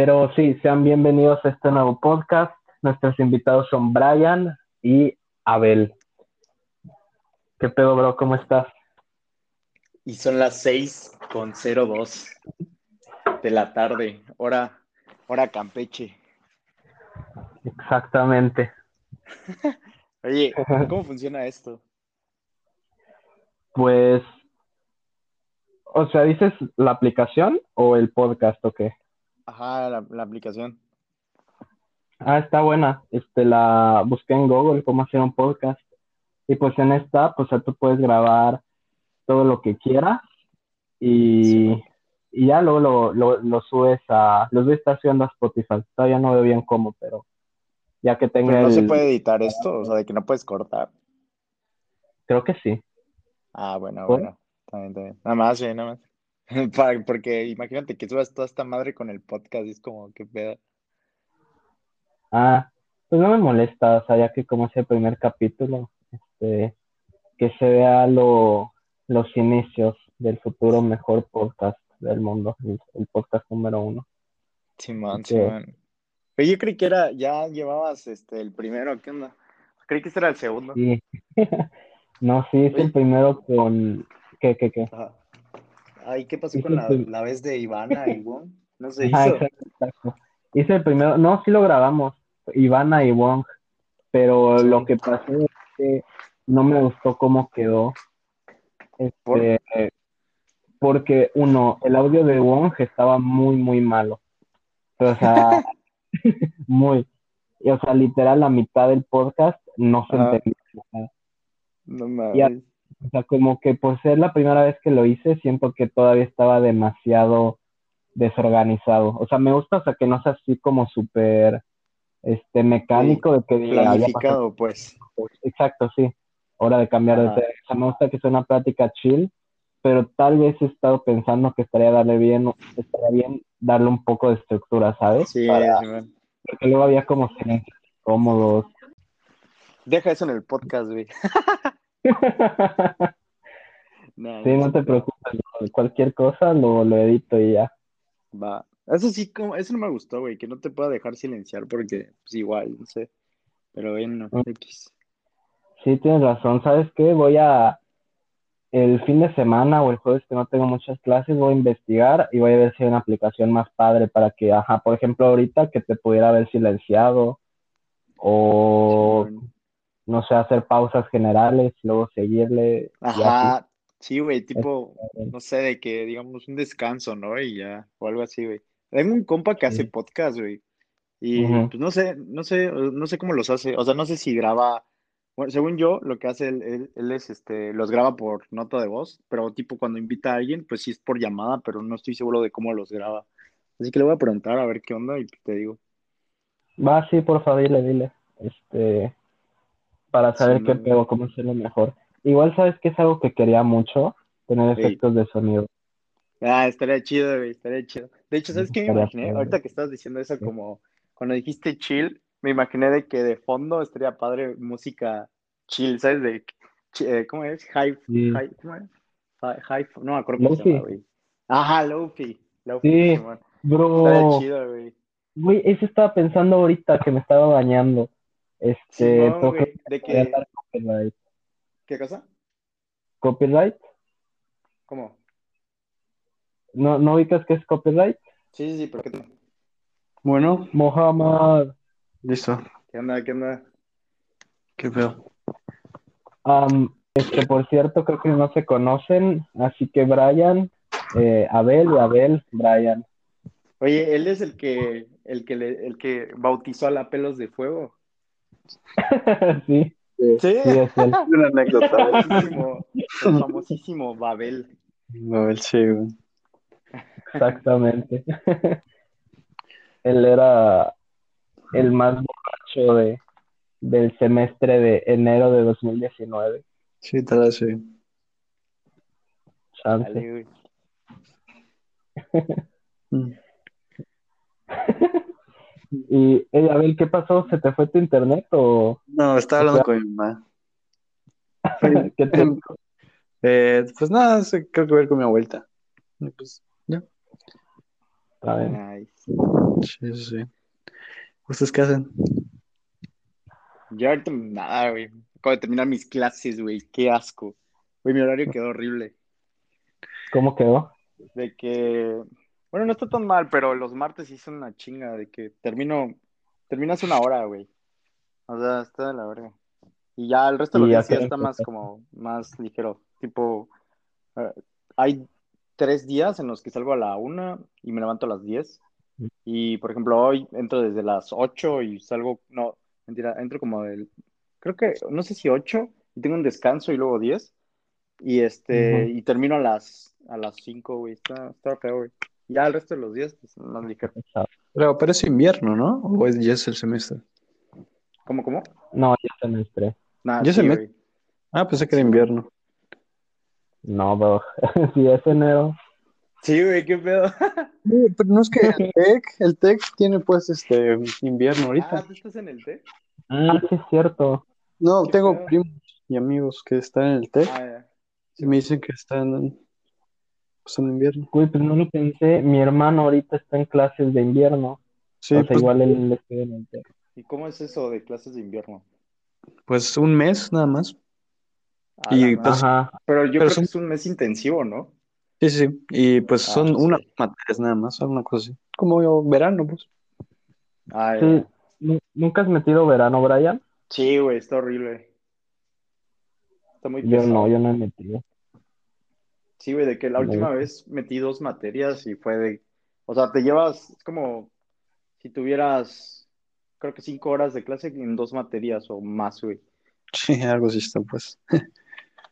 Pero sí, sean bienvenidos a este nuevo podcast. Nuestros invitados son Brian y Abel. ¿Qué pedo, bro? ¿Cómo estás? Y son las 6 con 02 de la tarde, hora, hora Campeche. Exactamente. Oye, ¿cómo funciona esto? Pues, o sea, ¿dices la aplicación o el podcast o qué? Ajá, la, la aplicación. Ah, está buena. Este, la busqué en Google cómo hacer un podcast. Y pues en esta, pues tú puedes grabar todo lo que quieras y, y ya luego lo, lo, lo subes a, los voy a estar subiendo a Spotify. Todavía no veo bien cómo, pero ya que tenga Pero no se puede editar esto, o sea, de que no puedes cortar. Creo que sí. Ah, bueno, ¿Por? bueno. También, también. Nada más, sí, nada más. Porque imagínate que subas toda esta madre con el podcast y es como, qué pedo. Ah, pues no me molesta, o sea, ya que como es el primer capítulo, este, que se vea lo, los inicios del futuro mejor podcast del mundo, el, el podcast número uno. Simón, Ok. Simón. Pero yo creí que era, ya llevabas este el primero, ¿qué onda? Creí que este era el segundo. Sí. No, sí, es el primero con... ¿Qué, qué, qué? Ajá. Ay, ¿qué pasó con la, la vez de Ivana y Wong? No se hizo. exacto, exacto. Hice el primero, no, sí lo grabamos, Ivana y Wong, pero Sí. lo que pasó es que no me gustó cómo quedó. ¿Por? Este, porque uno, el audio de Wong estaba muy, muy malo. O sea, muy. Y, o sea, literal, la mitad del podcast no se entendía. No mames. O sea, como que por ser la primera vez que lo hice, siento que todavía estaba demasiado desorganizado. O sea, me gusta, o sea, que no sea así como súper, este, mecánico de que diga. Planificado, pues. Exacto, sí. Hora de cambiar de tema. O sea, me gusta que sea una plática chill, pero tal vez he estado pensando que estaría darle bien, estaría bien darle un poco de estructura, ¿sabes? Sí, Para- Simón. porque luego había como silencios cómodos. Deja eso en el podcast, güey. Nah, Sí, no te preocupes, no, cualquier cosa lo, lo edito y ya. Va. Eso sí, como, eso no me gustó, güey, que no te pueda dejar silenciar porque, pues igual, no sé. Pero bueno, Mm. X. Sí, tienes razón. ¿Sabes qué? Voy a, el fin de semana o el jueves que no tengo muchas clases, voy a investigar y voy a ver si hay una aplicación más padre para que, ajá, por ejemplo, ahorita que te pudiera haber silenciado o. no sé, hacer pausas generales, luego seguirle. Ajá. Sí, güey, tipo, no sé, de que digamos un descanso, ¿no? Y ya, o algo así, güey. Tengo un compa que hace Sí. podcast, güey. Y pues no sé, no sé, no sé cómo los hace. O sea, no sé si graba. Bueno, según yo, lo que hace él, él, él es este, los graba por nota de voz, pero tipo cuando invita a alguien, pues sí es por llamada, pero no estoy seguro de cómo los graba. Así que le voy a preguntar a ver qué onda y te digo. Va, sí, por favor, dile, dile. Este, para Sí, saber qué no, pedo, cómo hacerlo mejor. Igual sabes que es algo que quería mucho, tener efectos de sonido. Ah, estaría chido, güey, estaría chido. De hecho, ¿sabes qué me imaginé? padre. Ahorita que estabas diciendo eso, Sí. como cuando dijiste chill, me imaginé de que de fondo estaría padre música chill, ¿sabes? De, eh, ¿cómo es? High, ¿cómo es? High, high- no me acuerdo cómo se llama, güey. Ajá, Lofi. Lofi, Sí. Bro, Estaría chido, güey. güey, eso estaba pensando ahorita que me estaba bañando. Este, que De dar copyright. ¿qué cosa? ¿Copyright? ¿Cómo? ¿No, no ubicas qué es copyright? Sí, sí, sí, pero ¿qué, tal? Bueno, Mohammad. listo. ¿Qué onda? ¿Qué onda? ¿Qué pedo? Am, este, por cierto, creo que no se conocen, así que Brian, eh, Abel y Abel, Brian. Oye, él es el que, el que, le- el que bautizó a la pelos de fuego. Sí, Sí, sí, es él. Una anécdota. el famosísimo, el famosísimo Babel. Ver, sí, güey. Exactamente. Él era el más borracho de, del semestre de enero de 2019. Sí, tal vez sí. Chance. Dale. Mm. Y, hey, Abel, ¿qué pasó? ¿Se te fue tu internet o No, estaba hablando con mi mamá. qué te... Eh, pues nada, creo que voy a ir con mi abuelita. Y Pues, ya. Está bien. Nice. Sí, sí, sí. ¿Ustedes qué hacen? Yo ahorita nada, güey. Acabo de terminar mis clases, güey. Qué asco. Güey, mi horario quedó horrible. ¿Cómo quedó? De que, bueno, no está tan mal, pero los martes hice una chinga de que termino, terminas una hora, güey. O sea, está de la verga. Y ya el resto de los ¿Y a días ya está más como, más ligero. Tipo, eh, hay tres días en los que salgo a la una y me levanto a las diez. Y, por ejemplo, hoy entro desde las ocho y salgo, no, mentira, entro como del, creo que, no sé si ocho, y tengo un descanso y luego diez. Y este, y termino a las, a las cinco, güey. Está, está feo, güey. Ya el resto de los días, pues, más ligero. Pero, pero es invierno, ¿no? ¿O es, ya es el semestre? ¿Cómo, cómo? No, ya semestre. Nada, Ya sí, se me- güey. Ah, pensé que era invierno. No, bro. Si es enero. Sí, güey, qué pedo. pero no es que el TEC, el TEC tiene pues este invierno Ah, ahorita. ¿tú estás en el té? Ah, sí es cierto. No, tengo pedo. primos y amigos que están en el TEC Ah, ya. y me dicen que están en, pues, en invierno. Uy, pues no lo pensé. Mi hermano ahorita está en clases de invierno. Sí, o sea, pues, igual él estudia en el. ¿Y cómo es eso de clases de invierno? pues un mes nada más. A Y, pues, Ajá. Pero yo pero creo son- que es un mes intensivo, ¿no? Sí, sí. Y pues Ah, son sí. unas materias nada más, una cosa así. Como verano, pues. Ah. Sí. ¿Nu- ¿Nunca has metido verano, Brian? Sí, güey, está horrible. Está muy Yo pesado. no, yo no he metido. Sí, güey, de que la última vez metí dos materias y fue de, o sea, te llevas, es como si tuvieras, creo que cinco horas de clase en dos materias o más, güey. Sí, algo así está, pues.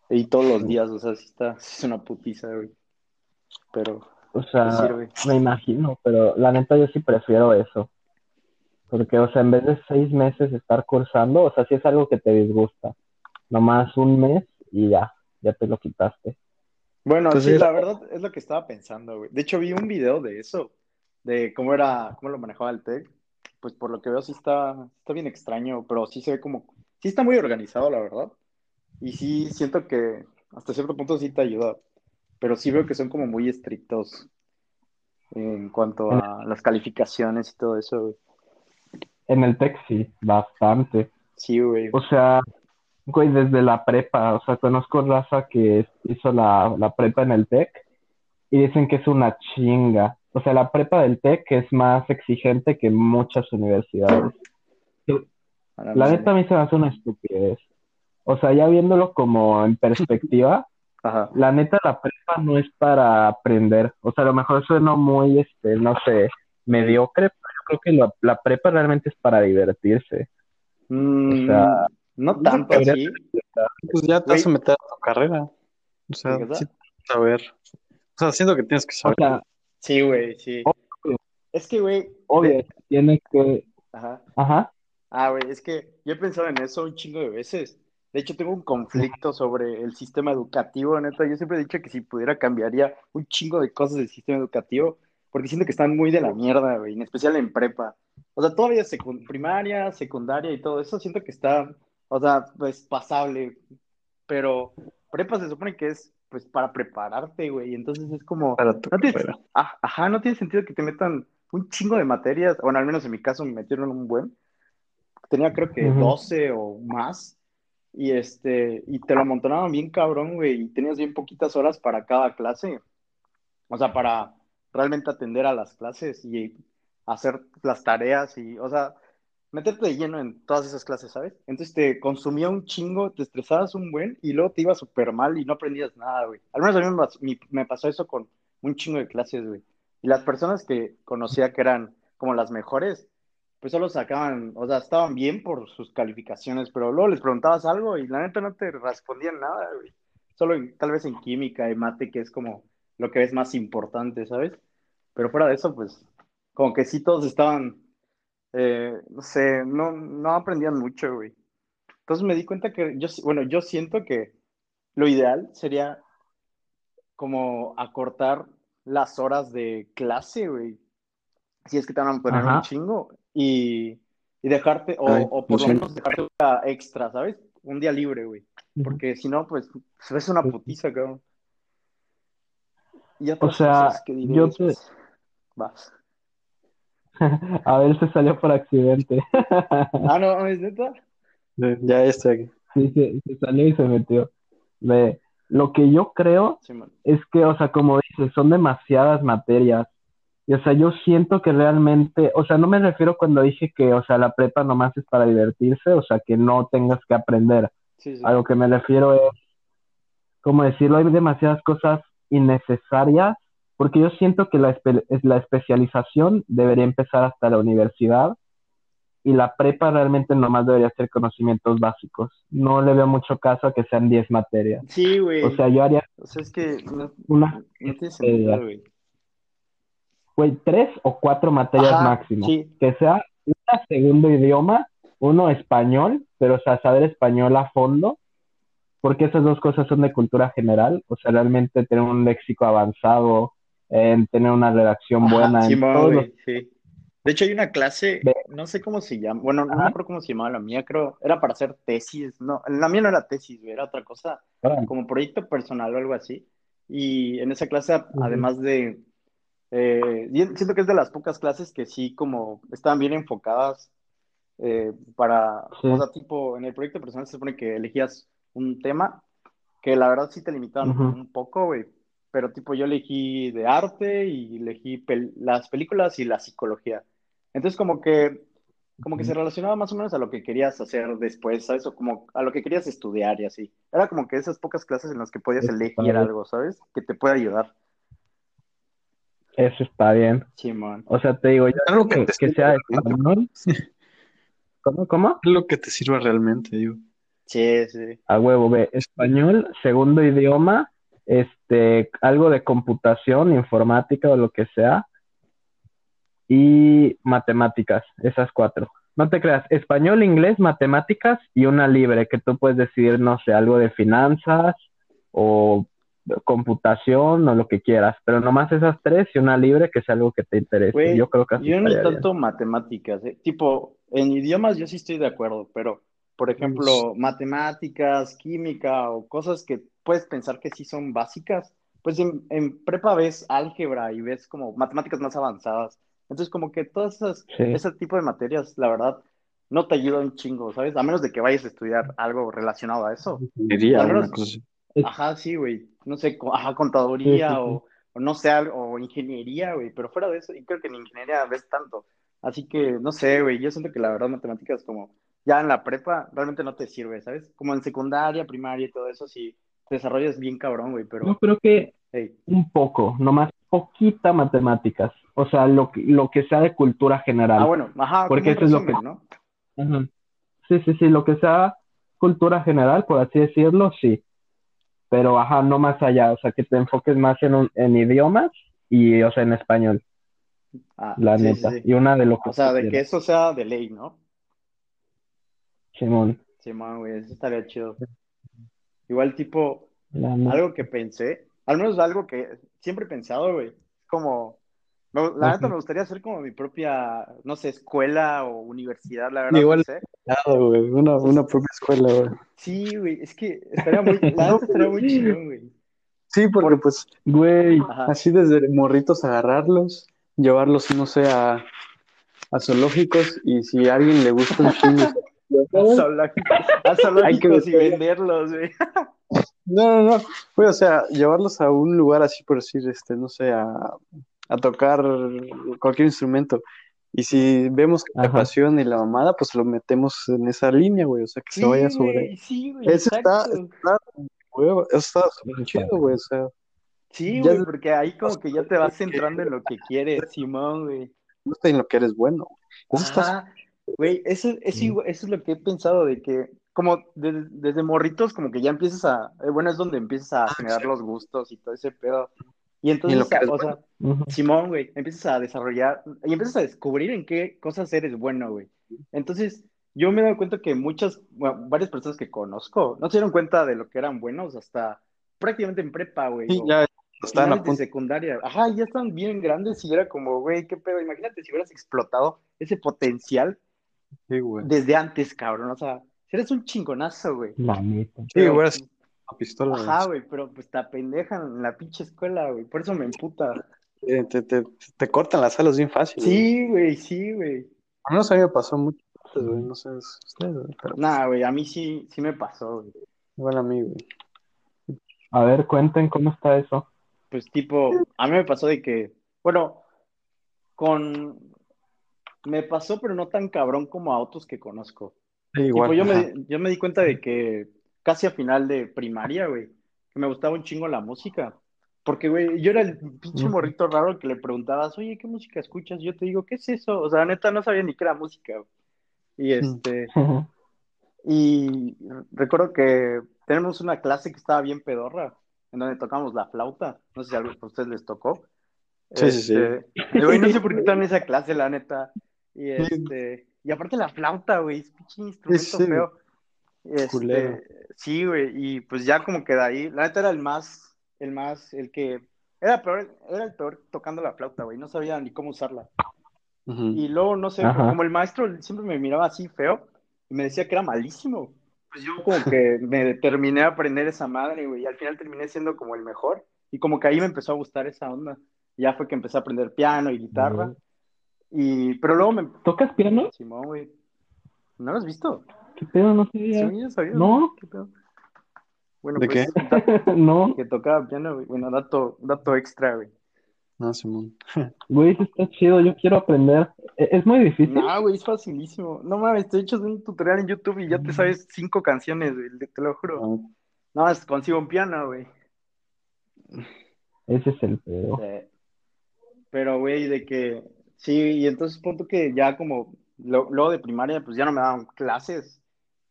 Y todos los días, o sea, sí está, sí es una putiza, güey. Pero, O sea, sirve. me imagino, pero la neta yo sí prefiero eso. Porque, o sea, en vez de seis meses estar cursando, o sea, si es algo que te disgusta. Nomás un mes y ya, ya te lo quitaste. Bueno, sí, la verdad es lo que estaba pensando, güey. De hecho, vi un video de eso, de cómo era, cómo lo manejaba el TEC. Pues por lo que veo sí está, está bien extraño, pero sí se ve como, sí está muy organizado, la verdad. Y sí siento que hasta cierto punto sí te ayuda, pero sí veo que son como muy estrictos en cuanto a las calificaciones y todo eso, güey. En el TEC sí, bastante. Sí, güey. O sea, güey, desde la prepa, o sea, conozco raza que hizo la, la prepa en el TEC y dicen que es una chinga. O sea, la prepa del TEC es más exigente que muchas universidades. La neta a mí se me hace una estupidez. O sea, ya viéndolo como en perspectiva, Ajá. la neta la prepa no es para aprender. O sea, a lo mejor suena muy, este, no sé, mediocre, pero yo creo que la, la prepa realmente es para divertirse. Mm, O sea, no tanto así. Pues ya te vas a meter a tu carrera. O sea, sí, saber. O sea, siento que tienes que O saber. sea, Sí, güey, sí. Obvio. Es que, güey, obvio, de- tienes que, Ajá. ajá, Ah, güey, es que yo he pensado en eso un chingo de veces. De hecho, tengo un conflicto sobre el sistema educativo, neta. Yo siempre he dicho que si pudiera cambiaría un chingo de cosas del sistema educativo, porque siento que están muy de la mierda, güey, en especial en prepa. O sea, todavía secund primaria, secundaria y todo eso, siento que está, o sea, pues pasable. Pero prepa se supone que es, pues, para prepararte, güey. Entonces es como, para tu no tiene, carrera. ah, ajá, no tiene sentido que te metan un chingo de materias, bueno, al menos en mi caso me metieron un buen. Tenía creo que Ujú. 12 o más. Y este, y te lo amontonaban bien cabrón, güey, y tenías bien poquitas horas para cada clase. O sea, para realmente atender a las clases y hacer las tareas y, o sea, meterte de lleno en todas esas clases, ¿sabes? Entonces te consumía un chingo, te estresabas un buen y luego te iba súper mal y no aprendías nada, güey. Al menos a mí me pasó eso con un chingo de clases, güey. Y las personas que conocía que eran como las mejores, pues solo sacaban, o sea, estaban bien por sus calificaciones, pero luego les preguntabas algo y la neta no te respondían nada, güey. Solo en- tal vez en química y mate, que es como lo que es más importante, ¿sabes? Pero fuera de eso, pues, como que sí todos estaban, eh, no sé, no, no aprendían mucho, güey. Entonces me di cuenta que yo, bueno, yo siento que lo ideal sería como acortar las horas de clase, güey. Si es que te van a poner Ajá. un chingo y, y dejarte, o, Ay, o por lo menos dejarte un día extra, ¿sabes? Un día libre, güey. Porque si no, pues, es una putiza, cabrón. Y otras O sea, cosas que diré yo te-. Vas. A ver, se salió por accidente. Ah, no, ¿es neta? Ya estoy aquí. Sí, se, se salió y se metió. Lo que yo creo Sí, es que, o sea, como dices, son demasiadas materias. Y, o sea, yo siento que realmente, o sea, no me refiero cuando dije que, o sea, la prepa nomás es para divertirse, o sea, que no tengas que aprender. Sí, sí. A lo que me refiero es, como decirlo, hay demasiadas cosas innecesarias, porque yo siento que la, espe- es- la especialización debería empezar hasta la universidad y la prepa realmente nomás debería ser conocimientos básicos. No le veo mucho caso a que sean 10 materias. Sí, güey. O sea, yo haría O sea, es que no, una, no tiene sentido, güey. güey, tres o cuatro materias Ajá, máximo. sí. Que sea una segundo idioma, uno español, pero o sea, saber español a fondo, porque esas dos cosas son de cultura general, o sea, realmente tener un léxico avanzado, en tener una redacción Ajá, buena, en Simón, todos los- sí. De hecho, hay una clase, Ve. no sé cómo se llama, bueno, no me Ajá. acuerdo cómo se llamaba la mía, creo, era para hacer tesis, no, la mía no era tesis, era otra cosa, Órale. como proyecto personal o algo así. Y en esa clase, Ujú. además de, eh, siento que es de las pocas clases que sí como estaban bien enfocadas eh, para, Sí. o sea, tipo, en el proyecto personal se supone que elegías un tema que la verdad sí te limitaban un poco, güey. Pero tipo, yo elegí de arte y elegí pel- las películas y la psicología. Entonces, como que, como que se relacionaba más o menos a lo que querías hacer después, ¿sabes? O como a lo que querías estudiar y así. Era como que esas pocas clases en las que podías elegir algo, ¿sabes? Que te puede ayudar. Eso está bien. Simón. O sea, te digo, yo Algo que que, te que sea español. ¿Cómo, cómo? Lo que te sirva realmente, digo. Sí, sí. A huevo, ve, español, segundo idioma, este, algo de computación, informática o lo que sea, y matemáticas, esas cuatro. No te creas, español, inglés, matemáticas y una libre, que tú puedes decidir, no sé, algo de finanzas o computación o lo que quieras, pero nomás esas tres y una libre que sea algo que te interese. Yo creo que así yo bien. tanto matemáticas, ¿eh? Tipo, en idiomas yo sí estoy de acuerdo, pero, por ejemplo, matemáticas, química o cosas que puedes pensar que sí son básicas, pues en, en prepa ves álgebra y ves como matemáticas más avanzadas. Entonces, como que todas esas, Sí. ese tipo de materias, la verdad, no te ayudan un chingo, ¿sabes? A menos de que vayas a estudiar algo relacionado a eso. Diría menos- cosa. Ajá, sí, güey. No sé, ajá, contaduría Sí, sí, sí. O, o no sé, o ingeniería, güey. Pero fuera de eso, y creo que en ingeniería ves tanto. Así que, no sé, güey. Yo siento que la verdad matemáticas como ya en la prepa realmente no te sirve, ¿sabes? Como en secundaria, primaria y todo eso, sí te desarrollas bien cabrón, güey. Yo Pero, creo que hey, un poco, nomás poquita matemáticas, o sea, lo, que- lo que sea de cultura general. ah, bueno, ajá, Porque eso es lo. Ujú. Sí, sí, sí, lo que sea cultura general, por así decirlo, sí. Pero, ajá, no más allá, o sea, que te enfoques más en, un- en idiomas y, o sea, en español, Ah, la sí, neta. sí. Y una de lo que O sea, de que eso sea de ley, ¿no? Simón. Sí, man, güey, eso estaría chido. Igual, tipo. Algo que pensé, al menos algo que siempre he pensado, güey, como, la neta me gustaría hacer como mi propia, no sé, escuela o universidad, la verdad, Igual. no sé. Nada, güey. Una, una propia escuela, güey. Sí, güey, es que estaría muy, la neta estaría muy chingón, güey. Sí, porque pues Güey, Ajá. así desde morritos agarrarlos, llevarlos, no sé, a, a zoológicos y si a alguien le gusta un chingo. A zoológicos, y venderlos, güey. No, no, no. Pues, o sea, llevarlos a un lugar así, por decir, este, no sé, a, a tocar cualquier instrumento. Y si vemos que Ajá. apasiona y la mamada, pues lo metemos en esa línea, güey. O sea, que Sí, se vaya sobre. güey, sí, güey, Eso está, está, güey, eso está súper está chido, güey. O sea, Sí, ya- güey, porque ahí como que ya te vas centrando en lo que quieres, Simón, güey. gusta en lo que eres bueno. güey. Eso está güey, eso, eso, Sí. eso es lo que he pensado de que, como de- desde morritos, como que ya empiezas a, eh, bueno, es donde empiezas a generar los gustos y todo ese pedo. Y entonces, eres o sea, Ujú. Simón, güey, empiezas a desarrollar y empiezas a descubrir en qué cosas eres bueno, güey. Entonces, yo me he dado cuenta que muchas, bueno, varias personas que conozco no se dieron cuenta de lo que eran buenos hasta prácticamente en prepa, güey. Sí, ya están a de punto. secundaria. Ajá, ya están bien grandes y era como, güey, qué pedo. Imagínate si hubieras explotado ese potencial Sí, güey. desde antes, cabrón. O sea, si eres un chingonazo, güey. La neta. Sí, güey, es una pistola. Ajá, güey. güey, pero pues te apendejan en la pinche escuela, güey. Por eso me emputa. te, te, te, te cortan las alas bien fácil. Sí, güey, sí, güey. A mí a mí me pasó mucho, güey, no sé ustedes, güey, pero Nah, güey, a mí sí, sí me pasó, güey. igual a mí, güey. A ver, cuenten cómo está eso. Pues tipo, a mí me pasó de que, bueno, con... Me pasó, pero no tan cabrón como a otros que conozco. Sí, Tipo, igual. yo me, yo me di cuenta de que casi a final de primaria, güey, que me gustaba un chingo la música. Porque, güey, yo era el pinche morrito raro que le preguntabas, oye, ¿qué música escuchas? Yo te digo, ¿qué es eso? O sea, neta, no sabía ni qué era música. güey. Y este, y recuerdo que tenemos una clase que estaba bien pedorra, en donde tocamos la flauta. No sé si a ustedes les tocó. Sí, sí, sí. Este, güey, no sé por qué estaba en esa clase, la neta. Y este, y aparte la flauta, güey, es pinche instrumento Sí, sí. feo. Este, sí, güey, y pues ya como que de ahí, la neta era el más, el más, el que, era peor, era el peor tocando la flauta, güey, no sabía ni cómo usarla. Y luego, no sé, Ajá. como el maestro siempre me miraba así feo y me decía que era malísimo. Pues yo como que me determiné a aprender esa madre, güey, y al final terminé siendo como el mejor. Y como que ahí me empezó a gustar esa onda. Ya fue que empecé a aprender piano y guitarra. Y, pero luego me... ¿Tocas piano? Simón, güey. ¿No lo has visto? ¿Qué pedo? No sabía. Sí, sabía, No. ¿qué pedo? Bueno, ¿De pues, no, que tocaba piano, güey. Bueno, dato, dato extra, güey. No, Simón. güey, eso está chido. Yo quiero aprender. ¿E- ¿Es muy difícil? No, güey, es facilísimo. No mames, te echas un tutorial en YouTube y ya te sabes cinco canciones, güey, te lo juro. No. No, es consigo un piano, güey. Ese es el pedo. Pero, güey, de que sí, y entonces punto que ya como lo- luego de primaria, pues ya no me daban clases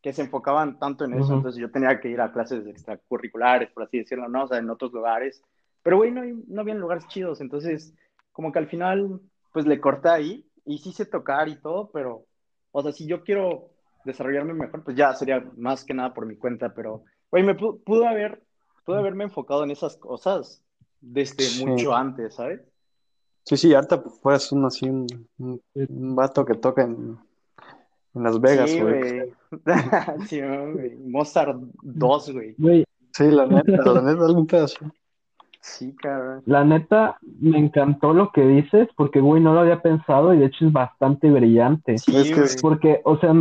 que se enfocaban tanto en eso, Ujú. entonces yo tenía que ir a clases extracurriculares, por así decirlo, ¿no? O sea, en otros lugares. Pero, güey, no, no habían lugares chidos, entonces como que al final, pues le corté ahí y sí sé tocar y todo, pero, o sea, si yo quiero desarrollarme mejor, pues ya sería más que nada por mi cuenta, pero, güey, me pu- pudo haber, pude haberme enfocado en esas cosas desde Sí. mucho antes, ¿sabes? Sí, sí, ahorita fueras un así, un, un, un vato que toca en, en Las Vegas, Sí, güey. güey. Sí, güey. Mozart 2, güey. Sí, la neta, la neta, algún pedazo. Sí, cabrón. la neta, me encantó lo que dices porque, güey, no lo había pensado y de hecho es bastante brillante. Sí, Es que es- Porque, o sea,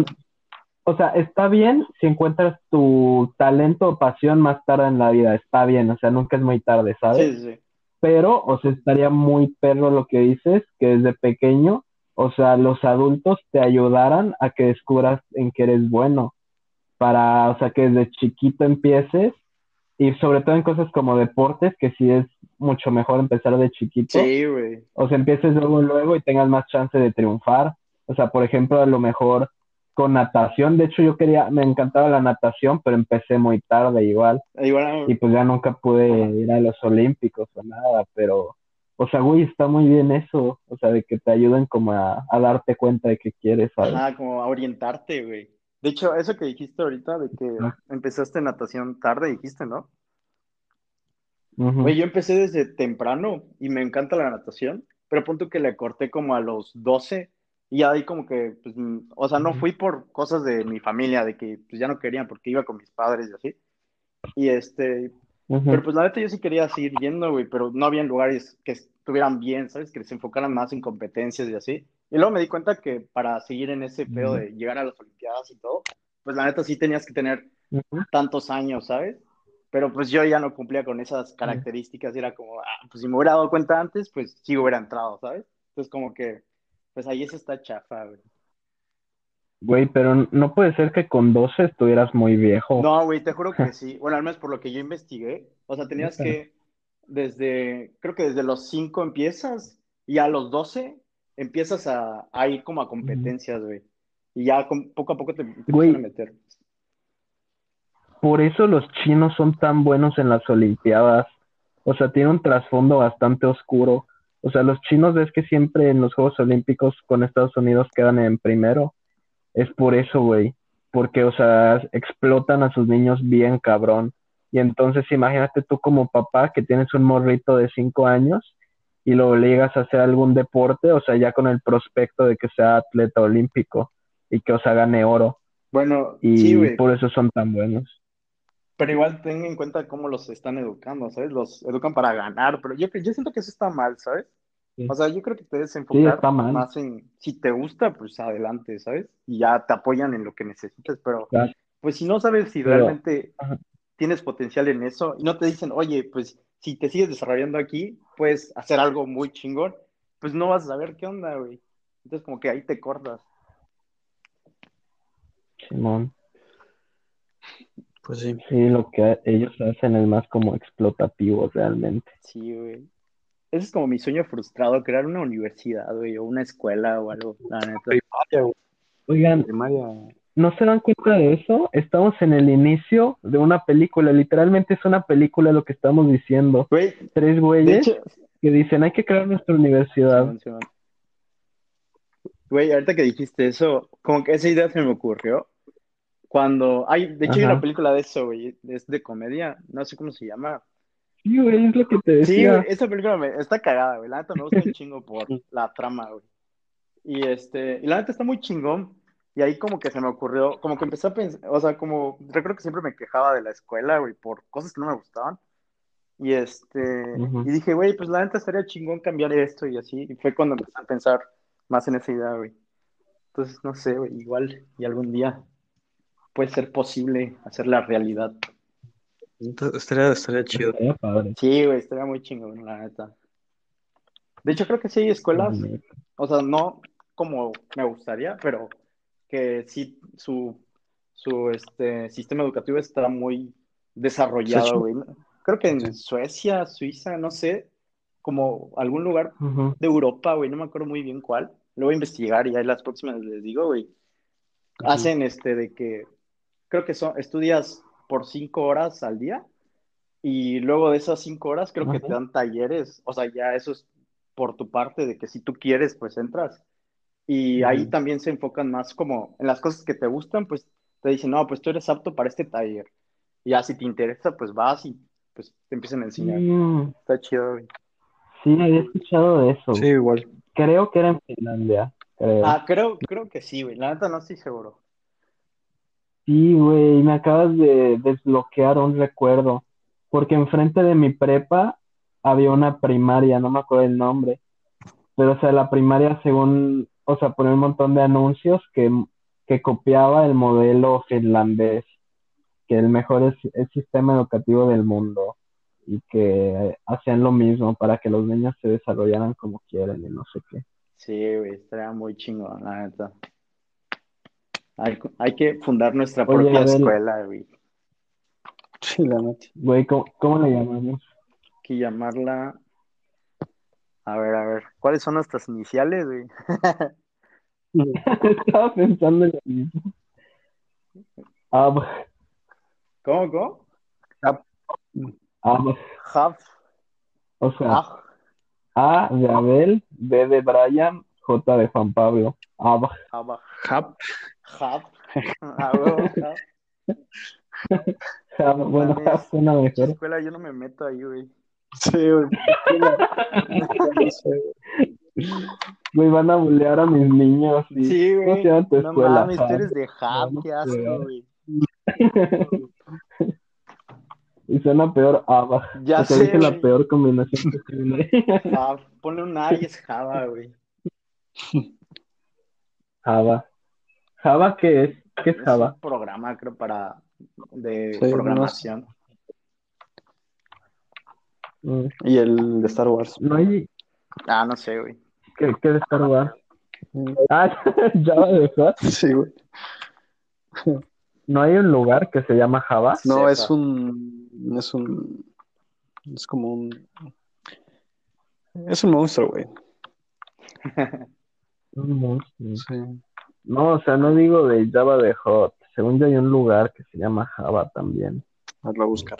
o sea, está bien si encuentras tu talento o pasión más tarde en la vida, está bien, o sea, nunca es muy tarde, ¿sabes? Sí, sí. Pero, o sea, estaría muy perro lo que dices, que desde pequeño, o sea, los adultos te ayudaran a que descubras en qué eres bueno, para, o sea, que desde chiquito empieces, y sobre todo en cosas como deportes, que sí es mucho mejor empezar de chiquito, Sí, güey. o sea, empieces luego, luego y tengas más chance de triunfar. O sea, por ejemplo, a lo mejor con natación, de hecho yo quería, me encantaba la natación, pero empecé muy tarde igual, Igual, y pues ya nunca pude ir a los olímpicos o nada, pero, o sea, güey, está muy bien eso, o sea, de que te ayuden como a, a darte cuenta de qué quieres, ¿sabes? ajá, como a orientarte, güey. De hecho, eso que dijiste ahorita de que Ah. empezaste natación tarde, dijiste, ¿no? Güey, yo empecé desde temprano y me encanta la natación, pero punto que le corté como a los 12 y ahí como que, pues, mm, o sea, no fui por cosas de mi familia, de que pues ya no querían porque iba con mis padres y así. Y este, Ujú. pero pues la neta yo sí quería seguir yendo, güey, pero no habían lugares que estuvieran bien, ¿sabes? Que se enfocaran más en competencias y así. Y luego me di cuenta que para seguir en ese pedo Ujú. de llegar a las Olimpiadas y todo, pues la neta sí tenías que tener Ujú. tantos años, ¿sabes? Pero pues yo ya no cumplía con esas características y era como, ah, pues si me hubiera dado cuenta antes, pues sí hubiera entrado, ¿sabes? Entonces como que, pues ahí eso está chafa, güey. Güey, pero no puede ser que con 12 estuvieras muy viejo. No, güey, te juro que sí. Bueno, al menos por lo que yo investigué, o sea, tenías que, desde, creo que desde los 5 empiezas y a los 12 empiezas a, a ir como a competencias, güey. Y ya con- poco a poco te, te Güey. a meter. Por eso los chinos son tan buenos en las Olimpiadas. O sea, tiene un trasfondo bastante oscuro. O sea, los chinos ves que siempre en los Juegos Olímpicos con Estados Unidos quedan en primero. Es por eso, güey. Porque, o sea, explotan a sus niños bien cabrón. Y entonces imagínate tú como papá que tienes un morrito de cinco años y lo obligas a hacer algún deporte, o sea, ya con el prospecto de que sea atleta olímpico y que, o sea, gane oro. Bueno, Y sí, por eso son tan buenos. Pero igual ten en cuenta cómo los están educando, ¿sabes? Los educan para ganar, pero yo, yo siento que eso está mal, ¿sabes? Sí. O sea, yo creo que te debes enfocar más en, si te gusta, pues adelante, ¿sabes? Y ya te apoyan en lo que necesites, pero Claro. pues si no sabes si Pero- realmente Ajá. tienes potencial en eso y no te dicen, oye, pues si te sigues desarrollando aquí, puedes hacer algo muy chingón, pues no vas a saber qué onda, güey. Entonces como que ahí te cortas. Simón. Pues sí. Sí, lo que ellos hacen es más como explotativo realmente. Sí, güey. Ese es como mi sueño frustrado, crear una universidad, güey, o una escuela o algo, la neta. Primaria, güey. Oigan, Primaria. ¿no se dan cuenta de eso? Estamos en el inicio de una película, literalmente es una película lo que estamos diciendo. Güey, Tres güeyes hecho, que dicen hay que crear nuestra universidad. Güey, ahorita que dijiste eso, como que esa idea se me ocurrió cuando hay, de hecho hay Ajá. una película de eso, güey, es de comedia, no sé cómo se llama. Sí, güey, es lo que te Sí, decía. güey, esa película me, está cagada, güey, la neta me gusta un chingo por la trama, güey. Y este, y la neta está muy chingón, y ahí como que se me ocurrió, como que empecé a pensar, o sea, como, recuerdo que siempre me quejaba de la escuela, güey, por cosas que no me gustaban. Y este, y dije, güey, pues la neta estaría chingón cambiar esto y así. Y fue cuando empecé a pensar más en esa idea, güey. Entonces, no sé, güey, igual y algún día puede ser posible hacer la realidad. Entonces, Estaría, estaría chido. Estaría padre. Sí, güey, estaría muy chingón, la neta. De hecho, creo que sí hay escuelas, o sea, no como me gustaría, pero que sí su, su este, sistema educativo está muy desarrollado, güey. Creo que en. Suecia, Suiza, no sé, como algún lugar de Europa, güey, no me acuerdo muy bien cuál. Lo voy a investigar y ahí las próximas les digo, güey. Hacen este de que creo que son estudias por cinco horas al día y luego de esas cinco horas creo que te dan talleres, o sea, ya eso es por tu parte de que si tú quieres, pues entras. Y ahí también se enfocan más como en las cosas que te gustan, pues te dicen, no, pues tú eres apto para este taller. Y ya si te interesa, pues vas y pues te empiezan a enseñar. Mm, Está chido, güey. sí, había escuchado de eso. Sí, igual. Creo que era en Finlandia, creo. Ah, creo, creo que sí, güey. La neta no estoy seguro. Sí, güey, me acabas de desbloquear un recuerdo, porque enfrente de mi prepa había una primaria, no me acuerdo el nombre, pero o sea, la primaria según, o sea, ponía un montón de anuncios que, que copiaba el modelo finlandés, que el mejor es el sistema educativo del mundo y que hacían lo mismo para que los niños se desarrollaran como quieren y no sé qué. Sí, güey, estaría muy chingón, la neta. Hay, hay que fundar nuestra Oye, propia escuela, güey. Sí, la neta. Güey, ¿cómo, cómo le llamamos? Hay que llamarla. A ver, a ver. ¿Cuáles son nuestras iniciales, güey? Estaba pensando en lo mismo. Ab, ¿Cómo, cómo? ab, Hub. o sea, Ah, A de Abel, B de Brian, J de Juan Pablo. Ab, Hub. Hub. Hub. Ah, huevo, Hub. Bueno. Ab suena mejor. escuela, yo no me meto ahí, güey. Sí, güey. No güey. Van a bulear a mis niños. y- Sí, ¿Cómo güey. No escuela? mames, tú eres de Hub, No, qué no, asco, güey. Y suena peor Ab. Ya porque sé, dije la peor combinación posible. Hub. Ponle un A y es Java, güey. Java. ¿Java qué es? ¿Qué es Es Java? un programa, creo, para de Sí, programación. Mm, Y el de Star Wars. No hay... Ah, no sé, güey. ¿Qué, qué de Star Wars? Mm. Ah, Java de Hot. Sí, güey. ¿No hay un lugar que se llama Java? No, Sepa. es un. Es un. Es como un. Es un monstruo, güey. Un monstruo. Sí. No, o sea, no digo de Java de Hot. Según yo hay un lugar que se llama Java también. Hazlo a buscar.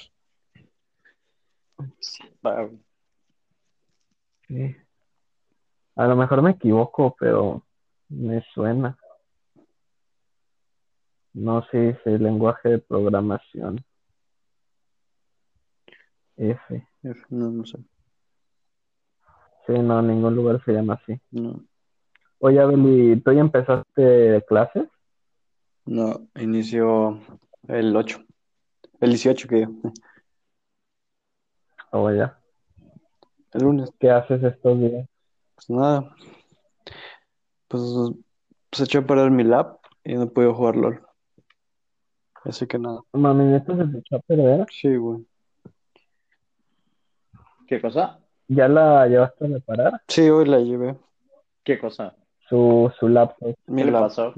Sí. A lo mejor me equivoco, pero me suena. No sé, es el lenguaje de programación. F. No, no sé. Sí, no, ningún lugar se llama así. No. Oye, Abel, ¿tú ya empezaste clases? No, inició el 8. El 18 que digo. ¿O ya? El lunes. ¿Qué haces estos días? Pues nada. Pues se echó a perder mi lap y no pude jugar LOL. Así que nada. Mami, ¿esto se echó a perder? Sí, güey. ¿Qué cosa? ¿Ya la llevaste a reparar? Sí, hoy la llevé. ¿Qué cosa? Su, su laptop. ¿Qué le pasó?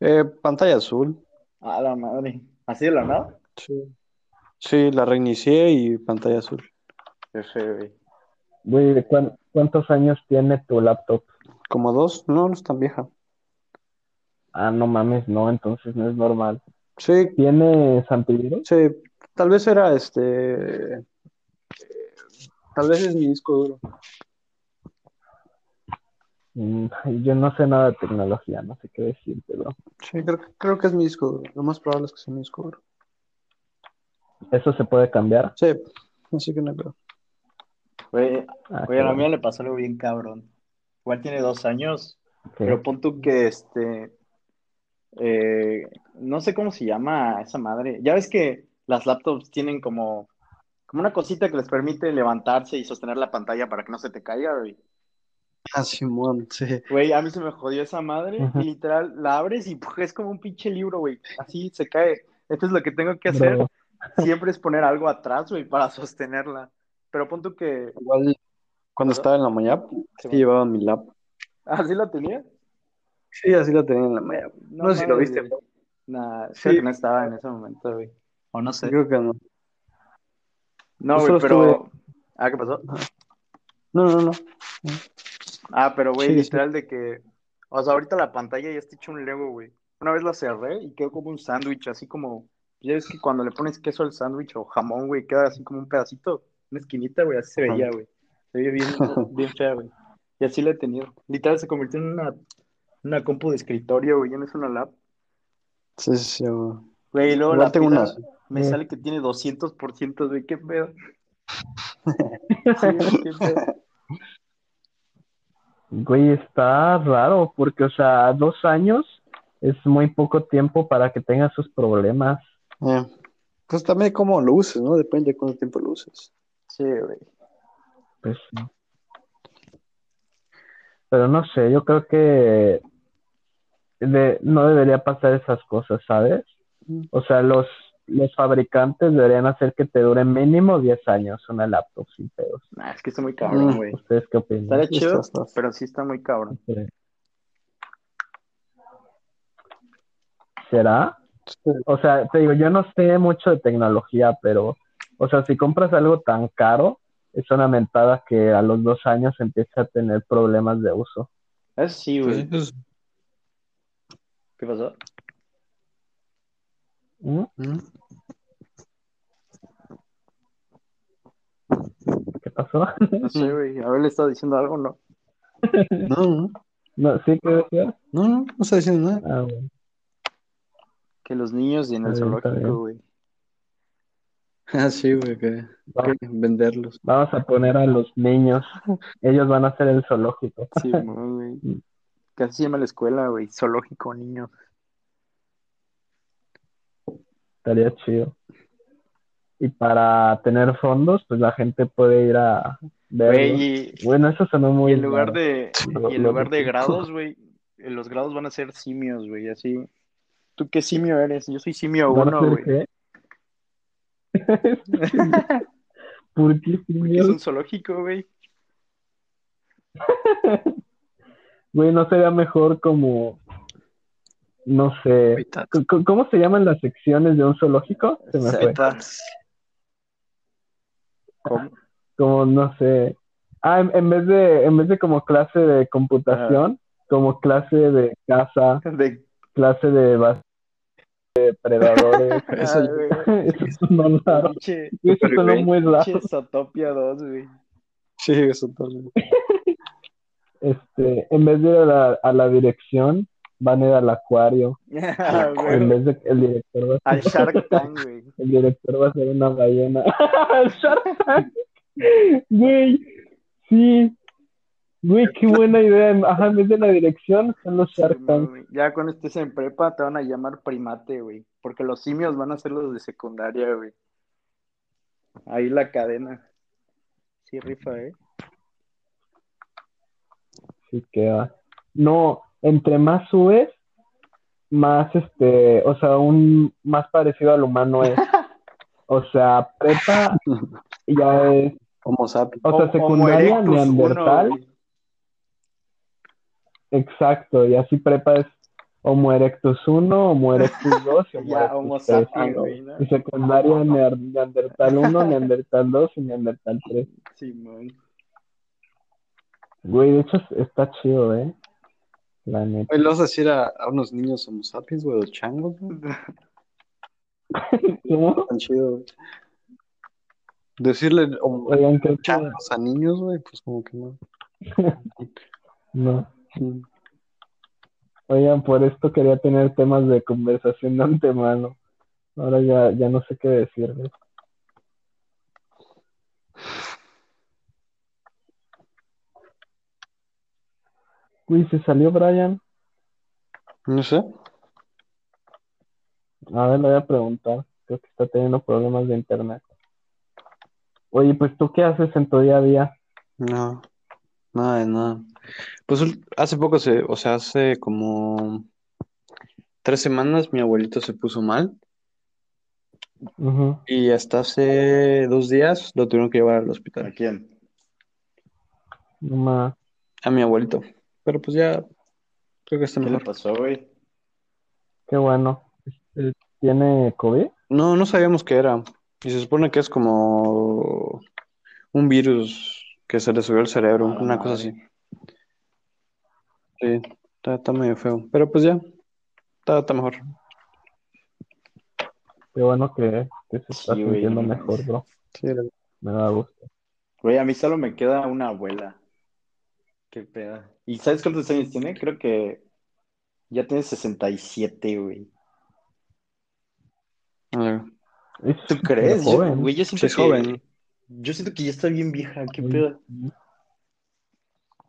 Eh, pantalla azul. A la madre. ¿Así de la nada? Sí. Sí, la reinicié y pantalla azul. Qué feo, güey. Güey, ¿de cuán- ¿cuántos años tiene tu laptop? Como dos, no, no es tan vieja. Ah, no mames, no, entonces no es normal. Sí, ¿Tienes antivirus? sí, tal vez era este. Tal vez es mi disco duro. Mm, yo no sé nada de tecnología, no sé qué decirte, bro. Sí, creo, creo que es mi disco. Lo más probable es que sea mi disco. ¿Eso se puede cambiar? Sí, así que no pedo. Güey, Ah, a la mía le pasó algo bien cabrón. Igual tiene dos años, pero pon tú que este. eh, no sé cómo se llama esa madre. Ya ves que las laptops tienen como, como una cosita que les permite levantarse y sostener la pantalla para que no se te caiga, güey. Ah, Simón, sí. Güey, a mí se me jodió esa madre y literal la abres y ¡puf! es como un pinche libro, güey. Así se cae. Esto es lo que tengo que hacer. Siempre es poner algo atrás, güey, para sostenerla. Pero pon tú que. Igual cuando estaba en la Mayap, sí llevaba mi lap. ¿Así la tenía? Sí, así la tenía en la Mayap. No, sé si lo viste. güey. Nah, Sí. creo que no estaba en ese momento, güey. O no sé. Creo que no. No, güey, pero. Ah, ¿qué pasó? No, no, no. Ah, pero, güey, Sí, sí. literal de que. O sea, ahorita la pantalla ya está hecho un Lego, güey. Una vez la cerré y quedó como un sándwich, así como. Ya ves que cuando le pones queso al sándwich o jamón, güey, queda así como un pedacito, una esquinita, güey, así se veía, güey. Se veía bien, bien fea, güey. Y así la he tenido. Literal se convirtió en una, una compu de escritorio, güey, ya no es una lap. Sí, sí, sí. güey. Güey, y luego Igual la tengo unas. me Sí. sale que tiene 200%, güey, qué pedo. Sí, qué pedo. Güey, está raro porque, o sea, dos años es muy poco tiempo para que tenga sus problemas. Eh, Pues también cómo lo uses, ¿no? Depende de cuánto tiempo lo uses. Sí, güey. Pues sí. Pero no sé, yo creo que de- no debería pasar esas cosas, ¿sabes? O sea, los, los fabricantes deberían hacer que te dure mínimo 10 años una laptop sin pedos. Nah, es que está muy cabrón, Mm. güey. ¿Ustedes qué opinan? Chido, está, está. pero sí está muy cabrón. ¿Será? Sí. O sea, te digo, yo no sé mucho de tecnología, pero, o sea, si compras algo tan caro, es una mentada que a los dos años empieza a tener problemas de uso. Eso sí, güey. Pues, ¿Qué pasó? ¿Qué pasó? No sé, güey. A ver, le estaba diciendo algo, ¿no? No, no, No, ¿sí que decías? no, no, no está diciendo nada. Ah, bueno. Que los niños y en el bien, zoológico, güey. Ah, sí, güey, que, Vamos, que venderlos. vamos a poner a los niños. Ellos van a ser el zoológico. Sí, güey. Así se llama la escuela, güey. Zoológico, niños. Estaría chido. Y para tener fondos, pues la gente puede ir a y, Bueno, eso sonó y muy en lugar raro. de, Lo- y en lugar de grados, güey, los grados van a ser simios, güey, así. ¿Tú qué simio eres? Yo soy simio ¿Van a uno, güey. ¿Por qué Porque es un zoológico, güey. Güey, ¿no sería mejor como, no sé, ¿cómo se llaman las secciones de un zoológico? Se me fue. ¿Cómo? Como, no sé. Ah, en, en vez de, en vez de como clase de computación, como clase de caza, De... clase de bas- de predadores. Eso Ah, güey. Eso sonó raro. Eso sonó güey, muy raro. Zootopia 2, güey. Sí, eso todo. Este, en vez de ir a la, a la dirección, van a ir al acuario. Ah. En vez de el director va a Al Shark Tank, güey. El director va a ser una ballena. Shark Tank. Güey, sí. Güey, qué buena idea. Ajá, en vez de la dirección, son los Shark Tank. Ya cuando estés en prepa te van a llamar primate, güey. Porque los simios van a ser los de secundaria, güey. Ahí la cadena. Sí, rifa, ¿eh? sí queda. No, entre más subes, más este, o sea, un más parecido al humano es. O sea, prepa ya es, Homo sapiens. o sea, secundaria, erectus uno, neandertal, güey. exacto, y así prepa es Homo erectus 1, Homo erectus 2 y Homo Ya, erectus Homo 3. sapiens, güey, ¿no? Y secundaria neandertal 1, neandertal 2 y neandertal 3. Simón. Güey, de hecho está chido, ¿eh? La neta. Le vas a decir a, a unos niños Homo sapiens, güey, los changos, güey. ¿Cómo? Tan chido, güey. Decirle Homo Oigan, creo que changos a niños, güey, pues como que no. no. Oigan, por esto quería tener temas de conversación de antemano. Ahora ya, ya no sé qué decirles. Uy, se salió Brian. No sé. A ver, le voy a preguntar. Creo que está teniendo problemas de internet. Oye, pues tú qué haces en tu día a día? No, nada de nada. Pues hace poco se, o sea, hace como tres semanas mi abuelito se puso mal y hasta hace dos días lo tuvieron que llevar al ¿A hospital. quién? No más. A mi abuelito. Pero pues ya creo que está ¿Qué le mejor. pasó, güey? Qué bueno. ¿Tiene COVID? No, no sabíamos qué era. Y se supone que es como un virus que se le subió al cerebro, una cosa así. Sí, está, está medio feo. Pero pues ya, está, está mejor. Qué bueno que, que se está Sí, sintiendo mejor, bro. Sí, Me da gusto. Güey, a mí solo me queda una abuela. Qué pedo. ¿Y sabes cuántos años tiene? Creo que ya tiene 67, güey. ¿Tú crees? Yo- joven. güey, yo siento que, joven. yo siento que ya está bien vieja. ¿Qué pedo?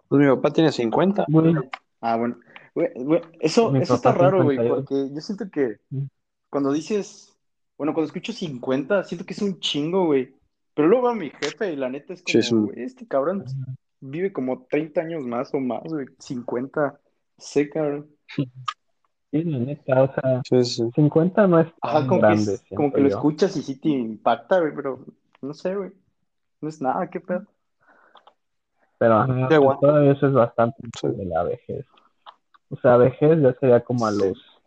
Pues mi papá tiene 50. Güey, Ah, bueno. Güey, güey, eso, Mi eso está raro, güey, 52. porque yo siento que Mm. cuando dices, bueno, cuando escucho 50, siento que es un chingo, güey. Pero luego veo a mi jefe y la neta es Sí, es como, un- güey, este cabrón vive como 30 años más o más, güey. 50. Sí, cabrón. sí, la neta, o sea, Sí, sí. 50 no es Ajá, tan como que, grande, es- como que lo yo. escuchas y sí te impacta, güey, pero no sé, güey. No es nada, qué pedo. Pero ajá, todavía eso es bastante Sí. de la vejez. O sea, vejez ya sería como a Sí. los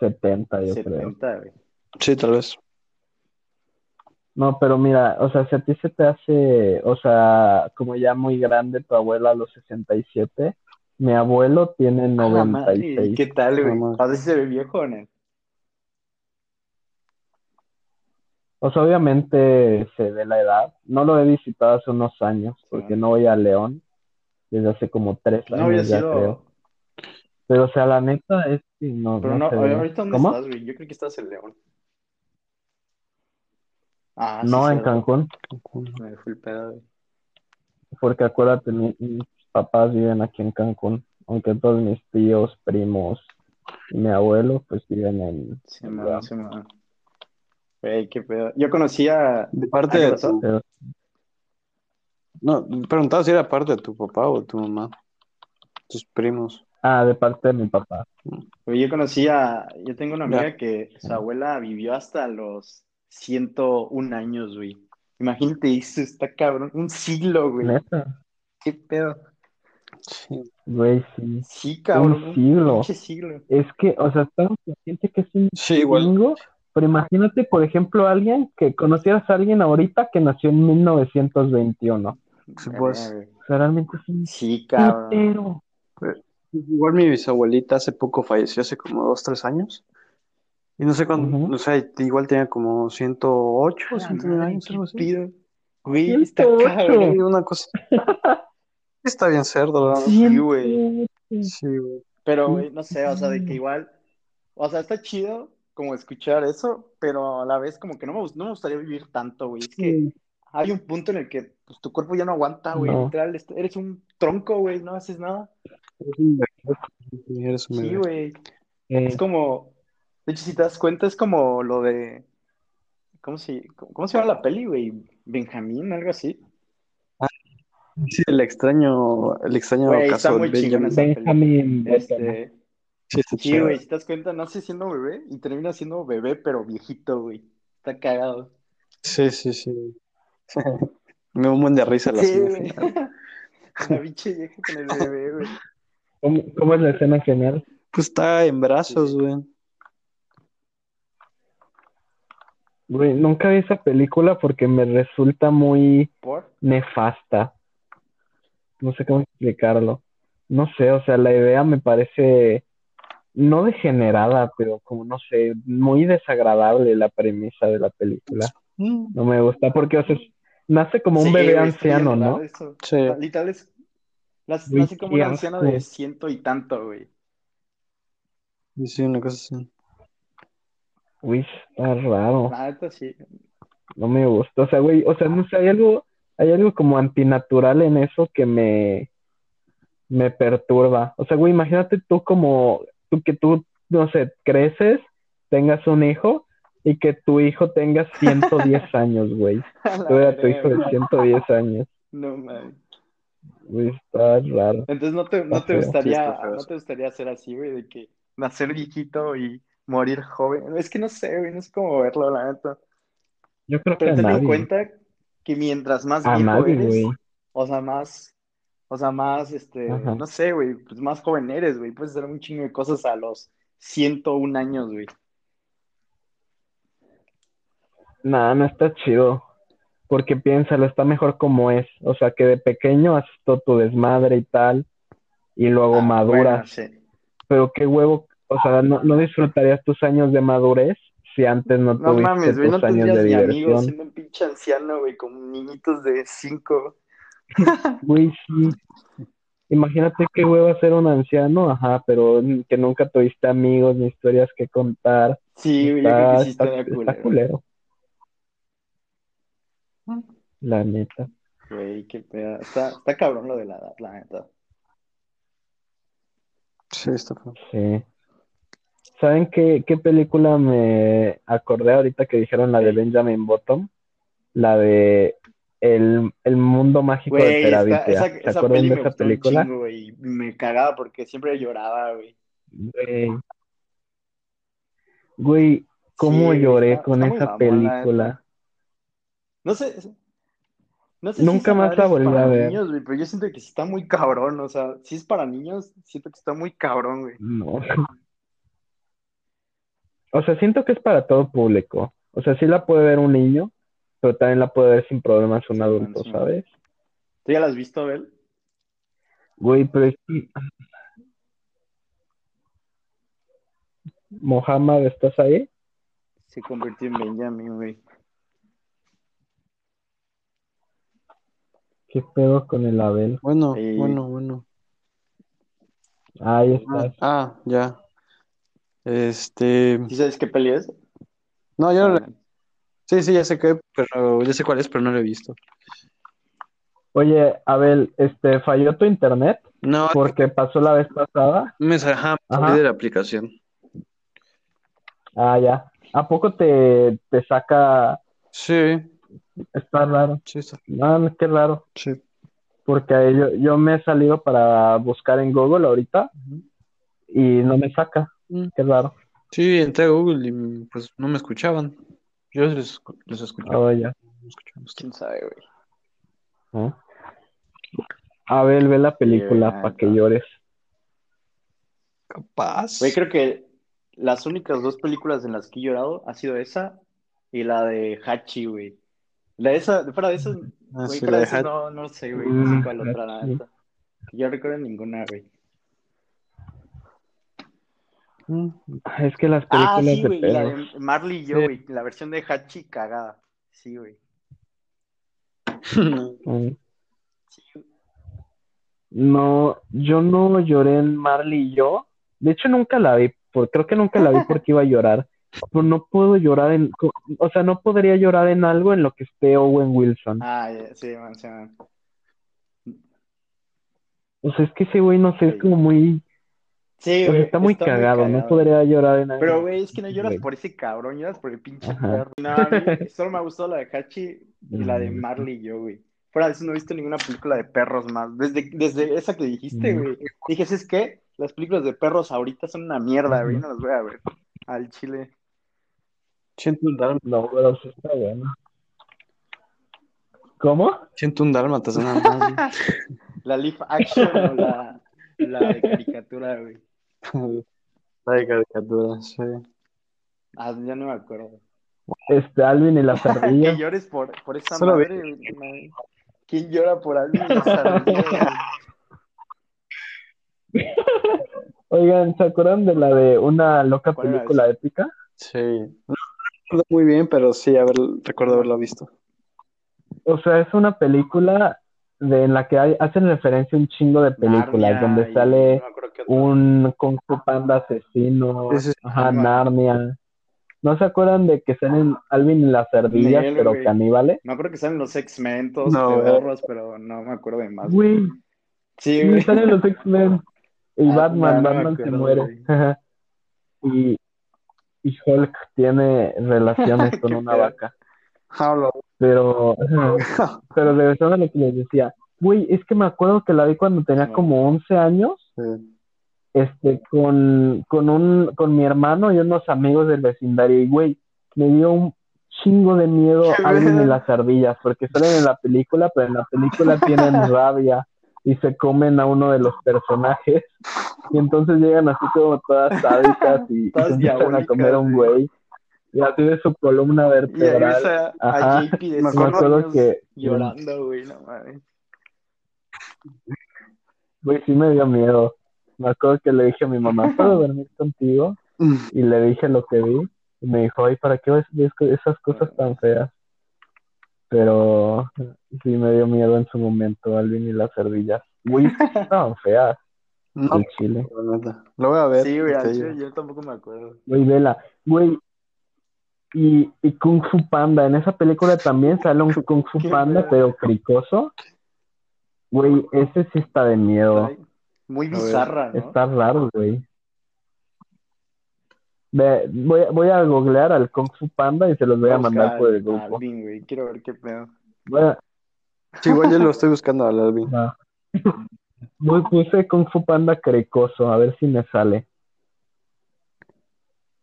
70, yo creo. 70, güey. Sí, tal vez. No, pero mira, o sea, si a ti se te hace, o sea, como ya muy grande tu abuela a los 67, mi abuelo tiene A la madre, 96. ¿qué tal, güey? A se ve viejo, ¿no? O sea, obviamente se ve la edad. No lo he visitado hace unos años, porque no voy a León desde hace como tres No había años ya sido. creo. Pero, o sea, la neta es que no, Pero no ahorita dónde ¿Cómo? estás, güey? Yo creo que estás en León. Ah, sí, No, en. Cancún, Me fui el pedo, güey. porque acuérdate, mi- mis papás viven aquí en Cancún, aunque todos mis tíos, primos y mi abuelo, pues viven en, Sí, man, sí, man. Güey, qué pedo. Yo conocí a. De ¿Ah, parte de tu... Pero No, preguntaba si era parte de tu papá o tu mamá. Tus primos. Ah, de parte de mi papá. Güey, yo conocí a. Yo tengo una Ya. amiga que su abuela vivió hasta los 101 años, güey. Imagínate eso, está cabrón. Un siglo, güey. Neta, Qué pedo. Sí. güey, sí. Sí, cabrón. Un siglo. siglo. Es que, o sea, está consciente que es un Sí, pero imagínate, por ejemplo, alguien que conocieras a alguien ahorita que nació en 1921. Sí, pues. O sea, realmente es un Sí, cabrón. putero. Igual mi bisabuelita hace poco falleció, hace como dos, tres años. Y no sé cuándo, Ujú. o sea, igual tenía como 108 o A la 109 madre, años, algo así. Güey, está 108. cabrón. Sí, una cosa. Está bien cerdo, verdad. Sí, güey. Sí, güey. Pero, güey, no sé, o sea, de que igual, o sea, está chido como escuchar eso, pero a la vez como que no me, no me gustaría vivir tanto, güey. Es que hay un punto en el que pues, tu cuerpo ya no aguanta, güey. No. Literal, eres un tronco, güey, no haces nada. Eres un bebé. Sí, güey. Eh, Es como, de hecho, si te das cuenta, es como lo de, ¿cómo se, cómo, se llama la peli, güey? Benjamín, algo así. Sí, el extraño, el extraño Güey, caso está de muy Benjamin. esa peli. Este, Sí, sí, güey, si te das cuenta, nace siendo bebé y termina siendo bebé, pero viejito, güey. Está cagado. Sí, sí, sí. Me da un buen de risa la Sí, güey. La pinche vieja con el bebé, güey. ¿Cómo, cómo es la escena final? Pues está en brazos, Sí. güey. Güey, nunca vi esa película porque me resulta muy ¿Por? nefasta. No sé cómo explicarlo. No sé, o sea, la idea me parece no degenerada, pero como no sé, muy desagradable la premisa de la película. Mm, No me gusta porque, o sea, nace como un Sí, bebé bien anciano, ¿no? eso. Sí. Literal es. Nace como un anciano de ciento y tanto, güey. Sí, sí, una cosa así. Uy, está raro. La neta sí. No me gusta. O sea, güey, o sea, no sé, hay algo, hay algo como antinatural en eso que me, me perturba. O sea, güey, imagínate tú como, tú que tú, no sé, creces, tengas un hijo y que tu hijo tenga 110 años, güey. Tú eras tu hijo de güey. 110 años. No mames. Güey, está raro. Entonces no te, no te gustaría, no te gustaría ser así, güey, de que nacer viejito y morir joven. Es que no sé, güey, no sé cómo verlo, la neta. Yo creo que Pero a ten en cuenta que mientras más A viejo nadie, eres, güey. o sea, más, o sea, más, este, Ajá. no sé, güey, pues más joven eres, güey. Puedes hacer un chingo de cosas a los 101 años, güey. Nah, no está chido. Porque piénsalo, está mejor como es. O sea, que de pequeño haces todo tu desmadre y tal, y luego Ah, maduras. bueno, sí. Pero qué huevo, o sea, no, no disfrutarías tus años de madurez si antes no No tuviste mames, güey, no tus años tendrías de ni amigos diversión. siendo un pinche anciano, güey, con niñitos de 5. Güey, sí. Imagínate qué huevo ser un anciano, ajá, pero que nunca tuviste amigos ni historias que contar. Sí, güey, yo creo que Está, sí está, está culero. culero, la neta. Güey, qué pedo. Está, está cabrón lo de la edad, la neta. Sí, está feo. Sí. ¿Saben qué, qué película me acordé ahorita que dijeron la de. Benjamin Button? La de El, el mundo mágico de Terabithia. esa, ¿Se esa acuerdan peli de esa película? chingo, Me cagaba porque siempre lloraba, güey. Güey, cómo Sí, lloré está- con está esa película. No sé, no sé si Nunca esa más la volví a ver. niños, pero yo siento que sí está muy cabrón, o sea, si es para niños, siento que está muy cabrón, güey. No. O sea, siento que es para todo público. O sea, sí la puede ver un niño, pero también la puede ver sin problemas un adulto. ¿sabes? ¿Tú ya la has visto, Abel? Güey, pero es que... Mohamed, ¿estás ahí? Se convirtió en Benjamin, güey. ¿Qué pedo con el Abel? Bueno, Sí. bueno, bueno. Ahí Ah, estás. ah, ya. Este. ¿Sí sabes qué peli es? No, yo no la- Ah, Sí, sí, ya sé qué, pero ya sé cuál es, pero no la he visto. Oye, Abel, este, ¿falló tu internet? No, Porque pasó la vez pasada. me ajá, Ajá. de la aplicación. Ah, ya. ¿A poco te, te saca? Sí, Está raro. sí, está. No, qué raro. Sí. Porque yo, yo me he salido para buscar en Google ahorita y no me saca. Mm. Qué raro. Sí, entré a Google y pues no me escuchaban. Yo les, les escuchaba. Oh, ya. ¿Quién sabe, güey? ¿no? Abel, ve la película Sí, para que llores. Capaz. Güey, creo que las únicas dos películas en las que he llorado ha sido esa y la de Hachi, güey. La de esa, fuera de esas, Ah, güey, sí, fuera de no, no sé, güey, no sé Mm, cuál otra. Que Yo recuerdo ninguna, güey. Es que las Ah, películas sí, de la Marley y yo, Sí. güey, la versión de Hachi cagada. Sí, güey. Mm. Sí. No, yo no lloré en Marley y yo. De hecho, nunca la vi. Por, creo que nunca la vi porque iba a llorar. Pero no puedo llorar en. O sea, no podría llorar en algo en lo que esté Owen Wilson. Ah, sí, man, sí, man. O sea, es que ese güey, no sé, es como muy. Sí, güey, está muy cagado. No podría llorar en algo. Pero, güey, es que no lloras Güey. por ese cabrón, lloras por el pinche Ajá. perro. No, a mí solo me ha gustado la de Hachi y la de Mm. Marley y yo, güey. fuera de eso no he visto ninguna película de perros más. Desde, desde esa que dijiste, Mm. güey. Dije, ¿es qué? Las películas de perros ahorita son una mierda, güey. No las voy a ver. Al chile. Siento un dálmata. No, pero sí está bueno. ¿Cómo? Siento un dálmata, suena mal. La live action o la, la de caricatura, güey. La de caricatura, sí. Ah, ya no me acuerdo. Este, Alvin y las Que ardillas. llores por, por esa Solo madre, güey. ¿Quién llora por alguien y las ardillas? Oigan, ¿se acuerdan de la de una loca ¿Cuál era película épica? Sí. No recuerdo muy bien, pero sí, haber, recuerdo haberlo visto. O sea, es una película de, en la que hay, hacen referencia a un chingo de películas, Narnia donde sale no un Kung Fu Panda asesino, es- ajá, no Narnia. ¿No se acuerdan de que salen Alvin y las ardillas, pero güey. caníbales? Me acuerdo que salen los X-Men, todos No, pedorros, pero no me acuerdo de más. Güey, Sí, sí, güey. salen los X-Men. Y Ah, Batman, no, no Batman se muere. y, y Hulk tiene relaciones con una vaca. Hablo. Pero, pero regresando a lo que les decía, güey, es que me acuerdo que la vi cuando tenía Sí. como 11 años, Sí. este, con, con un, con mi hermano y unos amigos del vecindario, y güey, me dio un chingo de miedo y pedo. las ardillas, porque salen en la película, pero en la película tienen rabia y se comen a uno de los personajes, y entonces llegan así como todas sádicas y, y se empiezan a comer a un güey, y así de su columna Y vertebral. ves a, a Ajá. JP de Me acuerdo que- llorando, güey, no mames. Güey, sí me dio miedo. Me acuerdo que le dije a mi mamá, ¿puedo dormir contigo? Y le dije lo que vi. Y me dijo, ay, ¿para qué ves esas cosas tan feas? Pero sí me dio miedo en su momento, Alvin y las ardillas. Güey, estaban feas, No, el chile. Lo voy a ver. Sí, güey, yo tampoco me acuerdo. Güey, vela. Güey, y, y Kung Fu Panda. En esa película también sale un Kung Fu Panda, pero cricoso. Güey, ese sí está de miedo. Muy ver, bizarra, ¿no? Está raro, güey. Ve, voy, a- voy a googlear al Kung Fu Panda y se los voy a mandar por el grupo. Alvin, güey, quiero ver qué pedo. Sí, igual yo lo estoy buscando al Alvin. Voy- puse Kung Fu Panda crecoso, a ver si me sale.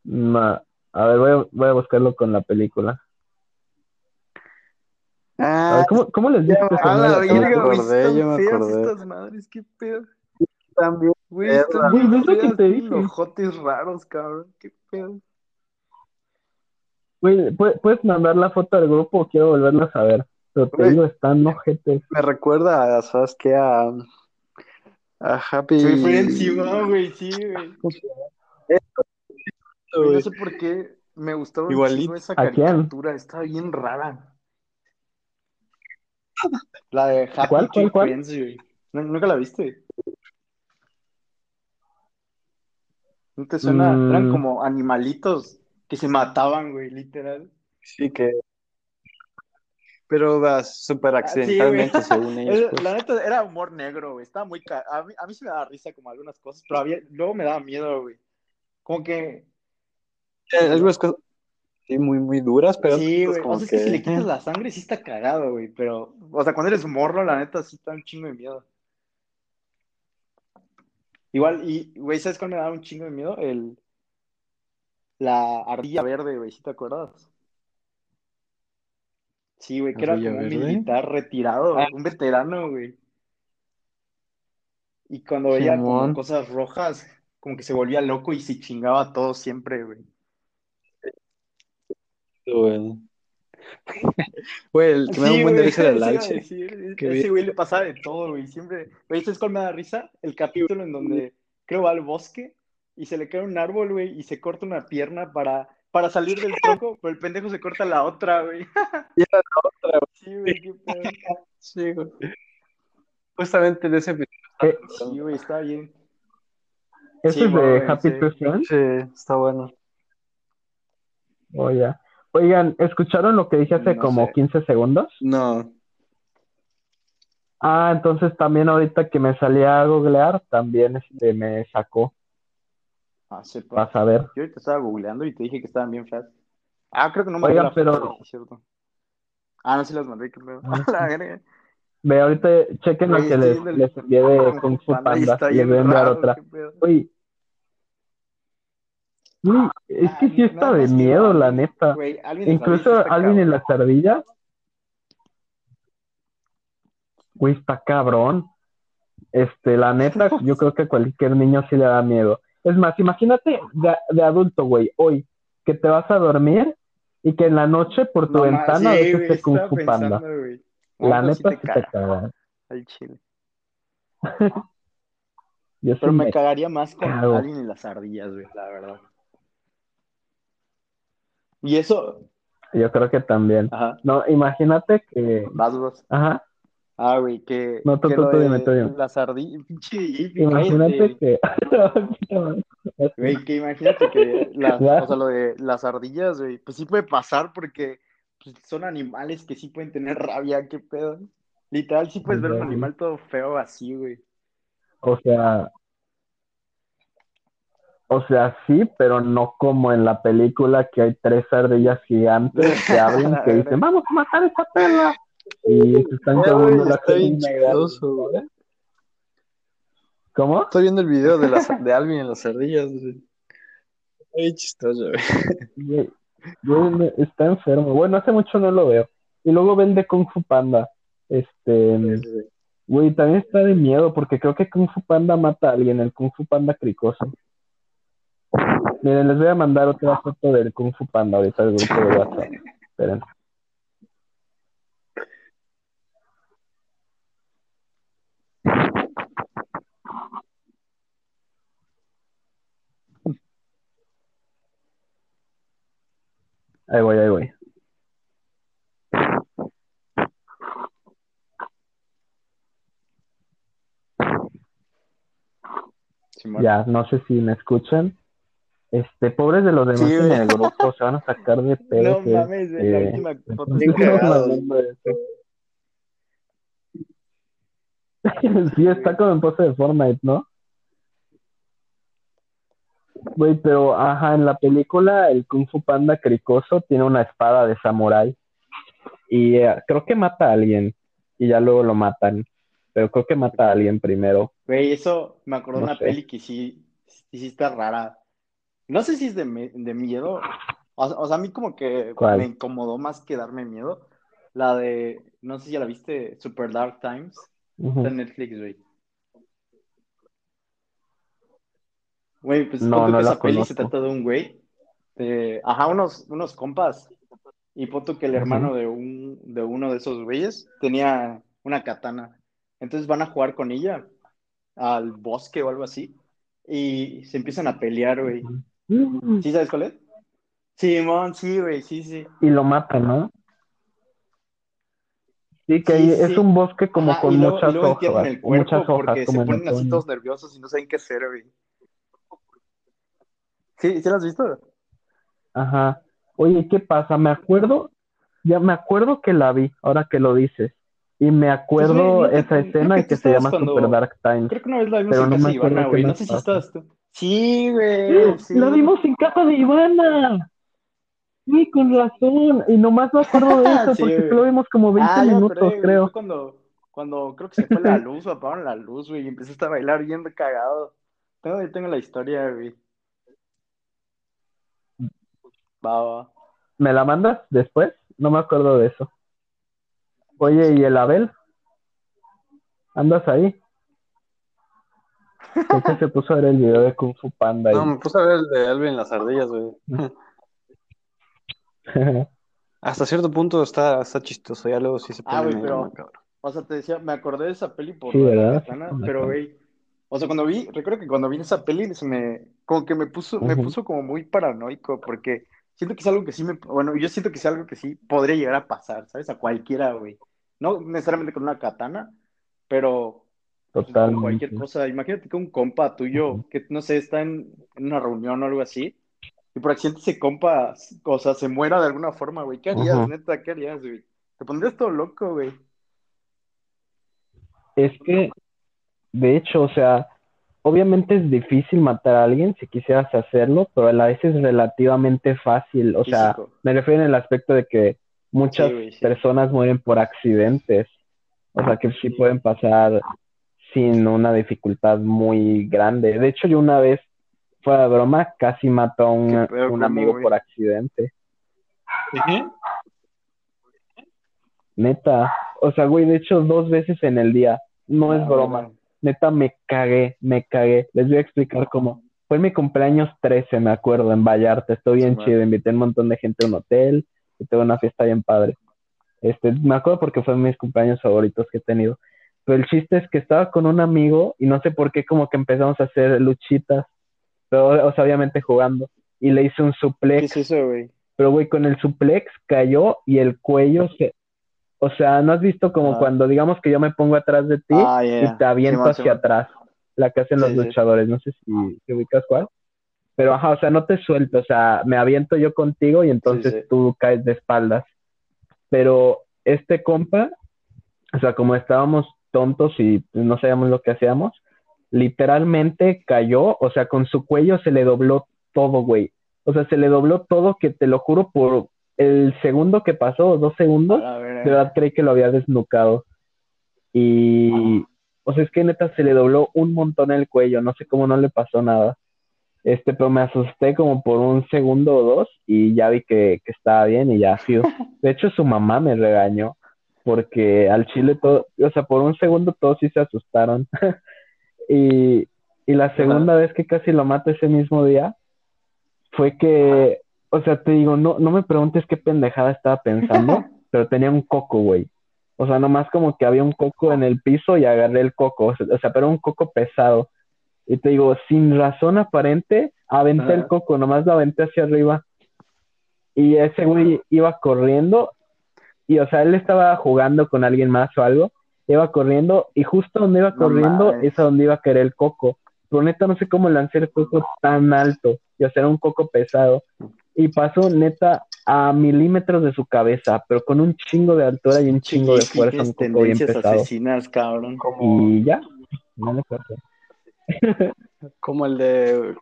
Ma- a ver, voy a, voy a buscarlo con la película. Ah, ver, ¿cómo, cómo les dije se A la verga, güey, acordé, están yo me feas acordé. estas madres, qué pedo. también. Güey, están Güey, bien ¿ves lo que feas, te dije? ojotes raros, cabrón, qué pedo. Güey, ¿pu- ¿puedes mandar la foto al grupo o quiero volverlas a ver? Pero te Güey. digo, están ojetes. Me recuerda a, ¿sabes qué? A, a Happy. Se me fue encima, güey, sí, güey. Güey, No sé por qué me gustaba Igualito. esa caricatura, estaba bien rara. La de Happy ¿Cuál, cuál, Tree cuál? Friends, güey. ¿Nu- ¿Nunca la viste? ¿No te suena? Mm. Eran como animalitos que se mataban, güey, literal. Sí, que. Pero va súper accidentalmente, Ah, sí, según ellos. Pues. La neta era humor negro, güey. Estaba muy. A mí, a mí sí me daba risa como algunas cosas, pero había- luego me daba miedo, güey. Como que. Algunas cosas sí, muy, muy duras, pero. sí, otras güey. O sea, es que si le quitas la sangre, sí está cagado, güey. Pero, o sea, cuando eres morro, la neta, sí está un chingo de miedo. Igual, y, güey, ¿sabes cuál me daba un chingo de miedo? El. La ardilla verde, güey, ¿sí te acuerdas? Sí, güey, que era ¿Ardilla como un militar retirado, Ah. un veterano, güey. Y cuando veía como cosas rojas, como que se volvía loco y se chingaba a todos siempre, güey. Güey, Güey, el que me da un buen de risa era eso decir, que Ese güey le pasaba de todo, güey. Siempre, güey, ¿sabes cuál me da risa? El capítulo en donde creo va al bosque y se le cae un árbol, güey, y se corta una pierna para, para salir del tronco, pero el pendejo se corta la otra, güey. Y era la otra, güey. Sí, güey, qué pedo. Sí, güey. Justamente de ese episodio. Eh, Sí, güey, está bien. ¿Ese Sí, es de güey, Happy sí. Tree Friends? Sí, está bueno. Oh, ya. Oigan, ¿escucharon lo que dije hace No como sé. 15 segundos? No. Ah, entonces también ahorita que me salía a googlear, también este, me sacó. Ah, sepa. Vas a ver. Yo ahorita estaba googleando y te dije que estaban bien feas. Ah, creo que no me Oigan, foto, pero- sí es cierto. Ah, no, sí las mandé, pedo. Ah, la. Ve, ahorita chequen lo que les, envié de Kung Fu Panda Les voy a enviar otra. Uy, uy, es Ah, que sí está de miedo, la neta. En Incluso alguien en las ardillas, güey, está cabrón. Este, la neta, yo creo que a cualquier niño sí le da miedo. Es más, imagínate de, de adulto, güey, hoy, que te vas a dormir y que en la noche por tu No, ventana ves güey, este Kung Fu Panda. La sí neta te sí te caga al chile. Yo sí Pero me me cagaría más con. Alvin y las ardillas, güey, la verdad. Y eso, Yo creo que también. ajá, No, imagínate que. vas, vas. Ajá. Ah, güey, que, No, tú, que tú, tú dime, tú dime. las ardillas, Imagínate que. Güey, que imagínate que las, o sea, lo de las ardillas, güey, pues sí puede pasar porque pues, son animales que sí pueden tener rabia, qué pedo. Literal, sí puedes ver un animal todo feo así, güey. O sea. O sea, sí, pero no como en la película que hay tres ardillas gigantes que hablan, que dicen, vamos a matar a esa perra. Y se están Eh, comiendo güey, la chistoso, güey. ¿Cómo? Estoy viendo el video de, las, de Alvin en las ardillas. Está chistoso, güey. Está enfermo. Bueno, hace mucho no lo veo. Y luego ve el de Kung Fu Panda. Este, güey, también está de miedo porque creo que Kung Fu Panda mata a alguien, el Kung Fu Panda cricoso. Miren, les voy a mandar otra foto del Kung Fu Panda ahorita al grupo de WhatsApp. Esperen. Ahí voy, ahí voy. Ya, no sé si me escuchan. Este, pobres de los demás Sí, en el grupo, se van a sacar de pedo. No mames, la eh, última foto de eso. Sí, está como en pose de Fortnite, ¿no? Güey, pero ajá, en la película el Kung Fu Panda cricoso tiene una espada de samurái y eh, creo que mata a alguien y ya luego lo matan, pero creo que mata a alguien primero. Güey, eso me acordó de No una sé. peli que sí, sí, sí está rara. No sé si es de, de miedo. O, o sea, a mí como que ¿Cuál? me incomodó más que darme miedo. La de, no sé si ya la viste, Super Dark Times. Está en Netflix, güey. Güey, pues No, no que la esa peli se trata de un güey. de- ajá, unos, unos compas. Y pon tú que el hermano de, un, de uno de esos güeyes tenía una katana. Entonces van a jugar con ella al bosque o algo así. Y se empiezan a pelear, güey. ¿Sí sabes cuál es? Simón, sí, güey, sí, sí. Y lo matan, ¿no? Sí, que Sí, ahí sí. es un bosque como con y luego, muchas y luego hojas, el cuerpo muchas hojas porque como se en ponen así todos nerviosos y no saben qué hacer, güey. ¿Sí? ¿Sí lo has visto? Ajá. Oye, ¿qué pasa? Me acuerdo, ya me acuerdo que la vi, ahora que lo dices. Y me acuerdo esa escena que se llama cuando- Super Dark Times. Creo que una vez la vimos Pero en no casa Ivana, güey. No sé si estabas tú. Sí, güey. Sí. La vimos en casa de Ivana. Sí, con razón. Y nomás me acuerdo de eso Sí, porque güey. solo vimos como 20 Ah, minutos, güey. creo. Cuando, cuando creo que se fue la luz o apagaron la luz, güey, y empezaste a bailar bien cagado. Tengo, yo tengo la historia, güey. Va, va. ¿Me la mandas después? No me acuerdo de eso. Oye, ¿y el Abel? ¿Andas ahí? Que se puso a ver el video de Kung Fu Panda y... No, me puse a ver el de Alvin las ardillas, güey. Hasta cierto punto está, está chistoso, ya luego sí se pone Ah, güey, pero-. O sea, te decía, me acordé de esa peli por Sí, la ¿verdad? katana, pero, güey, o sea, cuando vi, recuerdo que cuando vi esa peli, se me, como que me puso, me puso como muy paranoico, porque siento que es algo que sí me, bueno, yo siento que es algo que sí podría llegar a pasar, ¿sabes? A cualquiera, güey. No necesariamente con una katana, pero Totalmente. cualquier cosa. Imagínate que un compa tuyo, que no sé, está en, en una reunión o algo así, y por accidente ese compa, o sea, se muera de alguna forma, güey. ¿Qué harías, neta? ¿Qué harías, güey? Te pondrías todo loco, güey. Es que, de hecho, o sea, obviamente es difícil matar a alguien si quisieras hacerlo, pero a la vez es relativamente fácil. O sea, me refiero en el aspecto de que muchas Sí, güey, sí. personas mueren por accidentes. O sea, que sí pueden pasar sin una dificultad muy grande. De hecho, yo una vez, fuera de broma, casi mató a un, ¿Qué pedo, un cómo, amigo por accidente. Neta. O sea, güey, de hecho, dos veces en el día. No es Ah, broma. Neta, me cagué, me cagué. Les voy a explicar cómo. Fue mi cumpleaños 13, me acuerdo, en Vallarta. Estoy bien Sí, man. chido. Invité a un montón de gente a un hotel y tuve una fiesta bien padre. Este, me acuerdo porque fue mis cumpleaños favoritos que he tenido. Pero el chiste es que estaba con un amigo y no sé por qué como que empezamos a hacer luchitas. Pero, o sea, obviamente jugando. Y le hice un ¿Qué suplex. es eso, güey? Pero, güey, con el suplex cayó y el cuello se... O sea, ¿no has visto como Ajá. cuando digamos que yo me pongo atrás de ti Ah, y te aviento hacia atrás? La que hacen los Sí, luchadores, no sé si te ubicas cuál. Pero, ajá, o sea, no te suelto, o sea, me aviento yo contigo y entonces Sí, sí. tú caes de espaldas. Pero este compa, o sea, como estábamos tontos y no sabíamos lo que hacíamos, literalmente cayó, o sea, con su cuello se le dobló todo, güey. O sea, se le dobló todo que te lo juro por el segundo que pasó, dos segundos, ver, de verdad creí que lo había desnucado. Y, o sea, es que neta se le dobló un montón el cuello, no sé cómo no le pasó nada. Este, pero me asusté como por un segundo o dos y ya vi que, que estaba bien y ya sí. De hecho, su mamá me regañó porque al chile todo, o sea, por un segundo todos sí se asustaron. y, y la segunda vez que casi lo mato ese mismo día fue que, o sea, te digo, no, no me preguntes qué pendejada estaba pensando, pero tenía un coco, güey. O sea, nomás como que había un coco en el piso y agarré el coco, o sea, pero un coco pesado. Y te digo, sin razón aparente, aventé el coco, nomás lo aventé hacia arriba. Y ese güey iba corriendo, y o sea, él estaba jugando con alguien más o algo, iba corriendo, y justo donde iba corriendo es a donde iba a caer el coco. Pero neta, no sé cómo lancé el coco tan alto, y o sea, era un coco pesado. Y pasó neta a milímetros de su cabeza, pero con un chingo de altura y un chingo de fuerza, un Chiquis, coco bien tendencias pesado. asesinas, cabrón. Y ya, no me acuerdo. Como el de.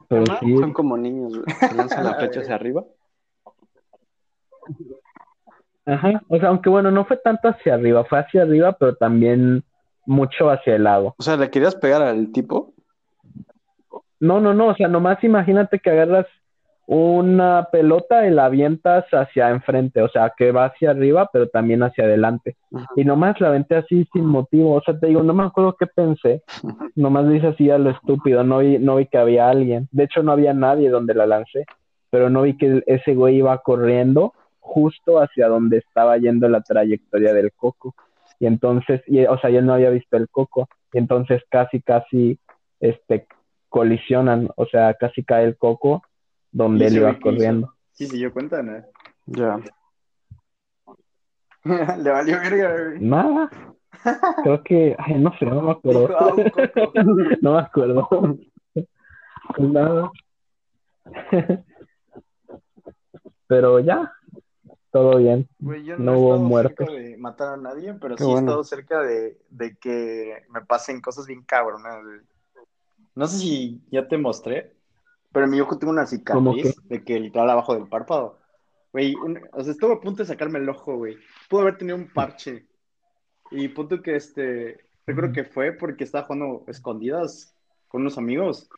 Son como niños, lanzan la flecha hacia arriba. Ajá, o sea, aunque bueno, no fue tanto hacia arriba, fue hacia arriba, pero también mucho hacia el lado. O sea, ¿le querías pegar al tipo? No, no, no, o sea, nomás imagínate que agarras una pelota y la avientas hacia enfrente, o sea, que va hacia arriba, pero también hacia adelante. Ajá. Y nomás la aventé así sin motivo, o sea, te digo, no me acuerdo qué pensé, nomás lo hice así a lo estúpido, no vi, no vi que había alguien, de hecho no había nadie donde la lancé, pero no vi que ese güey iba corriendo justo hacia donde estaba yendo la trayectoria del coco. Y entonces, y, o sea, yo no había visto el coco, y entonces casi, casi, este, colisionan, o sea, casi cae el coco donde ¿Y él iba corriendo. Sí, se dio cuenta, ¿no? Ya. Le valió verga, güey. Nada, creo que, ay, no sé, no me acuerdo. No me acuerdo. Pues nada. Pero ya, todo bien. Güey, yo No no, he hubo cerca de matar a nadie, pero Qué sí he estado cerca de, de que me pasen cosas bien cabronas. güey. No sé si ya te mostré, pero en mi ojo tengo una ¿Cómo cicatriz de que literal abajo del párpado. Güey, un- o sea, estuve a punto de sacarme el ojo, güey. Pudo haber tenido un parche. Y punto que este, recuerdo que fue porque estaba jugando escondidas con unos amigos.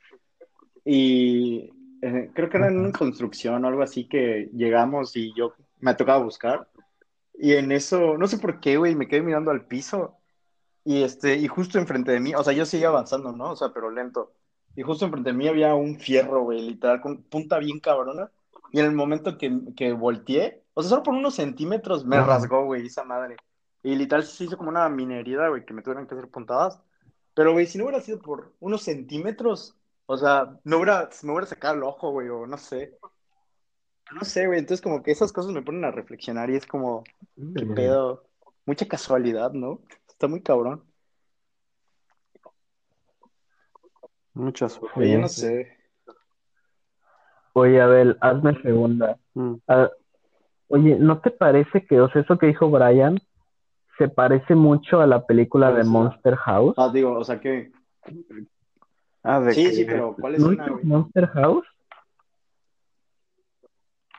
Y eh, creo que era en una construcción o algo así que llegamos y yo me tocaba buscar. Y en eso, no sé por qué, güey, me quedé mirando al piso. Y este, y justo enfrente de mí, o sea, yo seguía avanzando, ¿no? O sea, pero lento. Y justo enfrente de mí había un fierro, güey, literal, con punta bien cabrona. Y en el momento que, que volteé, o sea, solo por unos centímetros me rasgó, güey, esa madre. Y literal se hizo como una minería, güey, que me tuvieron que hacer puntadas. Pero, güey, si no hubiera sido por unos centímetros, o sea, no hubiera, me hubiera sacado el ojo, güey, o no sé. No sé, güey, entonces como que esas cosas me ponen a reflexionar y es como, qué pedo, mucha casualidad, ¿no? Está muy cabrón. Muchas. Güey, yo no sé. Oye, Abel, hazme segunda. Mm. Ah, oye, ¿no te parece que, o sea, eso que dijo Brian se parece mucho a la película de. Monster House? Ah, digo, o sea que... Ah, de Sí, que- sí, pero ¿cuál es ¿No una? Monster House?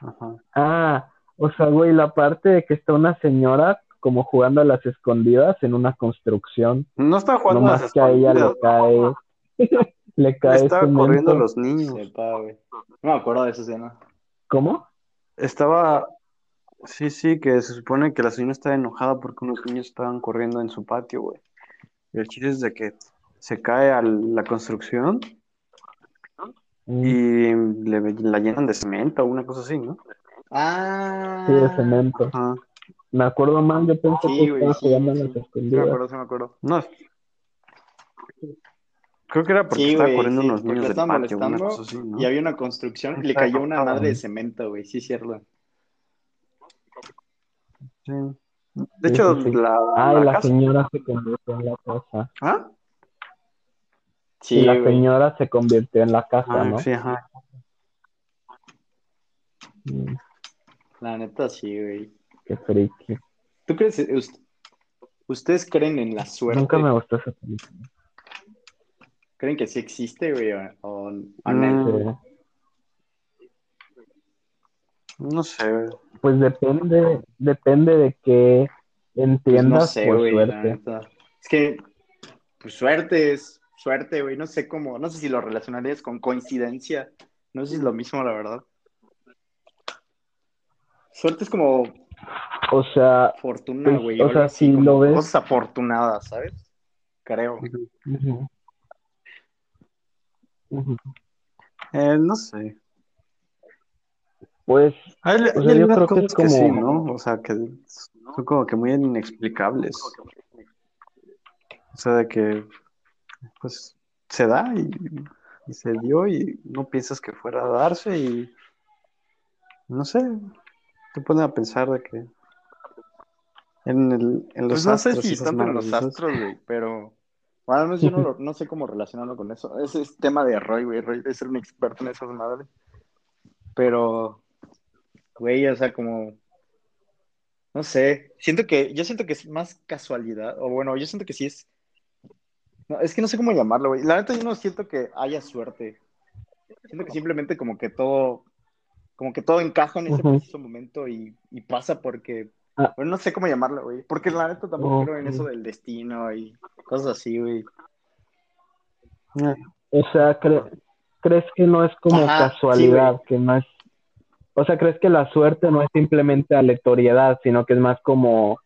Ajá. Ah, o sea, güey, la parte de que está una señora como jugando a las escondidas en una construcción. No estaba No jugando a más las que a ella le cae, le cae Estaban cemento. corriendo los niños. Sepa, güey. No me acuerdo de esa escena. ¿Cómo? Estaba, sí, sí, que se supone que la señora estaba enojada porque unos niños estaban corriendo en su patio, güey. Y el chiste es de que se cae a la construcción Mm, y le, la llenan de cemento o una cosa así, ¿no? Ah. Sí, de cemento. Ajá. Me acuerdo mal, yo pensé Sí, que güey, estaba sí, jugando sí. las Sí me acuerdo, sí me acuerdo. No. Creo que era porque Sí, estaba güey, corriendo sí, unos niños del patio, una cosa así, ¿no? y había una construcción y le cayó una madre de cemento, güey. Sí, cierto. Sí. De hecho, sí, sí. la, Ay, la la casa. señora se convirtió en la casa. ¿Ah? Y la güey. señora se convirtió en la casa, Ah, ¿no? sí, ajá. Mm, La neta, sí, güey. qué friki. ¿Tú crees, us- ustedes creen en la suerte? Nunca me gustó esa película. ¿Creen que sí existe, güey? O, o- no? No sé, güey. Pues depende, depende de qué Pues no entiendas sé, por güey, la suerte. neta. Es que, pues suerte es suerte, güey. No sé cómo, no sé si lo relacionarías con coincidencia. No sé si es lo mismo, la verdad. Suerte es como O sea, fortuna, Pues, güey. o sea, si como lo ves- Cosas afortunadas, ¿sabes? Creo. Eh, no sé. pues Hay, O sea, yo creo que es que sí, como- ¿no? O sea, que son como que muy inexplicables. O sea, de que, pues, se da y, y se dio y no piensas que fuera a darse y, no sé, te pone a pensar de que en, el, en los Pues no sé astros y si tanto en los astros, güey, pero. Bueno, al menos yo no, lo- no sé cómo relacionarlo con eso. Ese es tema de Roy, güey. Roy ser un experto en esas madres. Pero, güey, o sea, como. No sé. Siento que. Yo siento que es más casualidad. O bueno, yo siento que sí es. No, es que no sé cómo llamarlo, güey. La neta, yo no siento que haya suerte. Siento que simplemente como que todo. Como que todo encaja en ese preciso momento y, y pasa porque. Ah. Bueno, no sé cómo llamarlo, güey. Porque la neta tampoco creo en eso del destino y cosas así, güey. O sea, cre- ¿crees que no es como Ajá, casualidad, que no es, o sea, ¿crees que la suerte no es simplemente aleatoriedad, sino que es más como,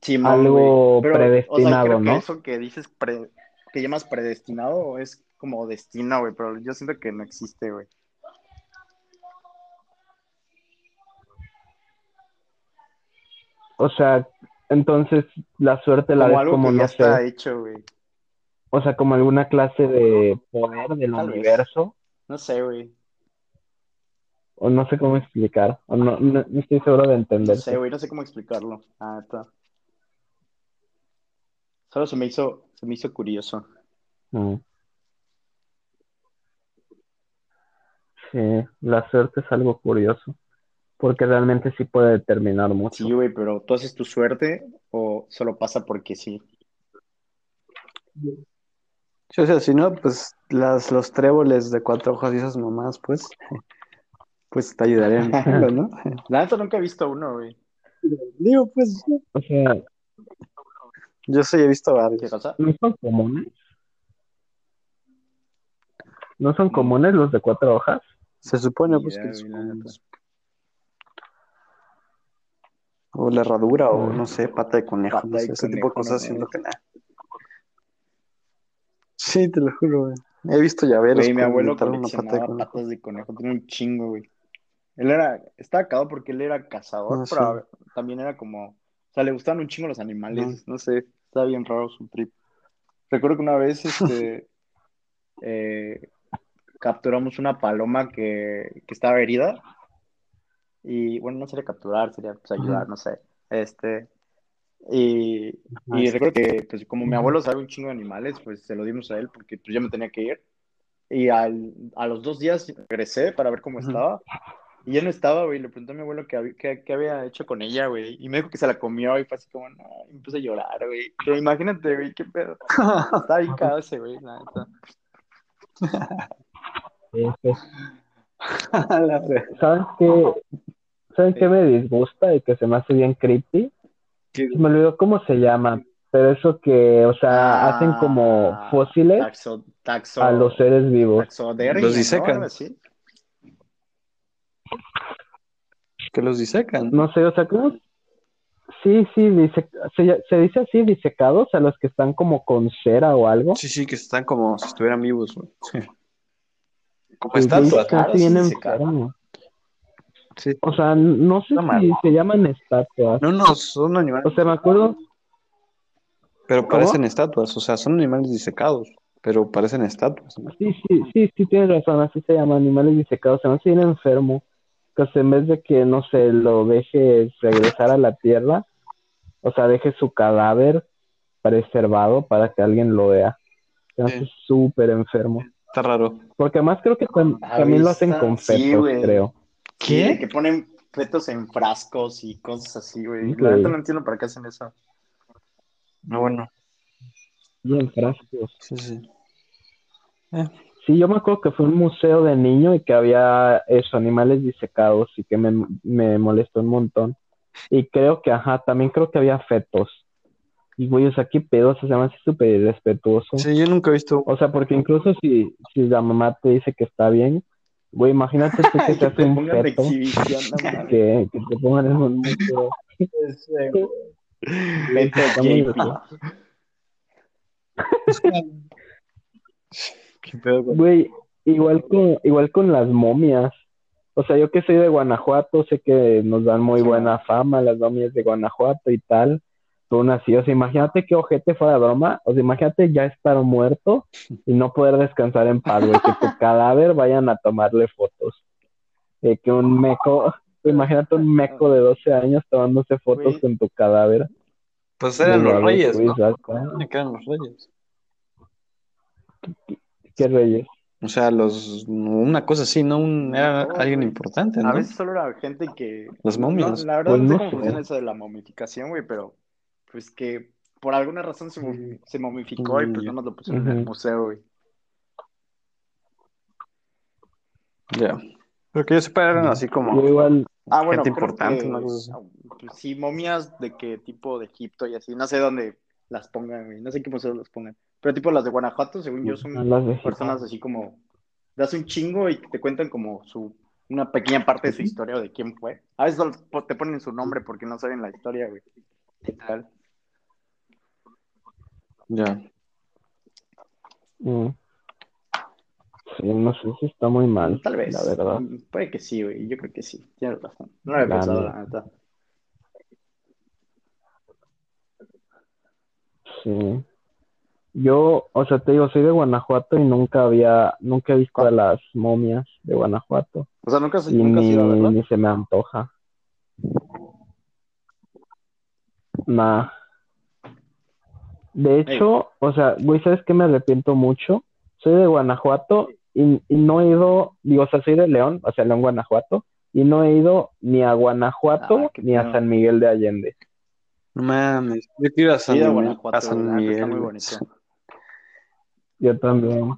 Simón, Algo. Pero, predestinado, o sea, creo ¿no? que eso que dices pre- que llamas predestinado es como destino, güey, pero yo siento que no existe, güey. o sea, entonces la suerte la Como ves algo como, que ya no está sé, hecho, güey. o sea, como alguna clase de poder del Tal vez. universo, No sé, güey. o no sé cómo explicar, o no, no, no estoy seguro de No entender. sé, güey, no sé cómo explicarlo. Ah, está. Solo se me hizo, se me hizo curioso. Mm. Sí, la suerte es algo curioso, porque realmente sí puede determinar mucho. Sí, güey, pero ¿tú haces tu suerte o solo pasa porque sí? sí, o sea, si no, pues las, los tréboles de cuatro hojas y esas mamás, pues, pues te ayudarían ¿no? La neta nunca he visto uno, güey. Digo, pues, O sea, yo sí he visto ¿Qué varios. cosa? ¿no son comunes? ¿No son No. comunes los de cuatro hojas? Se supone, pues, que son comunes. O la herradura, o Mm. no sé, pata de conejo, Pata no de sé, ese tipo de cosas, no siento mames. que nada. Sí, te lo juro, güey. He visto llaveros Güey, mi abuelo una pata de coleccionaba conejo. patas de conejo, tiene un chingo, güey. Él era, estaba cagado porque él era cazador, Ah, sí. pero también era como, o sea, le gustaban un chingo los animales, no sé, estaba bien raro su trip. Recuerdo que una vez, este, eh, capturamos una paloma que, que estaba herida y, bueno, no sería capturar, sería pues ayudar, no sé, este, y, y recuerdo que, pues, como mi abuelo sabe un chingo de animales, pues se lo dimos a él porque pues, yo me tenía que ir. Y al, a los dos días regresé para ver cómo estaba. Y ya no estaba, güey. Le pregunté a mi abuelo qué, hab- qué, qué había hecho con ella, güey. Y me dijo que se la comió y fue así como, no, y me puse a llorar, güey. Pero imagínate, güey, qué pedo. Estaba bien cagado ese, güey, la neta. ¿Saben qué? ¿Saben qué me disgusta y que se me hace bien creepy? Me olvidó cómo se llama, pero eso que, o sea, hacen como Ah, fósiles Taxo, taxo, a los seres vivos. Los ¿no? disecan. Así. Que los disecan. No sé, o sea, ¿cómo? Sí, sí, dice, se, se dice así, disecados, a los que están como con cera o algo. Sí, sí, que están como si estuvieran vivos, güey. Sí. Como Sí, estatuas. sí. O sea, no sé si se llaman estatuas. No, no, son animales. O sea, me acuerdo, Pero ¿Cómo? parecen estatuas, o sea, son animales disecados, pero parecen estatuas. ¿no? sí, sí, sí, sí, tienes razón, así se llaman animales disecados. Se me hace bien enfermo. O sea, en vez de que, no sé, lo deje regresar a la tierra, o sea, deje su cadáver preservado para que alguien lo vea. Se hace Sí. súper enfermo. Está raro. Porque además creo que tam- Ah, también lo hacen con sí, fetos, güey. creo. Sí, ¿Qué? que ponen fetos en frascos y cosas así, güey. Sí, La neta no entiendo para qué hacen eso. No, bueno. Y en frascos. Sí, sí. Sí, yo me acuerdo que fue un museo de niño y que había eso, animales disecados y que me, me molestó un montón. Y creo que, ajá, también creo que había fetos. Y güey, o sea, qué pedo, o sea, se me hace súper irrespetuoso. Sí, yo nunca he visto. O sea, porque incluso si, si la mamá te dice que está bien, güey, imagínate tú que se hace te un feto, que, que te pongan en un museo. Feto ¿Qué pedo Güey, igual con, igual con las momias. O sea, yo que soy de Guanajuato, sé que nos dan muy Sí. buena fama las momias de Guanajuato y tal. Aún así, o sea, imagínate qué ojete fuera broma. O sea, imagínate ya estar muerto y no poder descansar en paz, güey. Que tu cadáver vayan a tomarle fotos. Eh, que un meco, imagínate un meco de 12 años tomándose fotos con tu cadáver. Pues eran los reyes, ¿no? Que eran los reyes. ¿Qué reyes? O sea, los. Una cosa así, ¿no? Un, era No, alguien güey. importante, A ¿no? veces solo era gente que... Las momias. No, la verdad Pues no sé no cómo sé. funciona eso de la momificación, güey, pero pues que por alguna razón se, se momificó y pues nada más lo pusieron en el museo, güey. Ya. Pero que yo sepa, eran así como. Yo igual, Ah, bueno, Gente importante, que, pues, sí, momias de qué tipo de Egipto y así, no sé dónde las pongan, güey, no sé qué museo las pongan, pero tipo las de Guanajuato, según yo, son las de personas así como, das un chingo y te cuentan como su, una pequeña parte de su historia o de quién fue. A veces te ponen su nombre porque no saben la historia, güey. Literal. Ya. Mm. Sí, no sé si está muy mal, Tal vez. la verdad. Mm, Puede que sí, güey. Yo creo que sí. Tienes razón. No lo había La pensado, la neta. Sí. Yo, o sea, te digo, soy de Guanajuato y nunca había, nunca he visto a las momias de Guanajuato. O sea, nunca, se- Y nunca has ni, ido a verlo. ni se me antoja. Nah. De hecho, o sea, güey, ¿sabes qué me arrepiento mucho? Soy de Guanajuato y, y no he ido, digo, o sea, soy de León, o sea, León, Guanajuato, y no he ido ni a Guanajuato Ah, ni a. San Miguel de Allende. No mames. Yo quiero ir a Sí, San, Guanajuato, a San neta, está muy bonito. Yo también.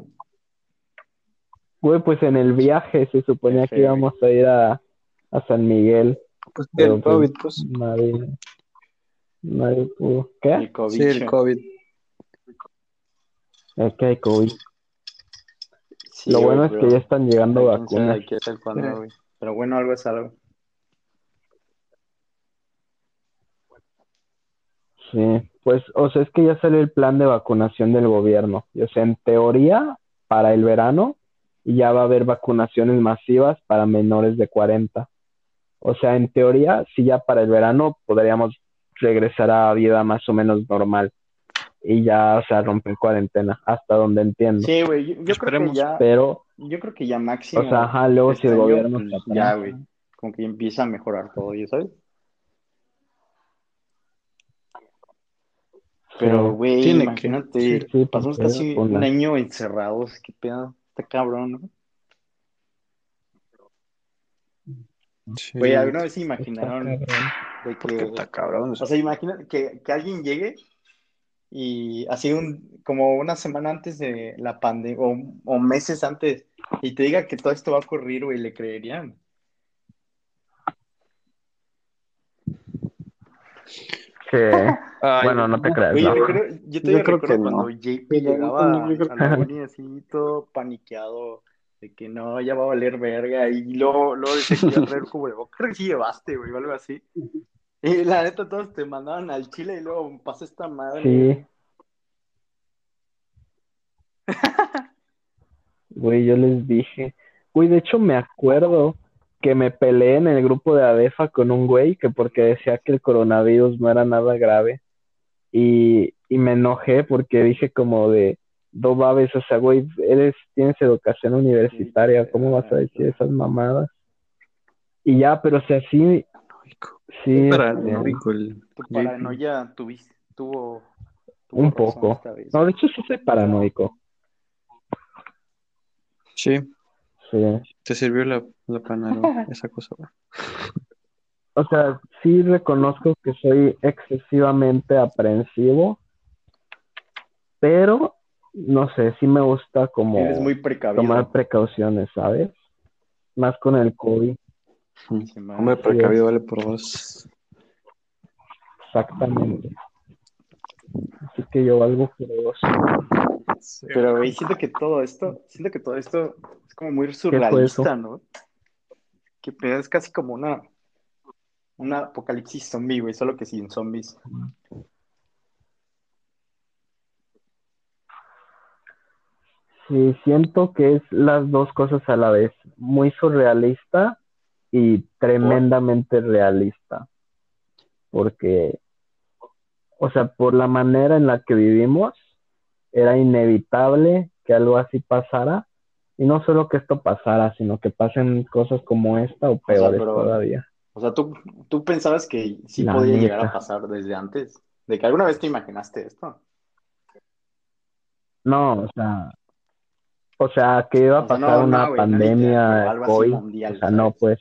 Güey, pues en el viaje se suponía que íbamos a ir a, a San Miguel, Pues pero el pues, COVID, pues. nadie, nadie pudo. ¿Qué? El COVID. Sí, el COVID. Es que hay COVID. Sí, Lo güey, bueno es que ya están llegando vacunas. Sí. Pero bueno, algo es algo. Sí, pues, o sea, es que ya salió el plan de vacunación del gobierno. Y, o sea, en teoría, para el verano, ya va a haber vacunaciones masivas para menores de 40. O sea, en teoría, sí ya para el verano podríamos regresar a vida más o menos normal. Y ya, o sea, romper cuarentena, hasta donde entiendo. Sí, güey. Yo, yo creo que Esperemos. ya, Pero, yo creo que ya máximo. o sea, ajá, luego este si el año, gobierno pues, ya, güey. Como que empieza a mejorar todo, ¿ya sabes? Pero, Sí. güey, que- imagínate, sí, sí, pasamos casi un año encerrados, qué pedo, está cabrón, ¿no? Sí, Güey, la ¿alguna vez se imaginaron de que, está cabrón. o sea, o sea, imagina que, que alguien llegue y así un, como una semana antes de la pandemia, o, o meses antes, y te diga que todo esto va a ocurrir, güey, le creerían. Que, Ay, bueno, no te creas, no. yo, creo, yo Yo creo que no. cuando JP Yo llegaba creo a la uni así todo paniqueado de que no, ya va a valer verga y luego, luego decía que iba a traer cubrebocas. Creo que sí llevaste, güey, o algo así. Y la neta todos te mandaban al chile y luego pasa esta madre. Sí. Güey, yo les dije. Güey, de hecho me acuerdo que me peleé en el grupo de ADEFA con un güey que porque decía que el coronavirus no era nada grave. Y, y me enojé porque dije como de, no babes, o sea, güey, eres, tienes educación universitaria, ¿cómo vas a decir esas mamadas? Y ya, pero o sea, sí, Paranoico. sí, este, Paranoico el Tu paranoia tuviste, tuvo, tuvo un poco. No, de hecho sí soy paranoico. Sí, Sí. te sirvió la, la panaro, esa cosa. güey. O sea, sí reconozco que soy excesivamente aprensivo, pero no sé, sí me gusta como Eres muy precavido. tomar precauciones, ¿sabes? Más con el COVID, Sí. Hombre, precavido vale por dos. exactamente. Así que yo valgo por dos. Pero, güey, siento que todo esto, siento que todo esto es como muy surrealista, ¿no? Que pedo, es casi como una, una apocalipsis zombie, güey, solo que sin zombies. Sí, siento que es las dos cosas a la vez, muy surrealista y tremendamente realista, porque, o sea, por la manera en la que vivimos, era inevitable que algo así pasara, y no solo que esto pasara, sino que pasen cosas como esta o sea, peores pero- todavía. O sea, ¿tú, tú pensabas que sí La podía llegar a pasar desde antes? ¿De que alguna vez te imaginaste esto? No, o sea, o sea, que iba a O sea, no, pasar no, una no pandemia COVID, mundial, o sea, no, pues.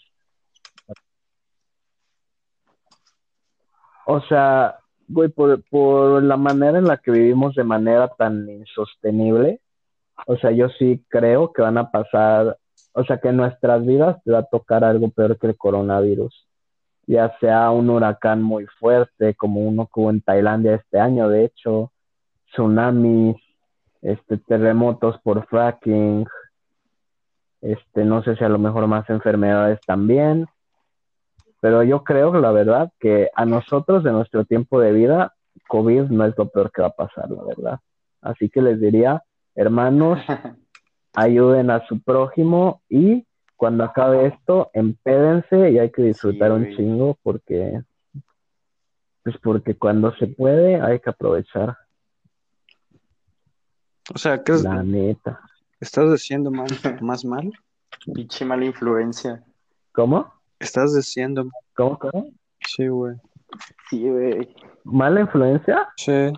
O sea, güey, por, por la manera en la que vivimos de manera tan insostenible, o sea, yo sí creo que van a pasar, o sea, que en nuestras vidas te va a tocar algo peor que el coronavirus, ya sea un huracán muy fuerte, como uno que hubo en Tailandia este año, de hecho, tsunamis, este, terremotos por fracking, este, no sé si a lo mejor más enfermedades también, pero yo creo, la verdad, que a nosotros de nuestro tiempo de vida, COVID no es lo peor que va a pasar, la verdad. Así que les diría, hermanos, ayuden a su prójimo y cuando acabe esto, empédense y hay que disfrutar Sí, un chingo porque, pues porque cuando se puede hay que aprovechar, O sea, ¿qué es- la neta. estás diciendo más, más mal? Pinche mala influencia. ¿Cómo? ¿Estás diciendo mal? ¿Cómo, cómo? Sí, güey. Sí, güey. ¿Mala influencia? Sí.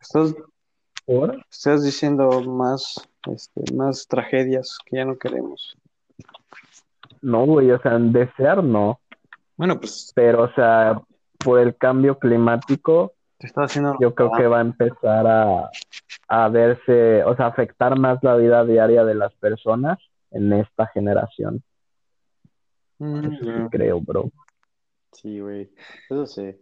Estás, ¿Por? estás diciendo más, este, más tragedias que ya no queremos. No, güey, o sea, en desear no, Bueno, pues pero, o sea, por el cambio climático, te haciendo. yo creo que va a empezar a, a verse, o sea, afectar más la vida diaria de las personas en esta generación. Mm, Eso sí ya. creo, bro. Sí, güey. Eso sí.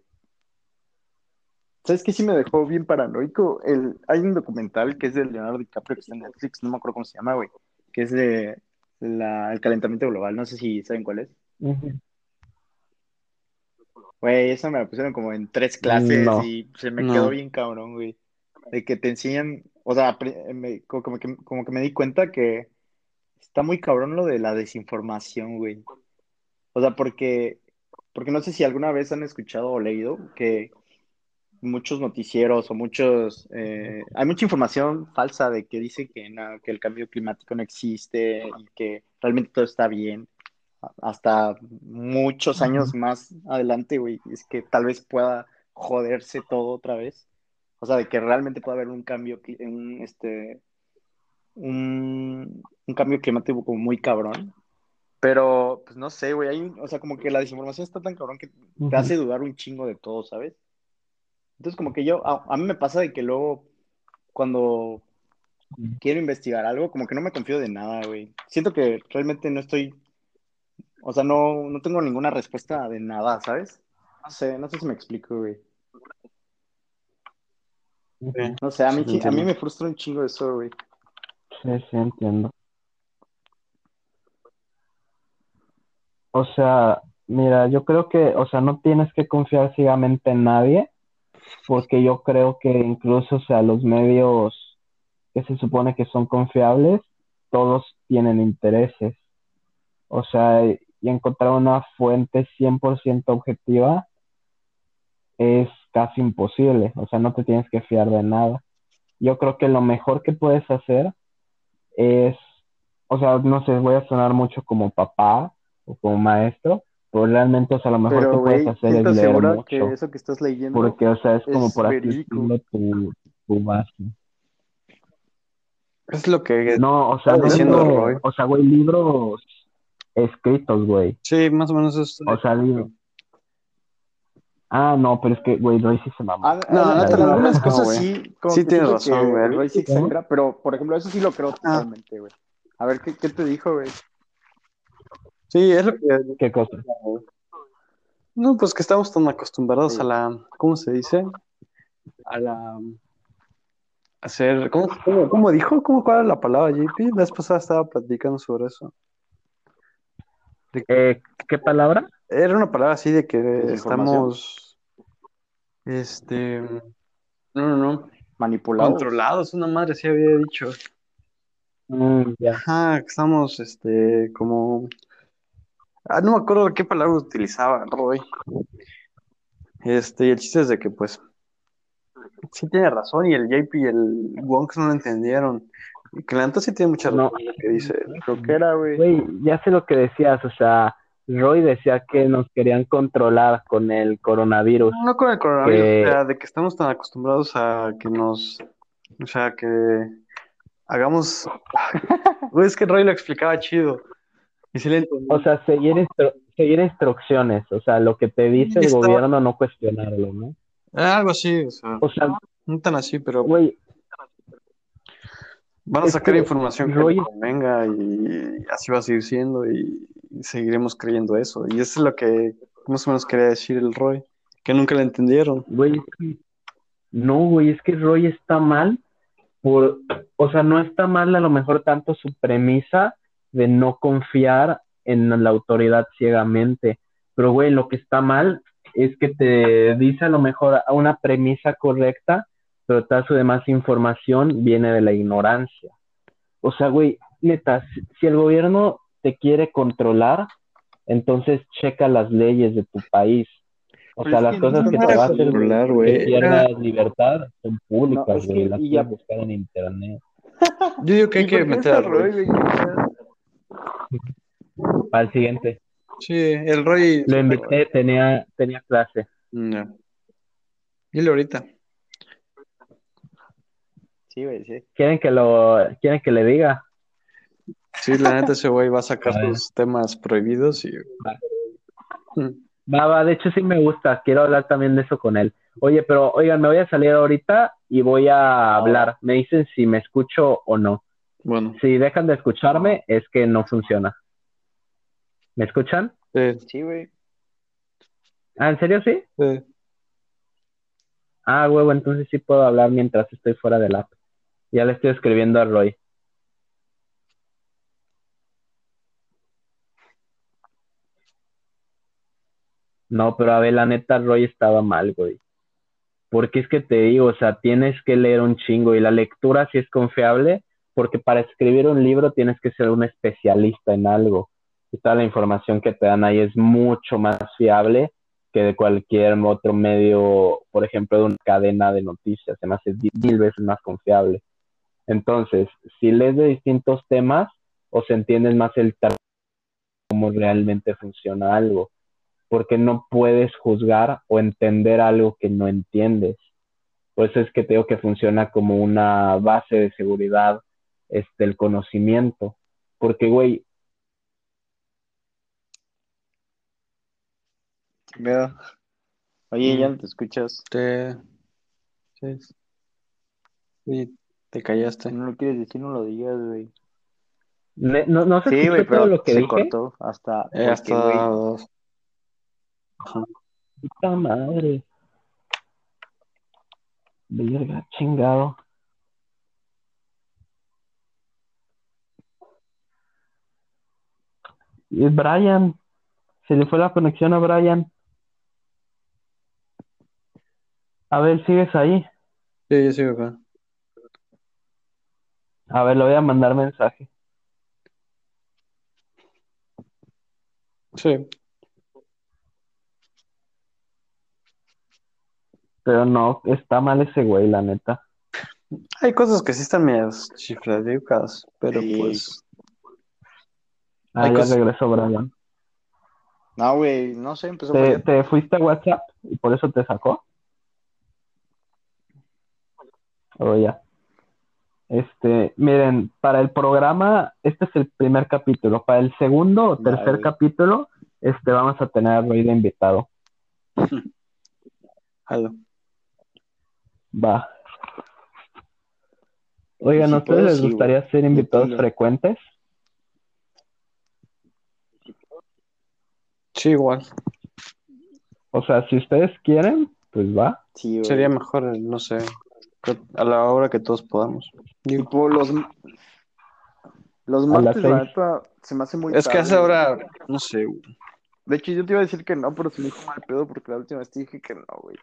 ¿Sabes qué sí me dejó bien paranoico? El, hay un documental que es de Leonardo DiCaprio que está en Netflix, no me acuerdo cómo se llama, güey. Que es de la, el calentamiento global. No sé si saben cuál es. Güey, esa me la pusieron como en tres clases No. y se me No. quedó bien cabrón, güey. De que te enseñan, o sea, me- como que, como que me di cuenta que está muy cabrón lo de la desinformación, güey. O sea, porque, porque no sé si alguna vez han escuchado o leído que muchos noticieros o muchos, eh, hay mucha información falsa de que dice que, no, que el cambio climático no existe y que realmente todo está bien. Hasta muchos años más adelante, güey, es que tal vez pueda joderse todo otra vez. O sea, de que realmente pueda haber un cambio, un, este, un, un cambio climático como muy cabrón. Pero, pues no sé, güey, hay, o sea, como que la desinformación está tan cabrón que te hace dudar un chingo de todo, ¿sabes? Entonces, como que yo, a, a mí me pasa de que luego, cuando quiero investigar algo, como que no me confío de nada, güey. Siento que realmente no estoy, o sea, no, no tengo ninguna respuesta de nada, ¿sabes? No sé, no sé si me explico, güey. No sé, a mí, Sí, a mí me frustra un chingo eso, güey. Sí, sí, entiendo. O sea, mira, yo creo que, o sea, no tienes que confiar ciegamente en nadie, porque yo creo que incluso, o sea, los medios que se supone que son confiables, todos tienen intereses. O sea, y encontrar una fuente 100% objetiva es casi imposible. O sea, no te tienes que fiar de nada. Yo creo que lo mejor que puedes hacer es, o sea, no sé, voy a sonar mucho como papá o como maestro, pero realmente, o sea, lo mejor Pero, que puedes güey, hacer ¿quién te es leer asegura que mucho, eso que estás leyendo porque, o sea, es como es por así verídico? decirlo tu, tu base. Es lo que No, o sea, está no diciendo Roy. o sea, güey, libros escritos, güey. Sí, más o menos es. O sea, digo. Ah, no, pero es que, güey, Roy sí se mamó. Ah, No, no la- algunas no, cosas sí, como Sí tienes razón, güey. el Roy sí ¿Sí? exagera, pero por ejemplo, eso sí lo creo Ah. totalmente, güey. A ver, ¿qué, qué te dijo, güey? Sí, es lo que. ¿Qué cosa? No, pues que estamos tan acostumbrados Sí. a la. ¿Cómo se dice? A la. Hacer. ¿Cómo, cómo, cómo dijo? ¿Cómo cuál era la palabra, JP? La vez pasada estaba platicando sobre eso. Eh, ¿qué palabra? Era una palabra así de que estamos. Este. No, no, no. Manipulados. Controlados, una madre sí había dicho. Mm, ya. Ajá, estamos, este, como... Ah, no me acuerdo qué palabra utilizaba Roy. Este, y el chiste es de que, pues, sí tiene razón y el JP y el Wonks no lo entendieron. Y que la neta sí tiene mucha No. razón en lo que dice. Creo que era, güey. Güey, ya sé lo que decías, o sea, Roy decía que nos querían controlar con el coronavirus. No con el coronavirus, Que- o sea, de que estamos tan acostumbrados a que nos, o sea, que hagamos... Es que Roy lo explicaba chido. O sea, seguir, instru- seguir instrucciones, o sea, lo que te dice el gobierno, no cuestionarlo, ¿no? Ah, Algo así, o sea, O sea, no tan así, pero güey, van a sacar que información que Roy- le convenga y así va a seguir siendo y, seguiremos creyendo eso. Y eso es lo que más o menos quería decir el Roy, que nunca le entendieron. Güey, es que- no, güey, es que Roy está mal por, o sea, no está mal a lo mejor tanto su premisa de no confiar en la autoridad ciegamente, pero güey, lo que está mal es que te dice a lo mejor una premisa correcta, pero toda su demás información viene de la ignorancia. O sea, güey, neta, si, el gobierno te quiere controlar, entonces checa las leyes de tu país. O sea, las que cosas no que te va a hacer controlar, que pierdas libertad son públicas, No, güey, que- las y ya- puedes buscar en internet. Yo digo que hay ¿Y que meter a Roy. güey? Para el siguiente. Sí, el Roy. Lo invité, tenía, tenía clase. Mm, ya. Dile ahorita. Sí, güey, sí. ¿Quieren que lo, quieren que le diga? Sí, la neta ese güey va a sacar A sus temas prohibidos y... Mm. Va, va, de hecho sí me gusta, quiero hablar también de eso con él. Oye, pero oigan, me voy a salir ahorita y voy a hablar. Me dicen si me escucho o no. Bueno, Si dejan de escucharme, es que no funciona. ¿Me escuchan? sí, Sí, güey. Ah, ¿en serio sí? sí. Ah, huevo, entonces sí puedo hablar mientras estoy fuera del app. Ya le estoy escribiendo a Roy. No, pero a ver, la neta, Roy estaba mal, güey. Porque es que te digo, o sea, tienes que leer un chingo y la lectura sí es confiable, porque para escribir un libro tienes que ser un especialista en algo. Y toda la información que te dan ahí es mucho más fiable que de cualquier otro medio, por ejemplo, de una cadena de noticias, hace di- mil veces más confiable. Entonces, si lees de distintos temas, o se entiendes más el cómo realmente funciona algo, porque no puedes juzgar o entender algo que no entiendes. Por eso es que te digo que funciona como una base de seguridad, este, el conocimiento. Porque, güey, Veo. Oye, ya Mm. no te escuchas. Te... Sí. Te callaste. No lo quieres decir, no lo digas, güey. ne- no, no se Sí, güey, todo pero lo que se dije. cortó hasta. Eh, hasta güey, dos. Ajá. Puta madre. Verga, chingado. Y es Brian. Se le fue la conexión a Brian. A ver, ¿sigues ahí? Sí, yo sigo acá. A ver, le voy a mandar mensaje. Sí. Pero no, está mal ese güey, la neta. Hay cosas que sí están medias chifladitas, pero Sí. pues. Ah, ya regresó Brian. No, güey, no sé, empezó ¿Te, te fuiste a WhatsApp y por eso te sacó? O ya. Este, miren, para el programa, este es el primer capítulo. Para el segundo o tercer capítulo, este, vamos a tener a Roy de invitado. Jalo. Va. Oigan, Si ¿a ustedes les sí, gustaría ser invitados frecuentes? Sí, igual. O sea, si ustedes quieren, pues va. Sí, güey. Sería mejor, no sé, a la hora que todos podamos. Tipo, los, los martes, la neta, se me hace muy es que a tarde, esa hora, no sé, güey. De hecho, yo te iba a decir que no, pero se me dijo mal pedo porque la última vez te dije que no, güey.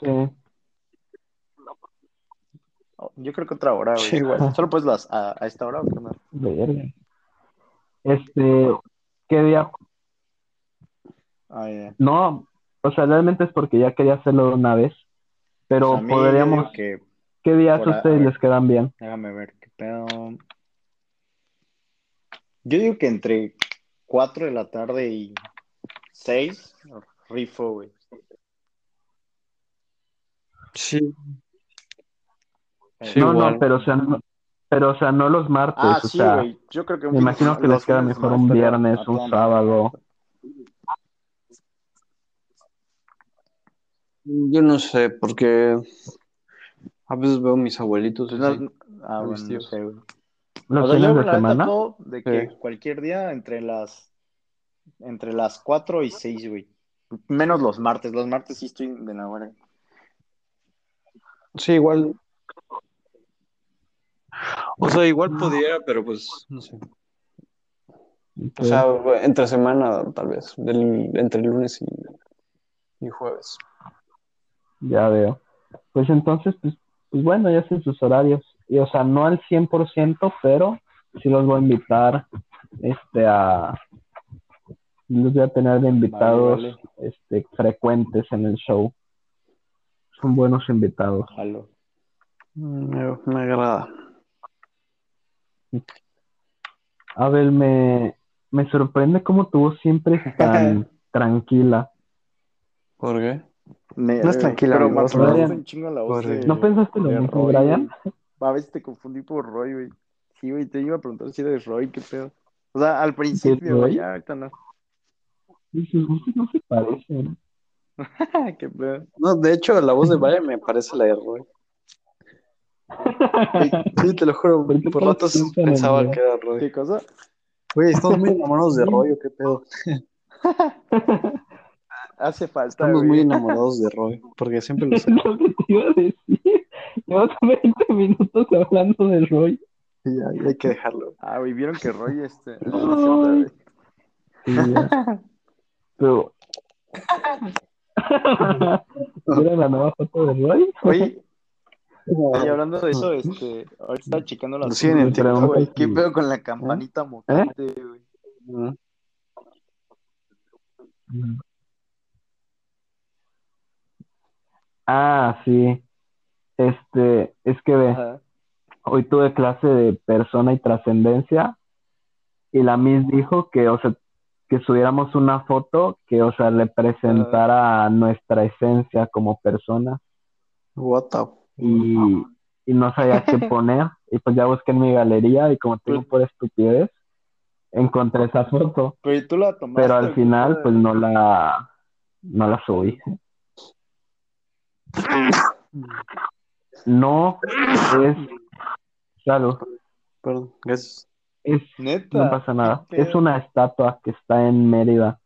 Sí. Yo creo que otra hora, güey. Sí, igual. ¿Solo pues las a, a esta hora o qué onda? Verga. Este, ¿qué día? Ah. No, o sea, realmente es porque ya quería hacerlo de una vez. Pero Pues podríamos, que, ¿qué días a ustedes a ver. les quedan bien? déjame ver qué pedo. Yo digo que entre 4 de la tarde y 6, rifo, güey. Sí. Eh, Sí, no, igual. no, pero o sea, no, pero o sea, no los martes, Ah, o sí, sea, güey. Yo creo que un me imagino que les los queda mejor un viernes, un sábado. Yo no sé, porque a veces veo a mis abuelitos ah, bueno, no sé, güey. Los O sea, fines yo la semana, de que Sí. cualquier día entre las entre las 4 y 6, güey. Menos los martes. Los martes sí estoy de la hora. Sí, igual. O sea, igual pudiera, pero pues, no sé. O sea, entre semana, tal vez. Del, entre lunes y, y jueves. Ya veo. Pues entonces, pues, pues bueno, ya sé sus horarios. Y o sea, no al 100%, pero sí los voy a invitar este a los voy a tener de invitados Vale, este frecuentes en el show. Son buenos invitados. Me, me agrada. Abel, me, me sorprende cómo tu voz siempre es tan tranquila. ¿Por qué? Me- No es tranquila, Pero mi me Brian. un chingo la voz de, ¿No pensaste lo de mismo, Roy, Brian? A veces te confundí por Roy, güey. Sí, güey, te iba a preguntar si era de Roy, qué pedo. O sea, al principio, güey, ya ahorita no. Y sus voces no se parecen. qué pedo. No, de hecho, la voz de Brian me parece la de Roy. Sí, te lo juro. ¿Por Por ratos pensaba que era Roy. ¿Qué cosa? Güey, estamos muy enamorados de Roy, ¿o qué pedo? Hace falta, Estamos güey. muy enamorados de Roy, porque siempre lo Es sé. lo que te iba a decir. Llevas 20 minutos hablando de Roy. Y ya, hay que dejarlo. Ah, güey, vieron que Roy, este... Sí. Pero. ¿Vieron la nueva foto de Roy? Oye, oye, hablando de eso, este, ahorita estaba checando las Lo siguen en güey. sí. ¿Qué pedo con la campanita mutante, güey? Mm. Ah, sí. Este, es que ve, Ajá. hoy tuve clase de persona y trascendencia y la Miss dijo que, o sea, que subiéramos una foto que, o sea, representara nuestra esencia como persona What the y, y no sabía qué poner y pues ya busqué en mi galería y como tengo por estupidez, encontré esa foto, Pero tú la tomaste. pero ¿o al final pues no la, no la subí. No, es, salud, Perdón, es es Neta. No pasa nada. ¿Qué Es una estatua que está en Mérida.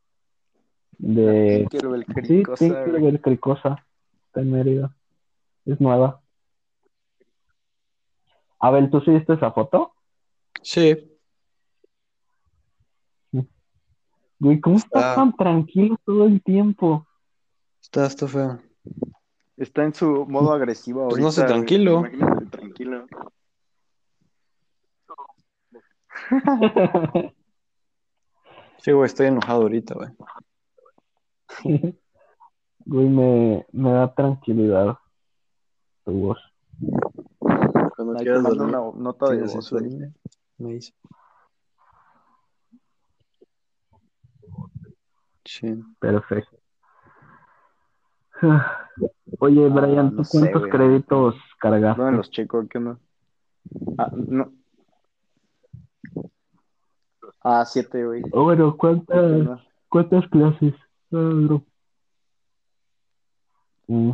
De... Sí, cricosa, güey. Tinkerbell Cricosa. Está en Mérida. Es nueva. Abel, ¿tú sí viste esa foto? Sí. Güey, ¿cómo estás Está- tan tranquilo todo el tiempo? Está, está feo. Está en su modo agresivo ahorita. Pues no sé, tranquilo. Imagínate, tranquilo. Sí, güey, estoy enojado ahorita, güey. Güey, me, me da tranquilidad tu voz. Cuando quieras dormir, una nota de voz, me dice. Sí. Perfecto. Oye, Brian, Ah, ¿tú no sé, cuántos güey. créditos cargaste? ¿Dónde los checo? ¿Qué onda? Ah, no. Ah, siete, güey. Oh, bueno, ¿Qué ¿cuántas, cuántas clases? Ah, bro. Mm.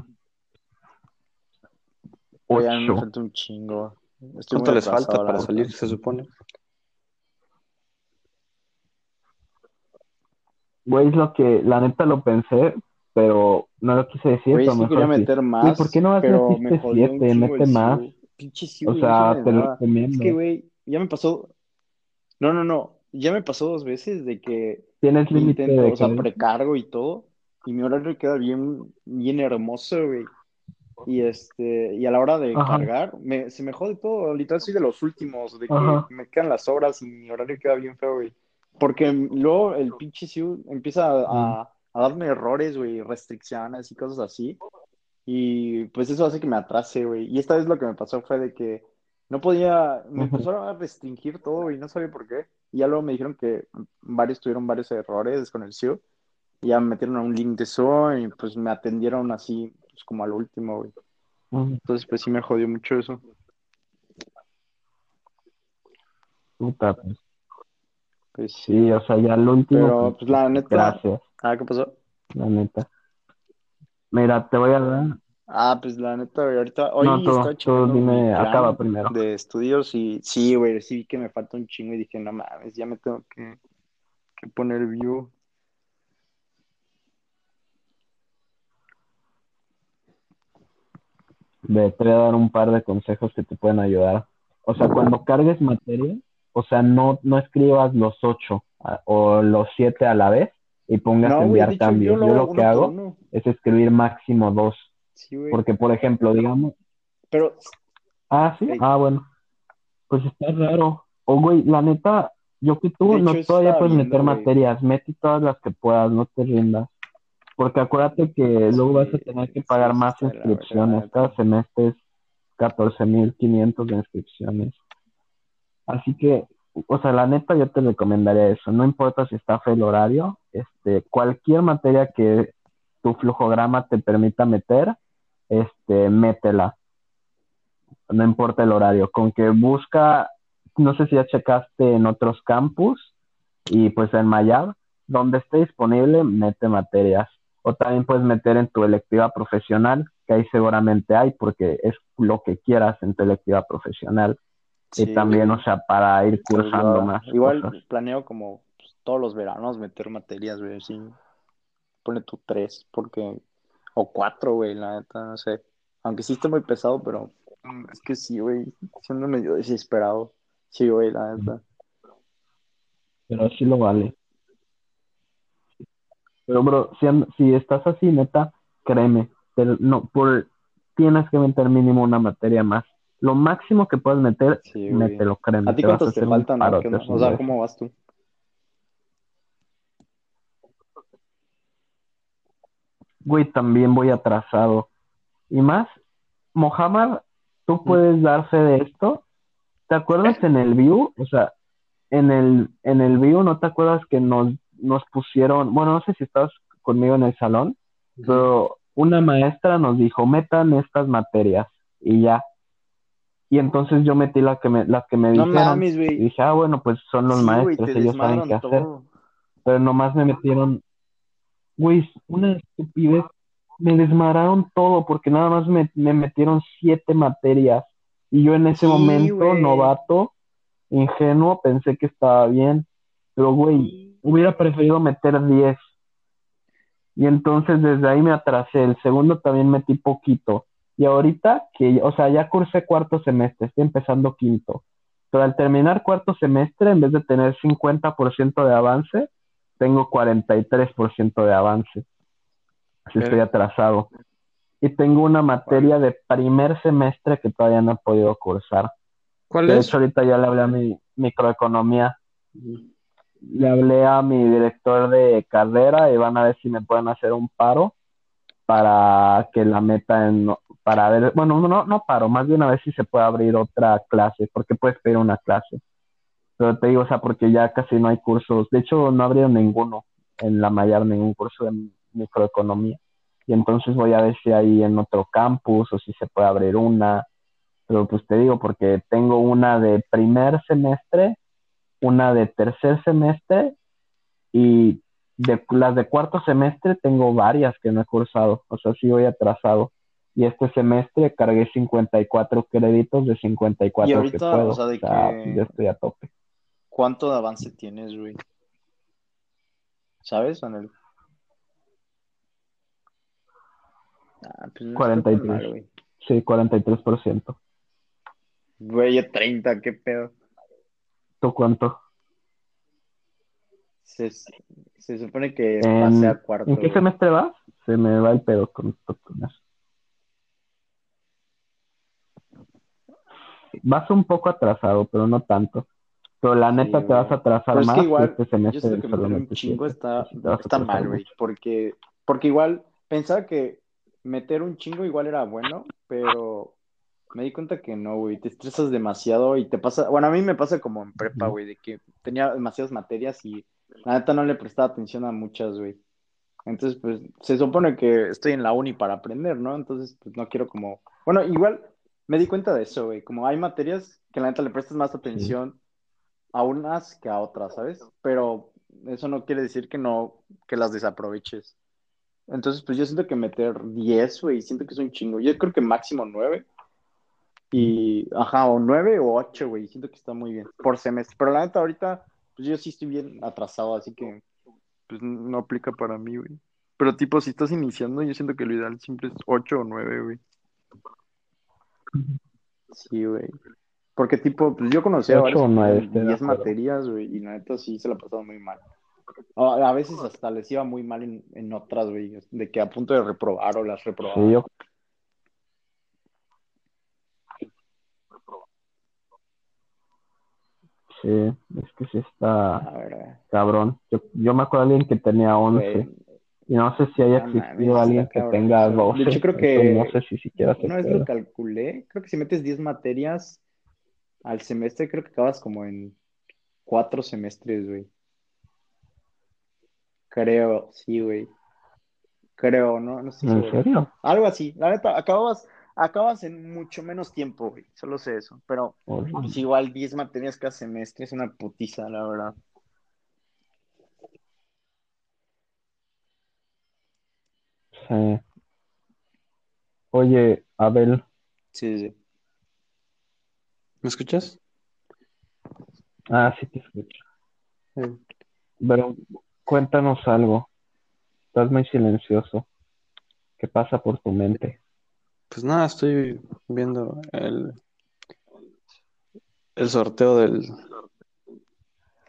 Ya me Ocho. falta un chingo. Estoy ¿Cuánto les falta para salir, se supone? Güey, es lo que, la neta lo pensé, pero no lo quise decir, Güey, mejor quería sí. meter más, Güey, ¿por qué no vas pero me jodió un siete? Mete más. Pinche O no sea, de te lo nada. Es recomiendo. que, güey, ya me pasó. No, no, no. Ya me pasó dos veces de que Tienes límite o sea, precargo y todo, y mi horario queda bien, bien hermoso, güey. Y este, y a la hora de Ajá. cargar, me, se me jode todo. Literal, soy de los últimos, de que Ajá. me quedan las horas y mi horario queda bien feo, güey. Porque luego el pinche Siu empieza a, a, a darme errores, güey, restricciones y cosas así. Y pues eso hace que me atrase, güey. Y esta vez lo que me pasó fue de que no podía, me empezó a restringir todo y no sabía por qué. Y ya luego me dijeron que varios tuvieron varios errores con el SEO. Y ya me metieron a un link de Zoom y pues me atendieron así, pues como al último, güey. Entonces pues sí me jodió mucho eso. puta, pues. Pues sí. O sea, ya lo último. Pero pues la neta. Gracias, Ah, ¿qué pasó? la neta. Mira, te voy a dar. Ah, pues la neta, güey, ahorita, hoy No, checando dime, acaba primero. de estudios y sí, güey, sí vi que me falta un chingo y dije, no mames, ya me tengo que, que poner view. Ve, te voy a dar un par de consejos que te pueden ayudar. O sea, cuando cargues materia, o sea, no, no escribas los ocho a- o los siete a la vez y pongas No, enviar cambios. yo Yo lo que hago uno. es escribir máximo dos. Sí. Porque, por ejemplo, digamos, Pero, ah, sí, ah, bueno, pues está raro. O, güey, la neta, yo que tú, De no todavía puedes viendo, meter güey. materias, mete todas las que puedas, no te rindas. Porque acuérdate que luego vas a tener que pagar sí más inscripciones. Cada semestre es 14.500 de inscripciones. Así que, o sea, la neta yo te recomendaría eso. No importa si está feo el horario, este, cualquier materia que tu flujograma te permita meter, este, métela. No importa el horario. Con que busca, no sé si ya checaste en otros campus y pues en Mayab, donde esté disponible, mete materias. O también puedes meter en tu electiva profesional, que ahí seguramente hay, porque es lo que quieras en tu electiva profesional. Sí, y también, o sea, para ir cursando más Igual cosas. planeo como pues, todos los veranos meter materias, güey, así. Pone tú tres, porque. O cuatro, güey, la neta, no sé. Aunque sí está muy pesado, pero. Es que sí, güey. Siendo medio desesperado. Sí, güey, la neta. Pero sí lo vale. Pero, bro, si, si estás así, neta, créeme, pero no, por, tienes que meter mínimo una materia más. Lo máximo que puedes meter, Sí, mételo, créeme. ¿A ti cuántos te faltan? o parote qué onda? O sea. ¿cómo vas tú? Güey, también voy atrasado. Y más, Mohamed, tú puedes dar fe de esto. ¿Te acuerdas en el view? O sea, en el, en el view, ¿no te acuerdas que nos, nos pusieron, bueno, no sé si estabas conmigo en el salón, pero una maestra nos dijo, metan estas materias y ya. Y entonces yo metí la que me, las que me No dijeron. mames, Y dije, ah, bueno, pues son los Sí, maestros, ellos saben qué hacer. Pero nomás me metieron, güey, una estupidez. Me desmadraron todo porque nada más me, me metieron siete materias. Y yo en ese Sí, momento, novato, ingenuo, pensé que estaba bien. Pero, güey, hubiera preferido meter 10. Y entonces desde ahí me atrasé. El segundo también metí poquito. Y ahorita que, o sea, ya cursé cuarto semestre, estoy empezando quinto. Pero al terminar cuarto semestre, en vez de tener 50% de avance, tengo 43% de avance. Así estoy atrasado. Y tengo una materia de primer semestre que todavía no he podido cursar. ¿Cuál De es? hecho, ahorita ya le hablé a mi microeconomía. Le hablé a mi director de carrera y van a ver si me pueden hacer un paro para que la meta en, para ver, bueno, no, no paro, más bien a ver si se puede abrir otra clase, porque puedes pedir una clase. Pero te digo, o sea, porque ya casi no hay cursos, de hecho no abrieron ninguno en la Mayar, ningún curso de microeconomía. Y entonces voy a ver si hay en otro campus o si se puede abrir una. Pero pues te digo, porque tengo una de primer semestre, una de tercer semestre y de las de cuarto semestre tengo varias que no he cursado, o sea, sí voy atrasado. Y este semestre cargué 54 créditos de 54 Y ahorita, que puedo. o sea, de que- pues, ya estoy a tope. ¿Cuánto de avance tienes, güey? ¿Sabes, Anel? Ah, pues no está tan 43. mal, güey. Sí, 43%. Güey, yo 30, qué pedo. ¿Tú cuánto? Se, se supone que En- pasé a cuarto. ¿En qué semestre vas? Se me va el pedo con, eso. Vas un poco atrasado, pero no tanto. Pero la Sí, neta te vas a atrasar Pero es que más igual, este Yo semestre siento que meter un chingo está, está mal, güey, porque, porque igual pensaba que meter un chingo igual era bueno, pero me di cuenta que no, güey, te estresas demasiado y te pasa, bueno, a mí me pasa como en prepa, güey, de que tenía demasiadas materias y la neta no le prestaba atención a muchas, güey. Entonces, pues, se supone que estoy en la uni para aprender, ¿no? Entonces, pues, no quiero como, bueno, igual me di cuenta de eso, güey, como hay materias que la neta le prestas más atención a unas que a otras, ¿sabes? Pero eso no quiere decir que no, que las desaproveches. Entonces, pues yo siento que meter 10, güey, siento que es un chingo. Yo creo que máximo 9. Y, ajá, o 9 o 8, güey, siento que está muy bien por semestre. Pero la neta, ahorita, pues yo sí estoy bien atrasado, así que, pues no aplica para mí, güey. Pero tipo, si estás iniciando, yo siento que lo ideal siempre es 8 o 9, güey. Sí, güey. Porque tipo, pues yo conocí a Ocho varios o que nueve, tenían estoy de 10 acuerdo. materias, güey, y la neta sí se la pasaban muy mal. A, a veces hasta les iba muy mal en, en otras, güey, de que a punto de reprobar o las reprobaban. Sí, yo sí, es que sí está eh, cabrón. Yo, yo me acuerdo de alguien que tenía 11 güey, y no sé si haya existido alguien que tenga eso. 12. De hecho, creo que no sé si siquiera una vez lo calculé, creo que si metes 10 materias al semestre, creo que acabas como en 4 semestres, güey. Creo, sí, güey. Creo, no, no estoy ¿En seguro. serio? Algo así, la neta, acabas, acabas en mucho menos tiempo, güey, solo sé eso, pero pues igual 10 materias cada semestre es una putiza, la verdad. Sí. Oye, Abel, Sí, sí. ¿Me escuchas? ah, sí te escucho. Sí. Pero cuéntanos algo. Estás muy silencioso. ¿Qué pasa por tu mente? Pues nada, estoy viendo el, el sorteo del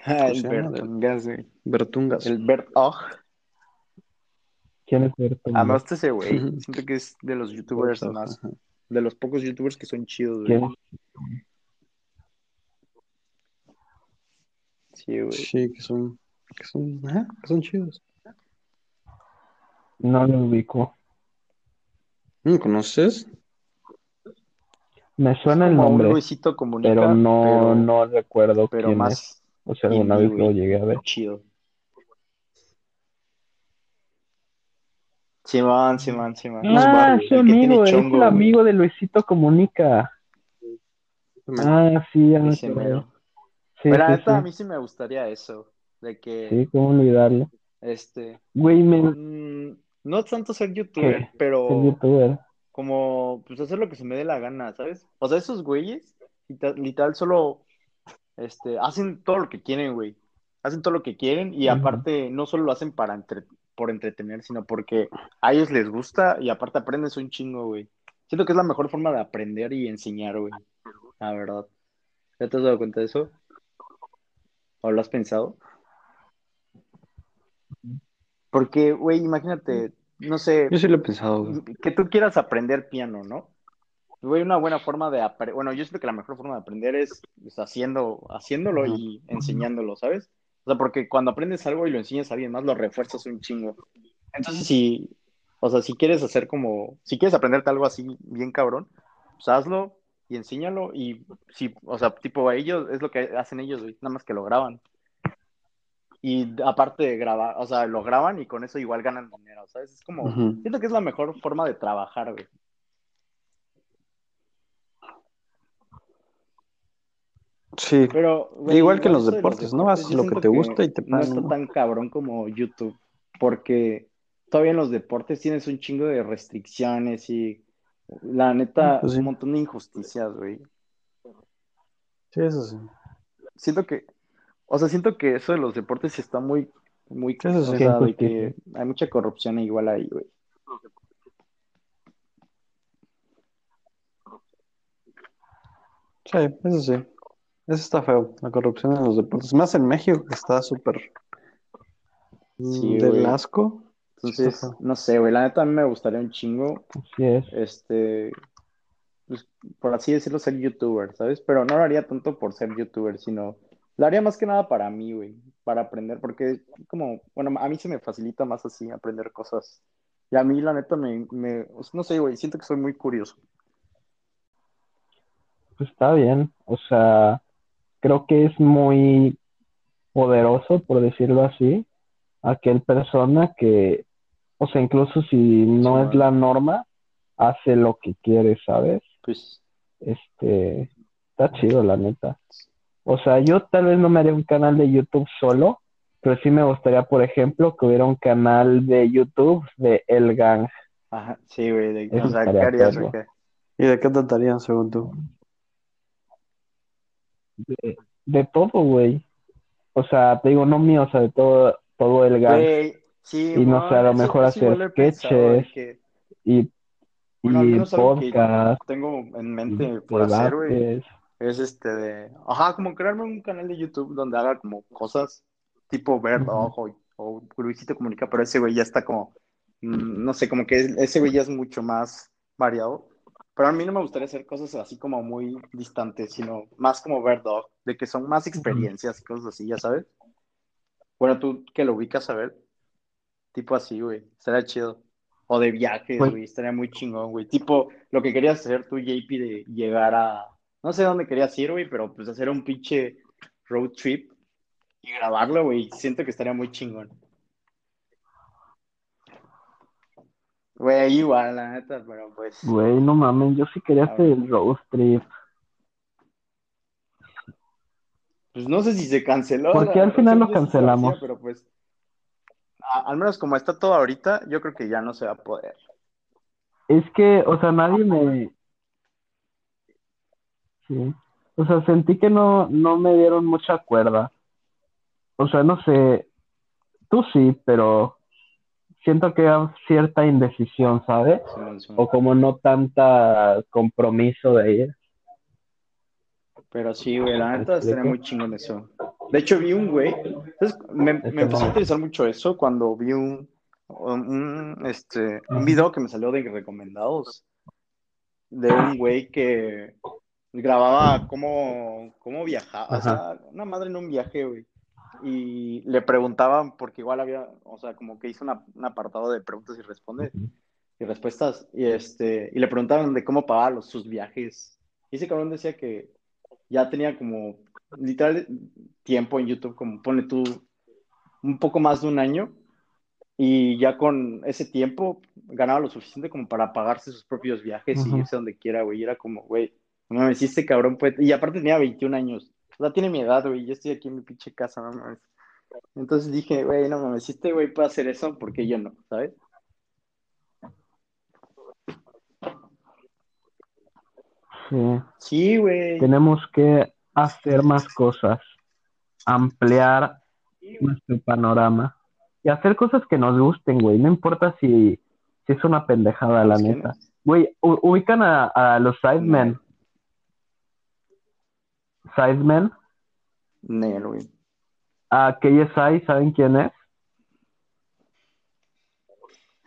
Ah, ¿Cómo el? Bertungas, güey. Bertungas. El Bert Og. ¿Quién es Berto? Ah, me gusta ese güey. Siento que es de los youtubers Bertog, más, ajá. de los pocos youtubers que son chidos, güey. Sí, güey. Sí, que son, que son, ajá, que son chidos. No lo ubico. ¿No conoces? Me suena el nombre, Luisito Comunica, pero no, pero, no recuerdo pero quién es. más O sea, alguna vez lo llegué a ver. chido. Simón, Simón, Simón. Ah, es su amigo, es el amigo de Luisito Comunica. Ah, sí, ya me. Sí, Pero sí, a mí sí me gustaría eso. De que, Sí, cómo olvidarlo. este, Güey, me mm, no tanto ser youtuber, pero youtuber. como, pues hacer lo que se me dé la gana, ¿sabes? O sea, esos güeyes, literal, solo, este, hacen todo lo que quieren, güey. Hacen todo lo que quieren y aparte no solo lo hacen para entre- por entretener, sino porque a ellos les gusta y aparte aprendes un chingo, güey. Siento que es la mejor forma de aprender y enseñar, güey. La verdad. ¿Ya te has dado cuenta de eso? ¿O lo has pensado? Porque, güey, imagínate, no sé, Yo sí lo he pensado, güey. que tú quieras aprender piano, ¿no? Güey, una buena forma de aprender, bueno, yo siento que la mejor forma de aprender es, es haciendo, haciéndolo y enseñándolo, ¿sabes? O sea, porque cuando aprendes algo y lo enseñas a alguien más, lo refuerzas un chingo. Entonces, si, o sea, si quieres hacer como, si quieres aprenderte algo así bien cabrón, pues hazlo y enséñalo y si, o sea, tipo a ellos, es lo que hacen ellos, güey, nada más que lo graban. Y aparte de grabar, o sea, lo graban y con eso igual ganan dinero, ¿sabes? Es como, siento que es la mejor forma de trabajar, güey. Sí, Pero, güey, Igual que en los deportes, ¿no? Haces lo que te gusta y te No pagan, está ¿no? tan cabrón como YouTube, porque todavía en los deportes tienes un chingo de restricciones y la neta, Pues sí. un montón de injusticias, güey. sí, eso sí. Siento que, o sea, siento que eso de los deportes está muy, muy, Eso sí. que hay mucha corrupción igual ahí, güey. Sí, eso sí. Eso está feo, la corrupción en los deportes. Más en México, que está súper Sí, del asco. Entonces, no sé, güey, la neta a mí me gustaría un chingo, Así es. este, pues, por así decirlo, ser youtuber, ¿sabes? Pero no lo haría tanto por ser youtuber, sino lo haría más que nada para mí, güey, para aprender, porque como, bueno, a mí se me facilita más así aprender cosas. Y a mí, la neta, me, me, sea, no sé, güey, siento que soy muy curioso. Pues está bien. O sea, creo que es muy poderoso, por decirlo así, aquel persona que, o sea, incluso si no Sí, es la norma, hace lo que quiere, ¿sabes? Pues, Este, está chido, la neta. O sea, yo tal vez no me haría un canal de YouTube solo, pero sí me gustaría, por ejemplo, que hubiera un canal de YouTube de El Gang. ajá, sí, güey, de- Eso o sea, ¿qué harías o qué? ¿Y de qué tratarían, según tú? De, de todo, güey. O sea, te digo, no mío, o sea, de todo, todo El Gang. Güey, sí, Y no sé, a lo mejor igual hacer de sketches. que, Y, y podcast, tengo en mente por hacer, güey. Es este de, ajá, como crearme un canal de YouTube donde haga como cosas tipo Ujú. Ojo o Luisito Comunica, pero ese güey ya está como, mm, no sé, como que es- ese güey ya es mucho más variado. Pero a mí no me gustaría hacer cosas así como muy distantes, sino más como Verd Dog, de que son más experiencias y cosas así, ya sabes. Bueno, tú que lo ubicas a ver, tipo así, güey, estaría chido. O de viajes, Pues- güey, estaría muy chingón, güey. Tipo lo que querías hacer tú, JP, de llegar a, no sé dónde querías ir, güey, pero pues hacer un pinche road trip y grabarlo, güey. Siento que estaría muy chingón. Güey, igual, la neta, pero pues. Güey, no mames, yo sí quería hacer el road trip. Pues no sé si se canceló. Porque la- al final lo cancelamos. pero pues. a- al menos como está todo ahorita, yo creo que ya no se va a poder. Es que, o sea, nadie me... Sí. O sea, sentí que no, no me dieron mucha cuerda. O sea, no sé, tú sí, pero siento que hay cierta indecisión, ¿sabes? O como no tanta compromiso de ir. Pero sí, güey, la ¿Me neta estaría muy chingón eso. De hecho, vi un güey, entonces, me, me Está empezó a interesar mucho eso cuando vi un, un, este, un video que me salió de recomendados de un güey que grababa cómo, cómo viajaba, o sea, una madre en un viaje, güey. Y le preguntaban, porque igual había, o sea, como que hizo una- un apartado de preguntas y respondes y respuestas, y este, y le preguntaban de cómo pagaba los, sus viajes. Y ese cabrón decía que ya tenía como literal tiempo en YouTube, como pone tú un poco más de un año, y ya con ese tiempo ganaba lo suficiente como para pagarse sus propios viajes y irse donde quiera, güey. Y era como, güey, no mames, si este cabrón puede. Y aparte tenía 21 años. O sea, tiene mi edad, güey. Yo estoy aquí en mi pinche casa, no mames. Entonces dije, güey, no mames, si este güey puede hacer eso, ¿por qué yo no? ¿Sabes? Sí. Sí, güey. Tenemos que hacer más cosas, ampliar nuestro panorama y hacer cosas que nos gusten, güey. No importa si, si es una pendejada, la neta. Güey, ubican a, a los Sidemen. Sidemen. Nel, güey. A KSI, ¿saben quién es?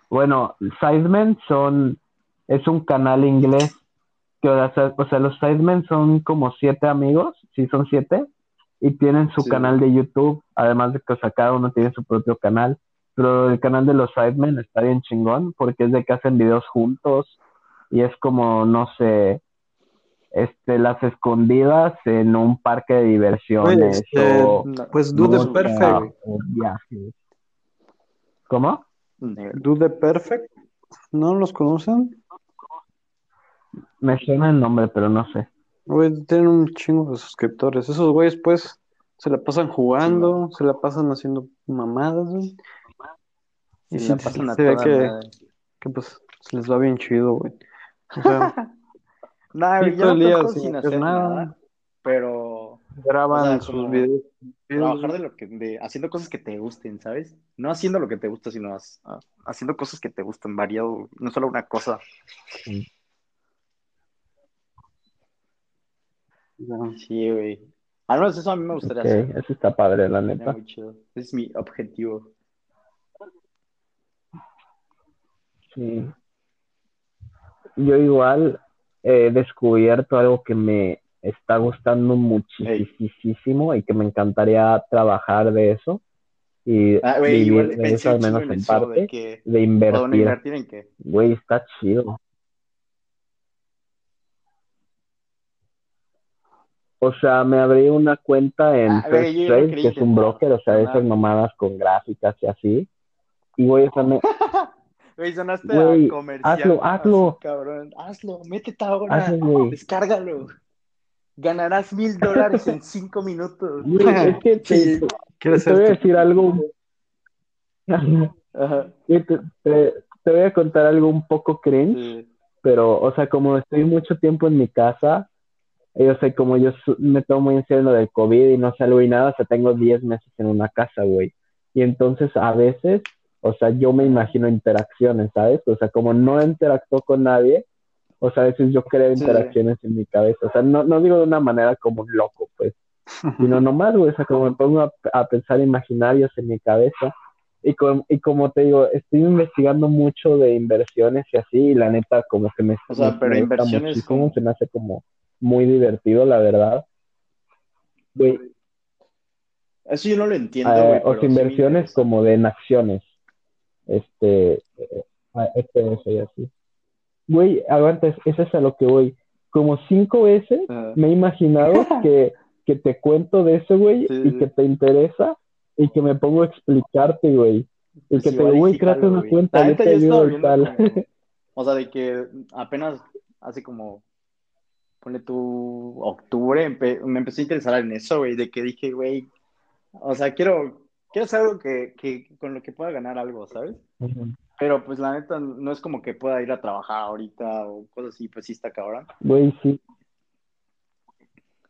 Bueno, Sidemen son, es un canal inglés que, o sea, o sea, los Sidemen son como siete amigos, sí son siete, y tienen su Sí. canal de YouTube, además de que, o sea, cada uno tiene su propio canal, pero el canal de los Sidemen está bien chingón, porque es de que hacen videos juntos, y es como, no sé, este, las escondidas en un parque de diversiones, este, o No, Pues Dude música, Perfect, viajes. ¿Cómo? Dude Perfect. ¿No los conocen? Me suena el nombre, pero no sé. Güey, tienen un chingo de suscriptores. Esos güeyes, pues, se la pasan jugando, se la pasan haciendo mamadas, güey. Y Se la pasan a se ve toda que, que, pues, se les va bien chido, güey. O sea, Nah, sí, yo no día toco sin hacer nada. nada, pero graban O sea, sus videos. trabajar de lo que, de haciendo cosas que te gusten, ¿sabes? No haciendo lo que te gusta, sino has- ah, haciendo cosas que te gustan, variado, no solo una cosa. Sí, güey. Al menos eso a mí me gustaría Ok, hacer. eso está padre, la neta. muy chido. Ese es mi objetivo. Sí. Yo igual he descubierto algo que me está gustando muchísimo y que me encantaría trabajar de eso y Ah, vivir igual de eso al menos en de parte, que, de ¿o dónde invertir. invertir en qué? Güey, está chido. O sea, me abrí una cuenta en Ah, First Trade, que es un broker, o sea, de esas mamadas con gráficas y así. Y güey, o sea, me, Güey, sonaste Güey, a comercial. hazlo, hazlo. así, cabrón. Hazlo, métete ahora. hazlo. Descárgalo. Ganarás mil dólares en cinco minutos. Güey, es que te, Sí. te- ¿Quieres te voy a decir algo. Ajá. Te, te- te voy a contar algo un poco cringe, Sí. pero, o sea, como estoy mucho tiempo en mi casa, yo sé, como yo me tomo muy en serio lo del COVID y no salgo y nada, o sea, tengo 10 meses en una casa, güey. Y entonces a veces, o sea, yo me imagino interacciones, ¿sabes? O sea, como no interactúo con nadie, o sea, a veces yo creo Sí. interacciones en mi cabeza. O sea, no, no digo de una manera como un loco, pues, sino nomás, güey, o sea, como me pongo a, a pensar imaginarios en mi cabeza. Y, con- y como te digo, estoy investigando mucho de inversiones y así, y la neta, como que me, O sea, me- pero me inversiones muchísimo, como- se me hace como muy divertido, la verdad. Güey, Eso yo no lo entiendo, eh, güey. o sea, inversiones como de en acciones. Este, eh, este, eso y así. Güey, aguanta, es- eso es a lo que voy. Como cinco veces me he imaginado que, que te cuento de eso, güey, Sí, y sí. que te interesa, y que me pongo a explicarte, güey. Y que te igual digo, güey, sí créate una cuenta, La yo te ayudo y tal. como- O sea, de que apenas hace como, pone tu octubre, empe- me empecé a interesar en eso, güey, de que dije, güey, o sea, quiero, quiero hacer algo que, que con lo que pueda ganar algo, ¿sabes? Pero pues la neta no es como que pueda ir a trabajar ahorita o cosas así, pues sí está cabrón. Güey, sí.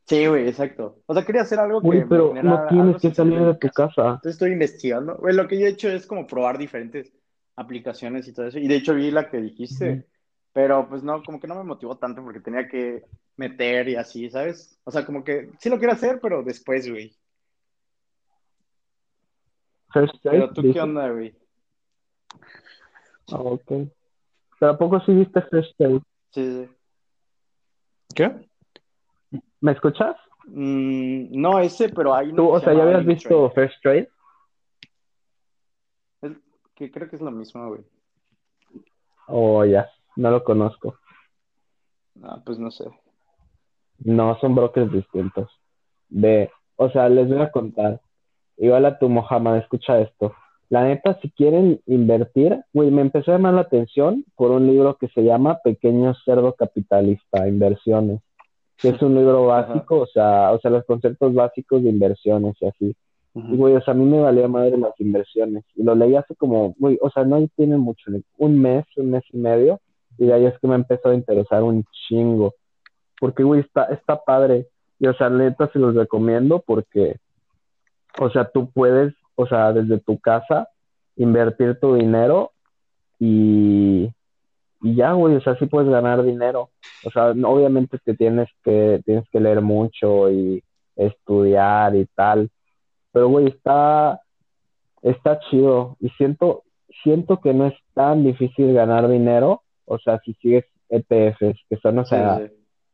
Sí, güey, exacto. O sea, quería hacer algo que Güey, me pero no tienes que salir de tu casa. Entonces estoy investigando. Güey, lo que yo he hecho es como probar diferentes aplicaciones y todo eso. Y de hecho vi la que dijiste, pero pues no, como que no me motivó tanto porque tenía que meter y así, ¿sabes? O sea, como que sí lo quiero hacer, pero después, güey. First Pero Date, tú, ¿qué dices. onda, güey? Ah, ok. Pero ¿a poco sí viste First Date? Sí, sí. ¿Qué? ¿Me escuchas? Mm, no ese, pero hay Tú, o se sea, ¿ya habías visto First Trade? Que creo que es lo mismo, güey. Oh, ya, no lo conozco. Ah, pues no sé. No, son brokers distintos. De, o sea, les voy a contar. Igual a tu Mohamed, escucha esto. La neta, si quieren invertir, güey, me empezó a llamar la atención por un libro que se llama Pequeño Cerdo Capitalista, Inversiones, que es un libro básico, o sea, o sea, los conceptos básicos de inversiones y así. Y, güey, o sea, a mí me valía madre las inversiones. Y lo leí hace como, güey, o sea, no tiene mucho, un mes, un mes y medio. Y de ahí es que me empezó a interesar un chingo. Porque, güey, está, está padre. Y, o sea, neta, se los recomiendo porque, o sea, tú puedes, o sea, desde tu casa, invertir tu dinero y, y ya, güey, o sea, sí puedes ganar dinero. O sea, obviamente que tienes que, tienes que leer mucho y estudiar y tal. Pero, güey, está, está chido. Y siento, siento que no es tan difícil ganar dinero. O sea, si sigues ETFs, que son, o sea,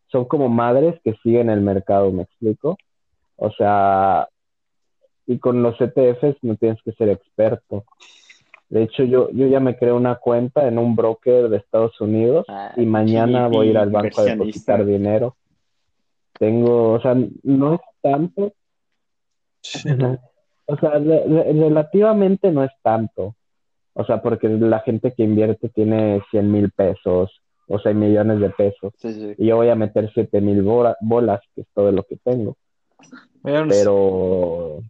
son como madres que siguen el mercado, ¿me explico? O sea, y con los ETFs no tienes que ser experto. De hecho, yo, yo ya me creé una cuenta en un broker de Estados Unidos Ah, y mañana voy a ir al banco a depositar dinero. Tengo, o sea, no es tanto, o sea, re- re- relativamente no es tanto. O sea, porque la gente que invierte tiene 100 mil pesos, o sea, millones de pesos. Sí, sí. Y yo voy a meter 7 mil bolas, que es todo lo que tengo. Pero,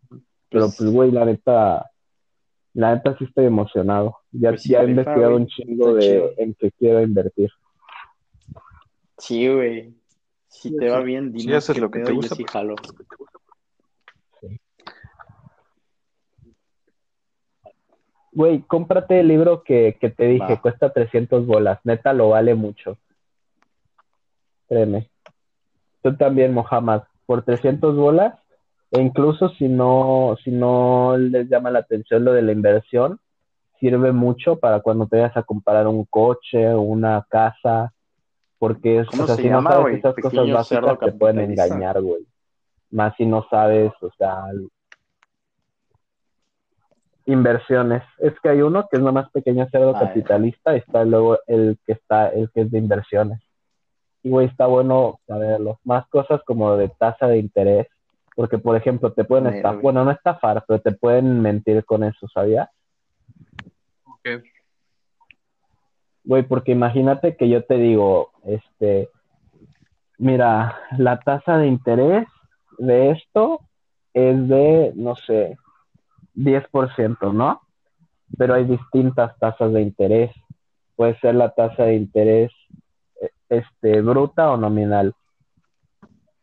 pero Pues- güey, la neta, la neta sí estoy emocionado. Ya, Pues sí, ya he investigado un chingo Está chido. de en que quiero invertir. Sí, güey. Si Sí, te va bien, Sí, dime haces qué lo que te yo gusta, sí pues. jalo. Güey, cómprate el libro que, que te dije, Va. cuesta 300 bolas. Neta, lo vale mucho. Créeme. Tú también, Mohamed, por 300 bolas, e incluso si no, si no les llama la atención lo de la inversión, sirve mucho para cuando te vayas a comprar un coche, una casa, porque es, ¿Cómo o sea, se si llama, no sabes esas cosas Pequeño cerdo básicas te pueden engañar, güey. Más si no sabes, o sea, inversiones. Es que hay uno que es nomás pequeño cerdo Ah, ya. capitalista y está luego el que está, el que es de inversiones. Y güey, está bueno saberlo. Más cosas como de tasa de interés, porque por ejemplo te pueden estafar, bueno, no estafar, pero te pueden mentir con eso, ¿sabías? Ok. Güey, porque imagínate que yo te digo, este, mira, la tasa de interés de esto es de, no sé, 10%, ¿no? Pero hay distintas tasas de interés. Puede ser la tasa de interés eh, este, bruta o nominal.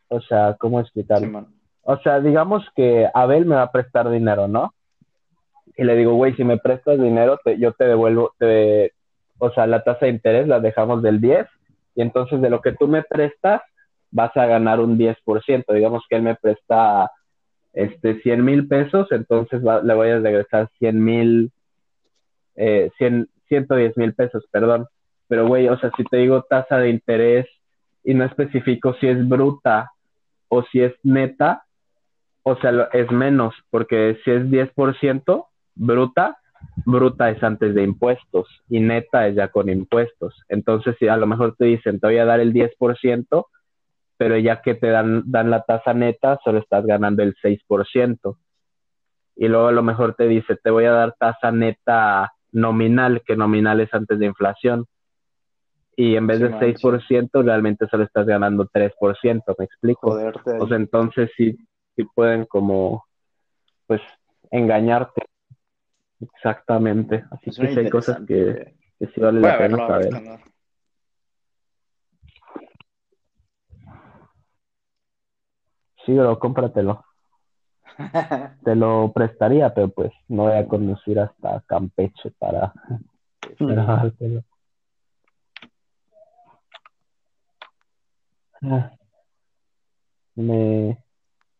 O sea, ¿cómo explicarlo? Simón. O sea, digamos que Abel me va a prestar dinero, ¿no? Y le digo, güey, si me prestas dinero, te- yo te devuelvo, te, o sea, la tasa de interés la dejamos del 10 y entonces de lo que tú me prestas vas a ganar un 10%. Digamos que él me presta este 100 mil pesos, entonces va- le voy a regresar 100 mil, eh, 100, 110 mil pesos, perdón. Pero, güey, o sea, si te digo tasa de interés y no especifico si es bruta o si es neta, o sea, es menos, porque si es 10% bruta, bruta es antes de impuestos y neta es ya con impuestos. Entonces, si a lo mejor te dicen, te voy a dar el 10%, pero ya que te dan, dan la tasa neta, solo estás ganando el 6%. Y luego a lo mejor te dice, te voy a dar tasa neta nominal, que nominal es antes de inflación. Y en vez Sí, de man, 6%, realmente solo estás ganando 3%, ¿me explico? Joderte. O sea, entonces sí, sí pueden como, pues, engañarte. Exactamente. Así que sí hay cosas que, que sí vale Voy la pena verlo, saber. Sí, bro, cómpratelo. Te lo prestaría, pero pues no voy a conducir hasta Campeche para, para dártelo. Ah, Me,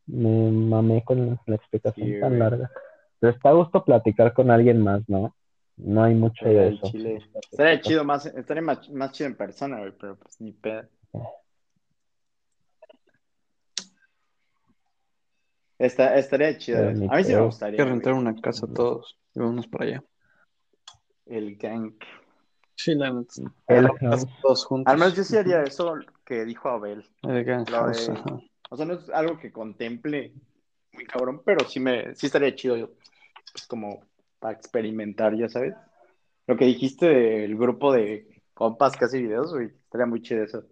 me mamé con la explicación Sí, tan güey. larga. Pero está a gusto platicar con alguien más, ¿no? No hay mucho de eso. chile. Estaría chido más, estaría más, más chido en persona, güey, pero pues ni pedo. Está, estaría chido. A mí sí me pedo. Hay gustaría. que rentar güey. una casa todos y vamos para allá. El gang. Sí, la neta. El Todos juntos. Al menos yo sí haría eso que dijo Abel. El gang Lo de-. O sea, no es algo que contemple muy cabrón, pero sí me, sí estaría chido, pues como para experimentar, ya sabes. Lo que dijiste del grupo de compas que hace videos, güey, estaría muy chido eso.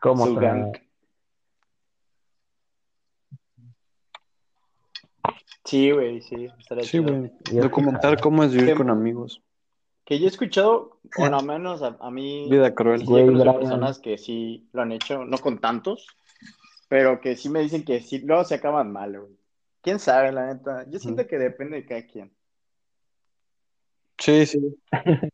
¿Cómo? Sí, güey, sí, estaría Sí, chido. güey. Documentar cómo es vivir Que- con amigos. Que yo he escuchado, o al menos a, a mí, Vida cruel. sí, Güey, personas que sí lo han hecho, no con tantos, pero que sí me dicen que sí, luego se acaban mal, güey. ¿Quién sabe, la neta? Yo siento que depende de cada quien. Sí, sí.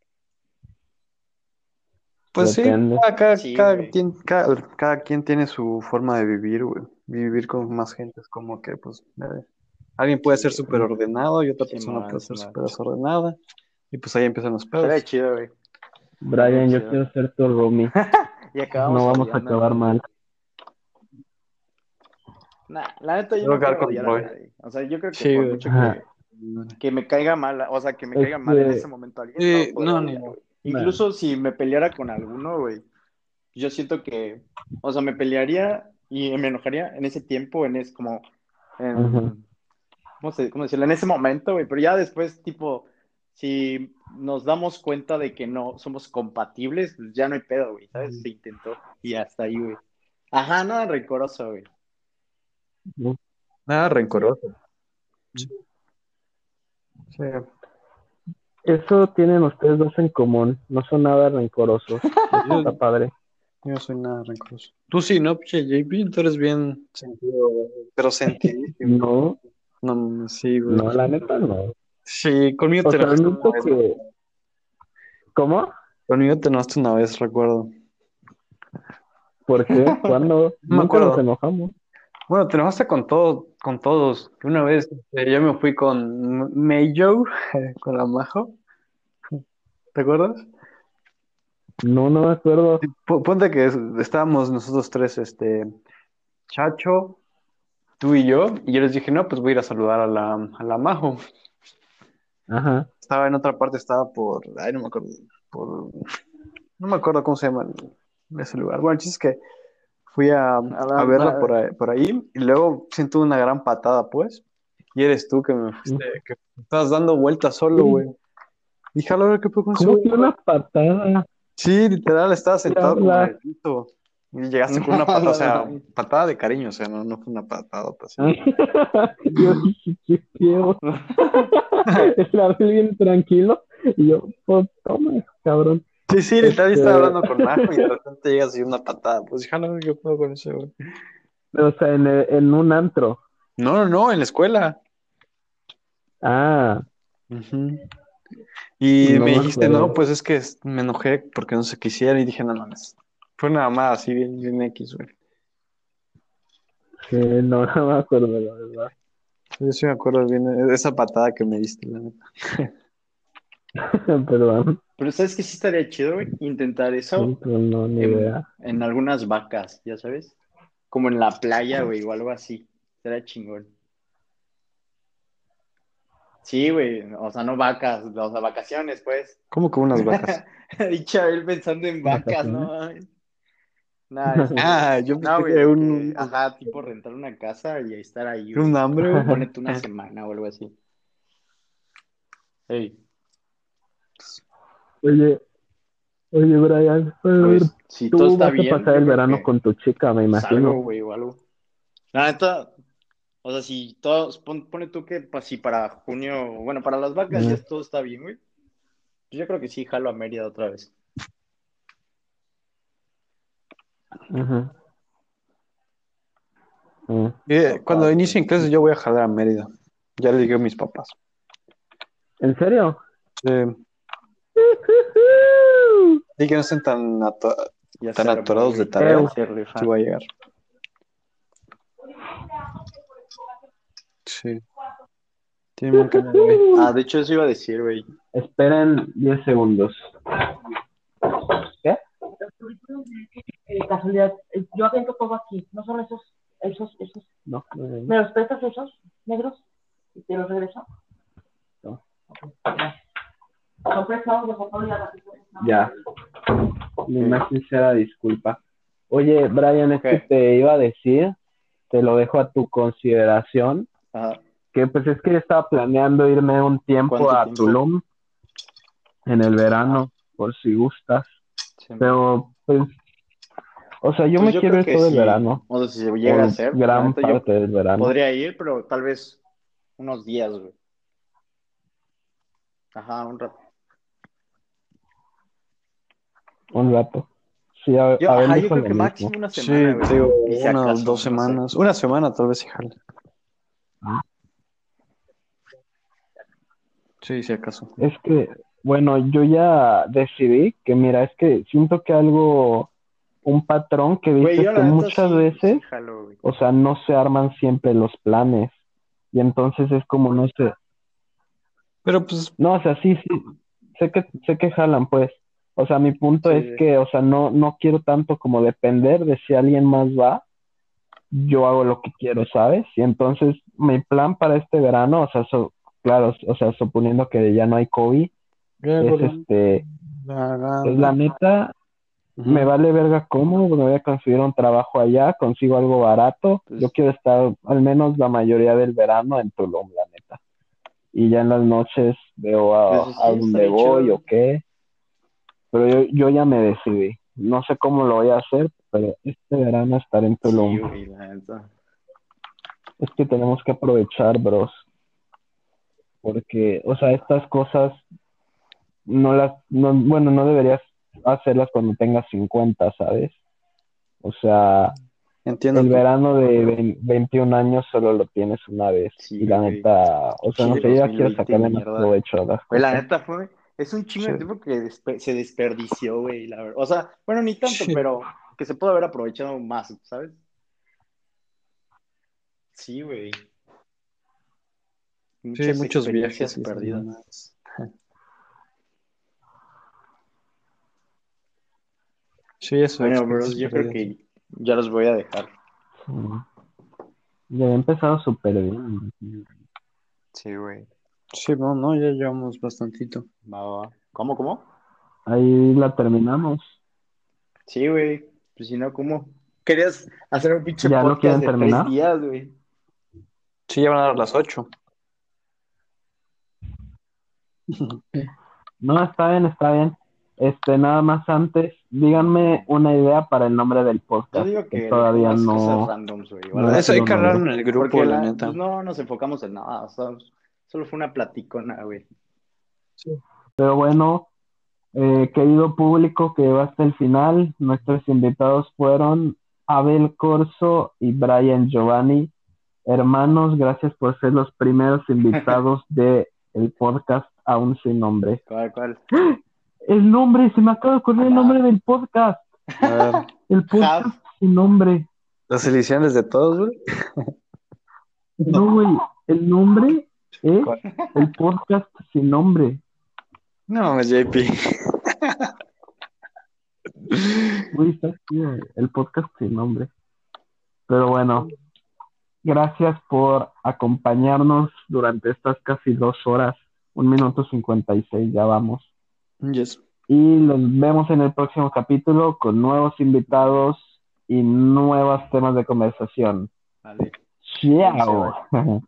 Pues sí, Depende. cada, cada- Sí, cada güey. quien, cada, cada quien tiene su forma de vivir, güey. Vivir con más gente es como que, pues, eh, alguien puede ser súper ordenado y otra Sí, persona man, puede ser súper desordenada. Y pues ahí empiezan los pedos. Chido, güey. Brian, yo chido. quiero ser tu roomie. Y acabamos No vamos a acabar mal. Nah, la neta yo no quiero con odiar a Roy. nadie. O sea, yo creo que Sí, por mucho que, que me caiga mal, o sea, que me Es caiga mal en que- ese momento alguien. Sí, no, odiar, güey. Incluso si me peleara con alguno, güey, yo siento que, o sea, me pelearía y me enojaría en ese tiempo, en ese como, en. ¿cómo, se- cómo decirlo? En ese momento, güey, pero ya después, tipo, si nos damos cuenta de que no somos compatibles, pues ya no hay pedo, güey, ¿sabes? Se intentó y hasta ahí, güey. Ajá, nada rencoroso, güey. Nada rencoroso. Sí. Eso tienen ustedes dos en común. No son nada rencorosos. Eso está padre. Yo no soy nada rencoroso. Tú sí, ¿no? Pinche JP, tú eres bien sentido, pero sentidísimo. No, No, sí, güey. no, la neta no. Sí, conmigo O te sea, una vez. ¿Cómo? Conmigo te enojaste una vez, recuerdo. ¿Por qué? ¿Cuándo? No me Nunca acuerdo. nos enojamos. Bueno, te enojaste con todo, con todos. Una vez eh, yo me fui con Mayo, con la Majo. ¿Te acuerdas? No, no me acuerdo. P- Ponte que es- estábamos nosotros tres, este, Chacho, tú y yo, y yo les dije, no, pues voy a ir a saludar a la, a la Majo. Ajá. Estaba en otra parte, estaba por, ay, no me acuerdo, por, no me acuerdo cómo se llama ese lugar. Bueno, el chiste es que fui a, la- a verla la- por ahí, por ahí, y luego siento una gran patada, pues, y eres tú que me fuiste, que estabas dando vueltas solo, güey. Dije, a la hora que fue con ¿Cómo güey?" que una patada? Sí, literal, estaba sentado como piso. Y llegaste con una patada, o sea, patada de cariño, o sea, no, no fue una patada, pues. yo dije, qué feo. Estaba bien tranquilo. Y yo, pues toma, cabrón. Sí, sí, yo Este- estaba hablando con Majo y de repente llegas y una patada. Pues dije, "Ah, no, yo puedo con eso, güey. O sea, en, en un antro. No, no, no, en la escuela. Ah, Ujú. Y No me dijiste, acuerdo. no, pues es que me enojé porque no sé qué hiciera y dije, no, no, no. Fue una mamada así, bien, bien X, güey. sí, no, no me acuerdo, la verdad. Yo sí me acuerdo bien de esa patada que me diste, la neta. Perdón. Pero ¿sabes que sí estaría chido, güey? Intentar eso Sí, pero no, ni en, idea. en algunas vacas, ya sabes. Como en la playa, güey, o algo así. Estaría chingón. Sí, güey, o sea, no vacas, o sea, vacaciones, pues. ¿Cómo que unas vacas? Y Chabel pensando en vacas, ¿no? Nada, Ah, yo no, pensé güey, que un, ajá, tipo rentar una casa y estar ahí, un hambre, güey. Ponete una semana o algo así. Ey, Oye, oye, Brian, pues, si todo tú está vas bien, a pasar el verano con tu chica, me salgo, imagino. güey, o algo. La neta, o sea, si todos, pon- pone tú que pa- si para junio, bueno, para las vacas ya todo está bien, güey. Pues yo creo que sí, jalo a Mérida otra vez. Mm. Eh, Cuando inicien clases yo voy a jalar a Mérida. Ya le dije a mis papás. ¿En serio? Eh, y que no estén tan, ato- tan atorados de tarea. Sí voy a llegar. Sí. Tiene un canal, güey. Ah, de hecho eso iba a decir, güey. Esperen 10 segundos. ¿Qué? Eh, casualidad, eh, yo aviento todo aquí, no son esos, esos, esos. No, no, no. ¿Me los prestas esos negros? Y te los regreso. No. Ok, Ya. Mi más sincera disculpa. Oye, Brian, es que te iba a decir, te lo dejo a tu consideración, Ajá. que pues es que yo estaba planeando irme un tiempo ¿Cuánto a tiempo? Tulum en el verano, por si gustas. Sí. Pero, pues, o sea, yo Pues me yo quiero ir todo el verano, O sea, si se llega a la gran parte del verano. podría ir, pero tal vez unos días, güey. Ajá, un rato. Un rato. Sí, a, Yo, a ver, ajá, yo creo que mismo. máximo una semana, digo, unas acaso, dos no sé. semanas. Una semana tal vez jale. Ah. Sí, si acaso. Es que bueno, yo ya decidí que, mira, es que siento que algo, un patrón que Güey, yo que muchas sí- veces, sí jalo, güey. o sea, no se arman siempre los planes. Y entonces es como, no sé, Pero pues, no, o sea, sí, sí, sé que, sé que jalan, pues. O sea, mi punto Sí. es que, o sea, no, no quiero tanto como depender de si alguien más va, yo hago lo que quiero, ¿sabes? Y entonces mi plan para este verano, o sea, so- claro, o sea, suponiendo que ya no hay COVID, es este, es la neta, me vale verga cómo, me voy a conseguir un trabajo allá, consigo algo barato, Pues- yo quiero estar al menos la mayoría del verano en Tulum, la neta. Y ya en las noches veo a, Pues sí, a dónde voy chido. o qué. Pero yo, yo ya me decidí. No sé cómo lo voy a hacer, pero este verano estaré en Tulum. Sí. Es que tenemos que aprovechar, bros. Porque, o sea, estas cosas no las, no, bueno, no deberías hacerlas cuando tengas 50, ¿sabes? O sea, Entiendo. el verano de vein- 21 años solo lo tienes una vez. Sí, y la neta, o sea, no sé, yo ya 2020 quiero sacarle más provecho a las Güey, la cosas. neta fue, es un chingo de Sí. tiempo que despe- se desperdició, güey, la verdad. O sea, bueno, ni tanto, Sí. pero que se puede haber aprovechado más, ¿sabes? Sí, güey. Sí, muchos viajes demás. Sí, eso. Bueno, bros, yo creo que ya los voy a dejar. Ya he empezado súper bien. Sí, güey. Sí, no, no, ya llevamos bastantito. Va, va. ¿Cómo, cómo? Ahí la terminamos. Sí, güey. Pues si no, ¿cómo? Querías hacer un pinche ¿Ya lo podcast quieren de terminar? tres días, güey. Sí, ya van a dar las ocho. No, está bien, está bien. Este, nada más antes, díganme una idea para el nombre del Yo podcast, digo que que le todavía no. cosas randoms, güey. o no algo le Eso hay que hablar en el grupo, la la- neta. pues no nos enfocamos en nada, o sea, solo fue una platicona, güey. Pero bueno, eh, querido público que va hasta el final, nuestros invitados fueron Abel Corso y Brian Giovanni. Hermanos, gracias por ser los primeros invitados de el podcast Aún sin nombre. ¿Cuál, cuál? El nombre, se me acaba de ocurrir el nombre del podcast. El podcast sin nombre. las ediciones de todos, güey. No, güey, el nombre ¿Cuál? el podcast sin nombre. No, JP. Está el podcast sin nombre. Pero bueno, gracias por acompañarnos durante estas casi dos horas, un minuto cincuenta y seis, ya vamos. Yes. Y los vemos en el próximo capítulo con nuevos invitados y nuevos temas de conversación. Vale. Chao.